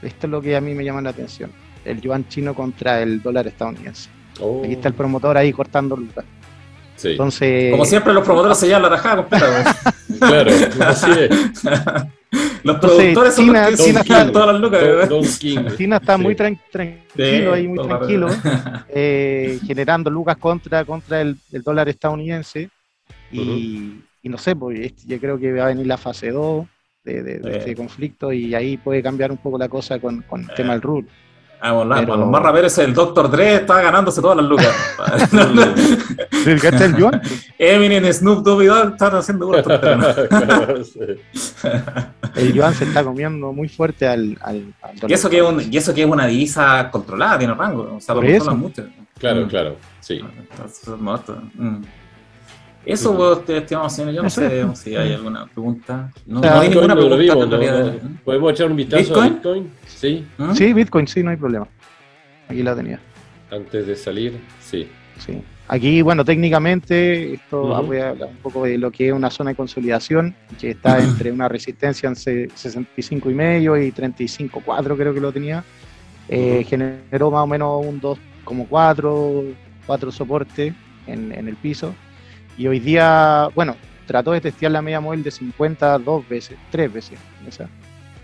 esto es lo que a mí me llama la atención. El yuan chino contra el dólar estadounidense. Oh. Aquí está el promotor ahí cortando lucas. Entonces, Como siempre, los promotores se llevan la tajada completa. claro, así es. Los productores son China, los que está, todas las lucas. Don King. China está Sí. muy tran- tranquilo Sí, ahí, muy tranquilo, eh, generando lucas contra, contra el, el dólar estadounidense. Y, y no sé, pues este- yo creo que va a venir la fase 2 de, de- de Sí. este conflicto y ahí puede cambiar un poco la cosa con, con el tema del rule. Ah, bueno, Pero- los más raperos, el Dr. Dre está ganándose todas las lucas. ¿El gasto del yuan? Eminem, Snoop Dogg y Dogg están haciendo sí. El yuan se está comiendo muy fuerte al, al, al. Y eso, que es un- y eso que es una divisa controlada, tiene rango. O sea, lo controlan mucho. Claro, Mm. claro, sí. Entonces. Mm. Eso, pues, te- estimado señor, yo no sé es. si hay alguna pregunta. No, O sea, no hay ninguna pregunta vimos, ¿no? ¿no? ¿Podemos echar un vistazo ¿Bitcoin? a Bitcoin? Sí, ¿Mm? Sí, Bitcoin, sí, no hay problema. Aquí la tenía. antes de salir, sí. Sí. Aquí, bueno, técnicamente, esto voy a hablar un poco de lo que es una zona de consolidación, que está entre una resistencia en se- 65 y medio y 35.4 creo que lo tenía. Eh. Generó más o menos un 2, como 4, 4 soportes en, en el piso. Y hoy día, bueno, trató de testear la media móvil de 50 dos veces, tres veces. esa.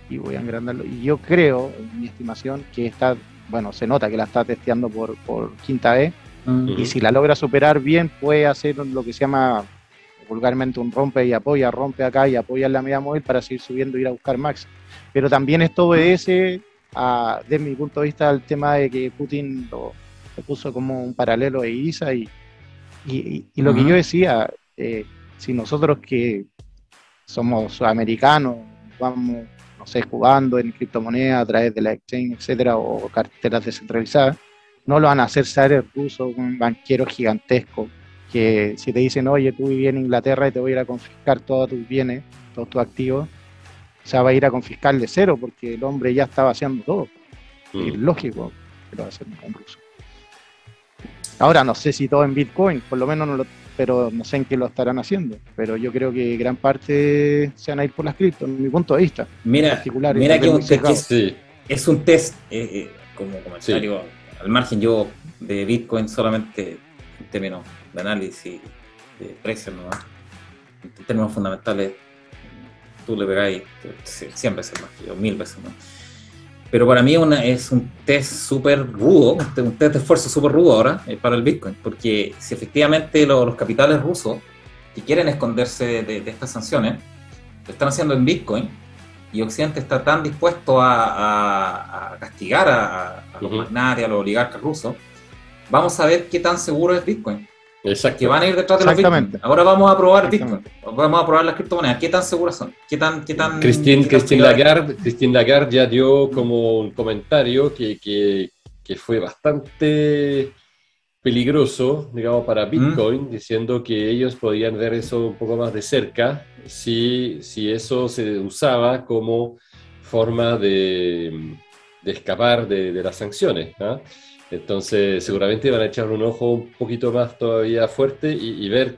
Y voy a engrandarlo. Y yo creo, en mi estimación, que está, bueno, se nota que la está testeando por, por quinta vez. Mm. Y si la logra superar bien, puede hacer lo que se llama vulgarmente un rompe y apoya, rompe acá y apoya en la media móvil para seguir subiendo e ir a buscar max. Pero también esto obedece, a, desde mi punto de vista, al tema de que Putin lo, lo puso como un paralelo de ISA y, y, y- y lo que yo decía, eh, si nosotros que somos sudamericanos, vamos, no sé, jugando en criptomonedas a través de la exchange, etcétera, o carteras descentralizadas, no lo van a hacer seres rusos, un banquero gigantesco, que si te dicen, oye, tú vives en Inglaterra y te voy a ir a confiscar todos tus bienes, todos tus activos, o sea, va a ir a confiscar de cero porque el hombre ya estaba haciendo todo. Mm. Es lógico que lo va a hacer un ruso. Ahora no sé si todo en Bitcoin, por lo menos no lo, pero no sé en qué lo estarán haciendo. Pero yo creo que gran parte se van a ir por las criptos, en mi punto de vista. Mira, particular, mira que, que Sí, es un test, eh, eh, como comentario al margen, yo de Bitcoin solamente en términos de análisis de precios, ¿no? en términos fundamentales, tú le pegáis 100 veces más que yo, mil veces más. Pero para mí una, es un test súper rudo, un te- un test de esfuerzo súper rudo ahora eh, para el Bitcoin, porque si efectivamente lo- los capitales rusos que quieren esconderse de, de estas sanciones, lo están haciendo en Bitcoin, y Occidente está tan dispuesto a, a- a castigar a, a los magnates, a los oligarcas rusos, vamos a ver qué tan seguro es Bitcoin. Exacto. Que van a ir detrás de los. Bitcoin. Ahora vamos a probar Bitcoin. Vamos a probar las criptomonedas. ¿Qué tan seguras son? ¿Qué tan, qué tan, Christine, Christine? Lagarde, Christine Lagarde ya dio como un comentario que, que- que fue bastante peligroso, digamos, para Bitcoin, diciendo que ellos podían ver eso un poco más de cerca si, si eso se usaba como forma de, de escapar de, de las sanciones. ¿ah? Entonces, seguramente van a echar un ojo un poquito más todavía fuerte y, y ver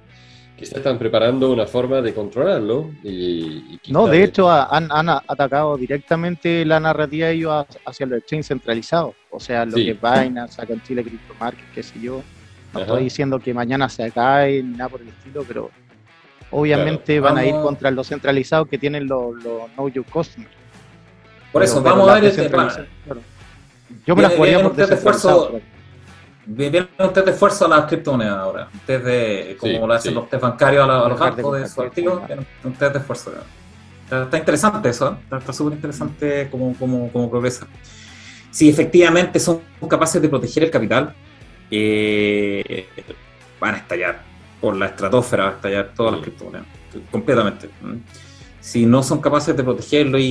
que se están preparando una forma de controlarlo. Y, y No, de hecho a- han, atacado directamente la narrativa de ellos ha- hacia los exchanges centralizados. O sea, lo Sí. que es Binance, acá en Chile, CryptoMarket, qué sé yo. No Ajá. estoy diciendo que mañana se cae ni nada por el estilo, pero obviamente Claro. van a ir contra los centralizados que tienen los, los Know Your Customers. Por eso, Pero- pero vamos a ver este descentralizadas, claro. Yo me la jugaría por un test de descentralizado. esfuerzo. Viene un test de esfuerzo a las criptomonedas ahora. Un test de, como Sí, lo hacen sí. los test bancarios a, la- a los bancos de sus compartir, activos. ¿no? viene Un test de esfuerzo. Está, está interesante eso, ¿eh? está súper interesante cómo, cómo, cómo progresa. Si efectivamente son capaces de proteger el capital, eh, van a estallar por la estratosfera, va a estallar todas las Mm. criptomonedas, completamente. Si no son capaces de protegerlo y,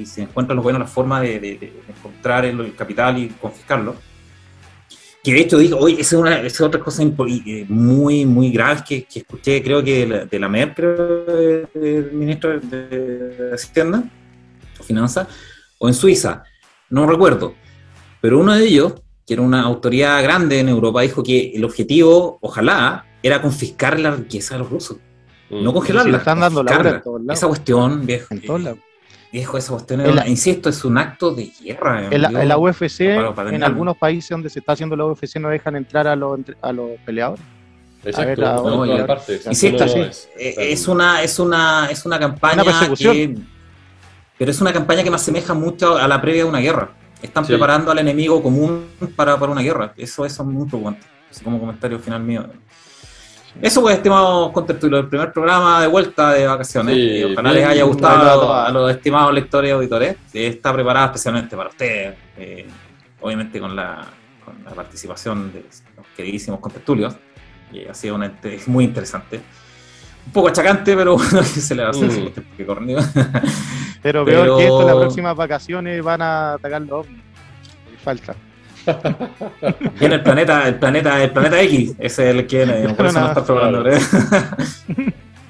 y si encuentran los buenos la forma de, de- de encontrar el, el capital y confiscarlo, que de hecho digo, oye, esa es, una, esa es otra cosa eh, muy, muy grave que, que escuché, creo que de la, de la MER, creo, el ministro de, Hacienda o Finanzas, o en Suiza, no recuerdo, pero uno de ellos, que era una autoridad grande en Europa, dijo que el objetivo, ojalá, era confiscar la riqueza de los rusos. No congelarla. Si le están dando la hora en todos lados. Esa cuestión, viejo, En todos lados. viejo, esa cuestión, En es- la- insisto, es un acto de guerra. En la, yo- en la UFC, para- para en algunos países donde se está haciendo la UFC, no dejan entrar a los, a los peleadores. Exacto, A ver. Insisto, No, no, sí. es- Eh, es una es una es una campaña Una que pero es una campaña que me asemeja mucho a la previa de una guerra. Están preparando al enemigo común para, para, una guerra. Eso, eso es muy preocupante. Así como comentario final mío. Eso, pues, estimados contertulios, el primer programa de vuelta de vacaciones. ojalá les haya gustado a, los estimados lectores y auditores. Está preparada especialmente para ustedes, eh, obviamente con la, con la participación de los queridísimos contertulios. Y ha sido una, muy interesante un poco achacante, pero bueno, se le va a hacer mm. que Pero veo que esto, las próximas vacaciones van a atacar los ovnis. Falta. Viene el planeta, el planeta, el planeta X, ese es el que viene, por eso no está probando.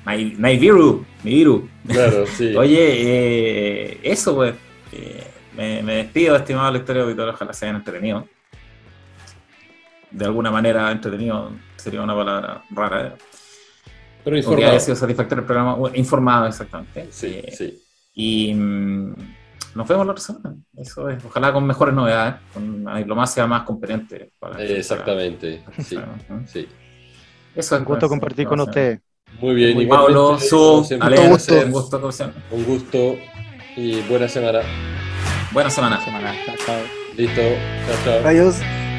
Naiviru, Nibiru. Claro, sí. Oye, eh, eso pues. Eh, me, me, despido, estimado lector y auditor, ojalá se hayan entretenido. De alguna manera entretenido sería una palabra rara. ¿eh? Pero informado. Que haya sido satisfactorio el programa. informado, exactamente. Sí, sí. Y mm, nos vemos la otra semana. Eso es. Ojalá con mejores novedades, con una diplomacia más competente. Exactamente. Sí, sí. Eso es. Un gusto compartir con usted. Muy bien. Muy Pablo, Su, Ale, un gusto. Un gusto. Un gusto y buena semana. Buena semana. semana. Chao, chao. Listo. Chao, chao. Adiós.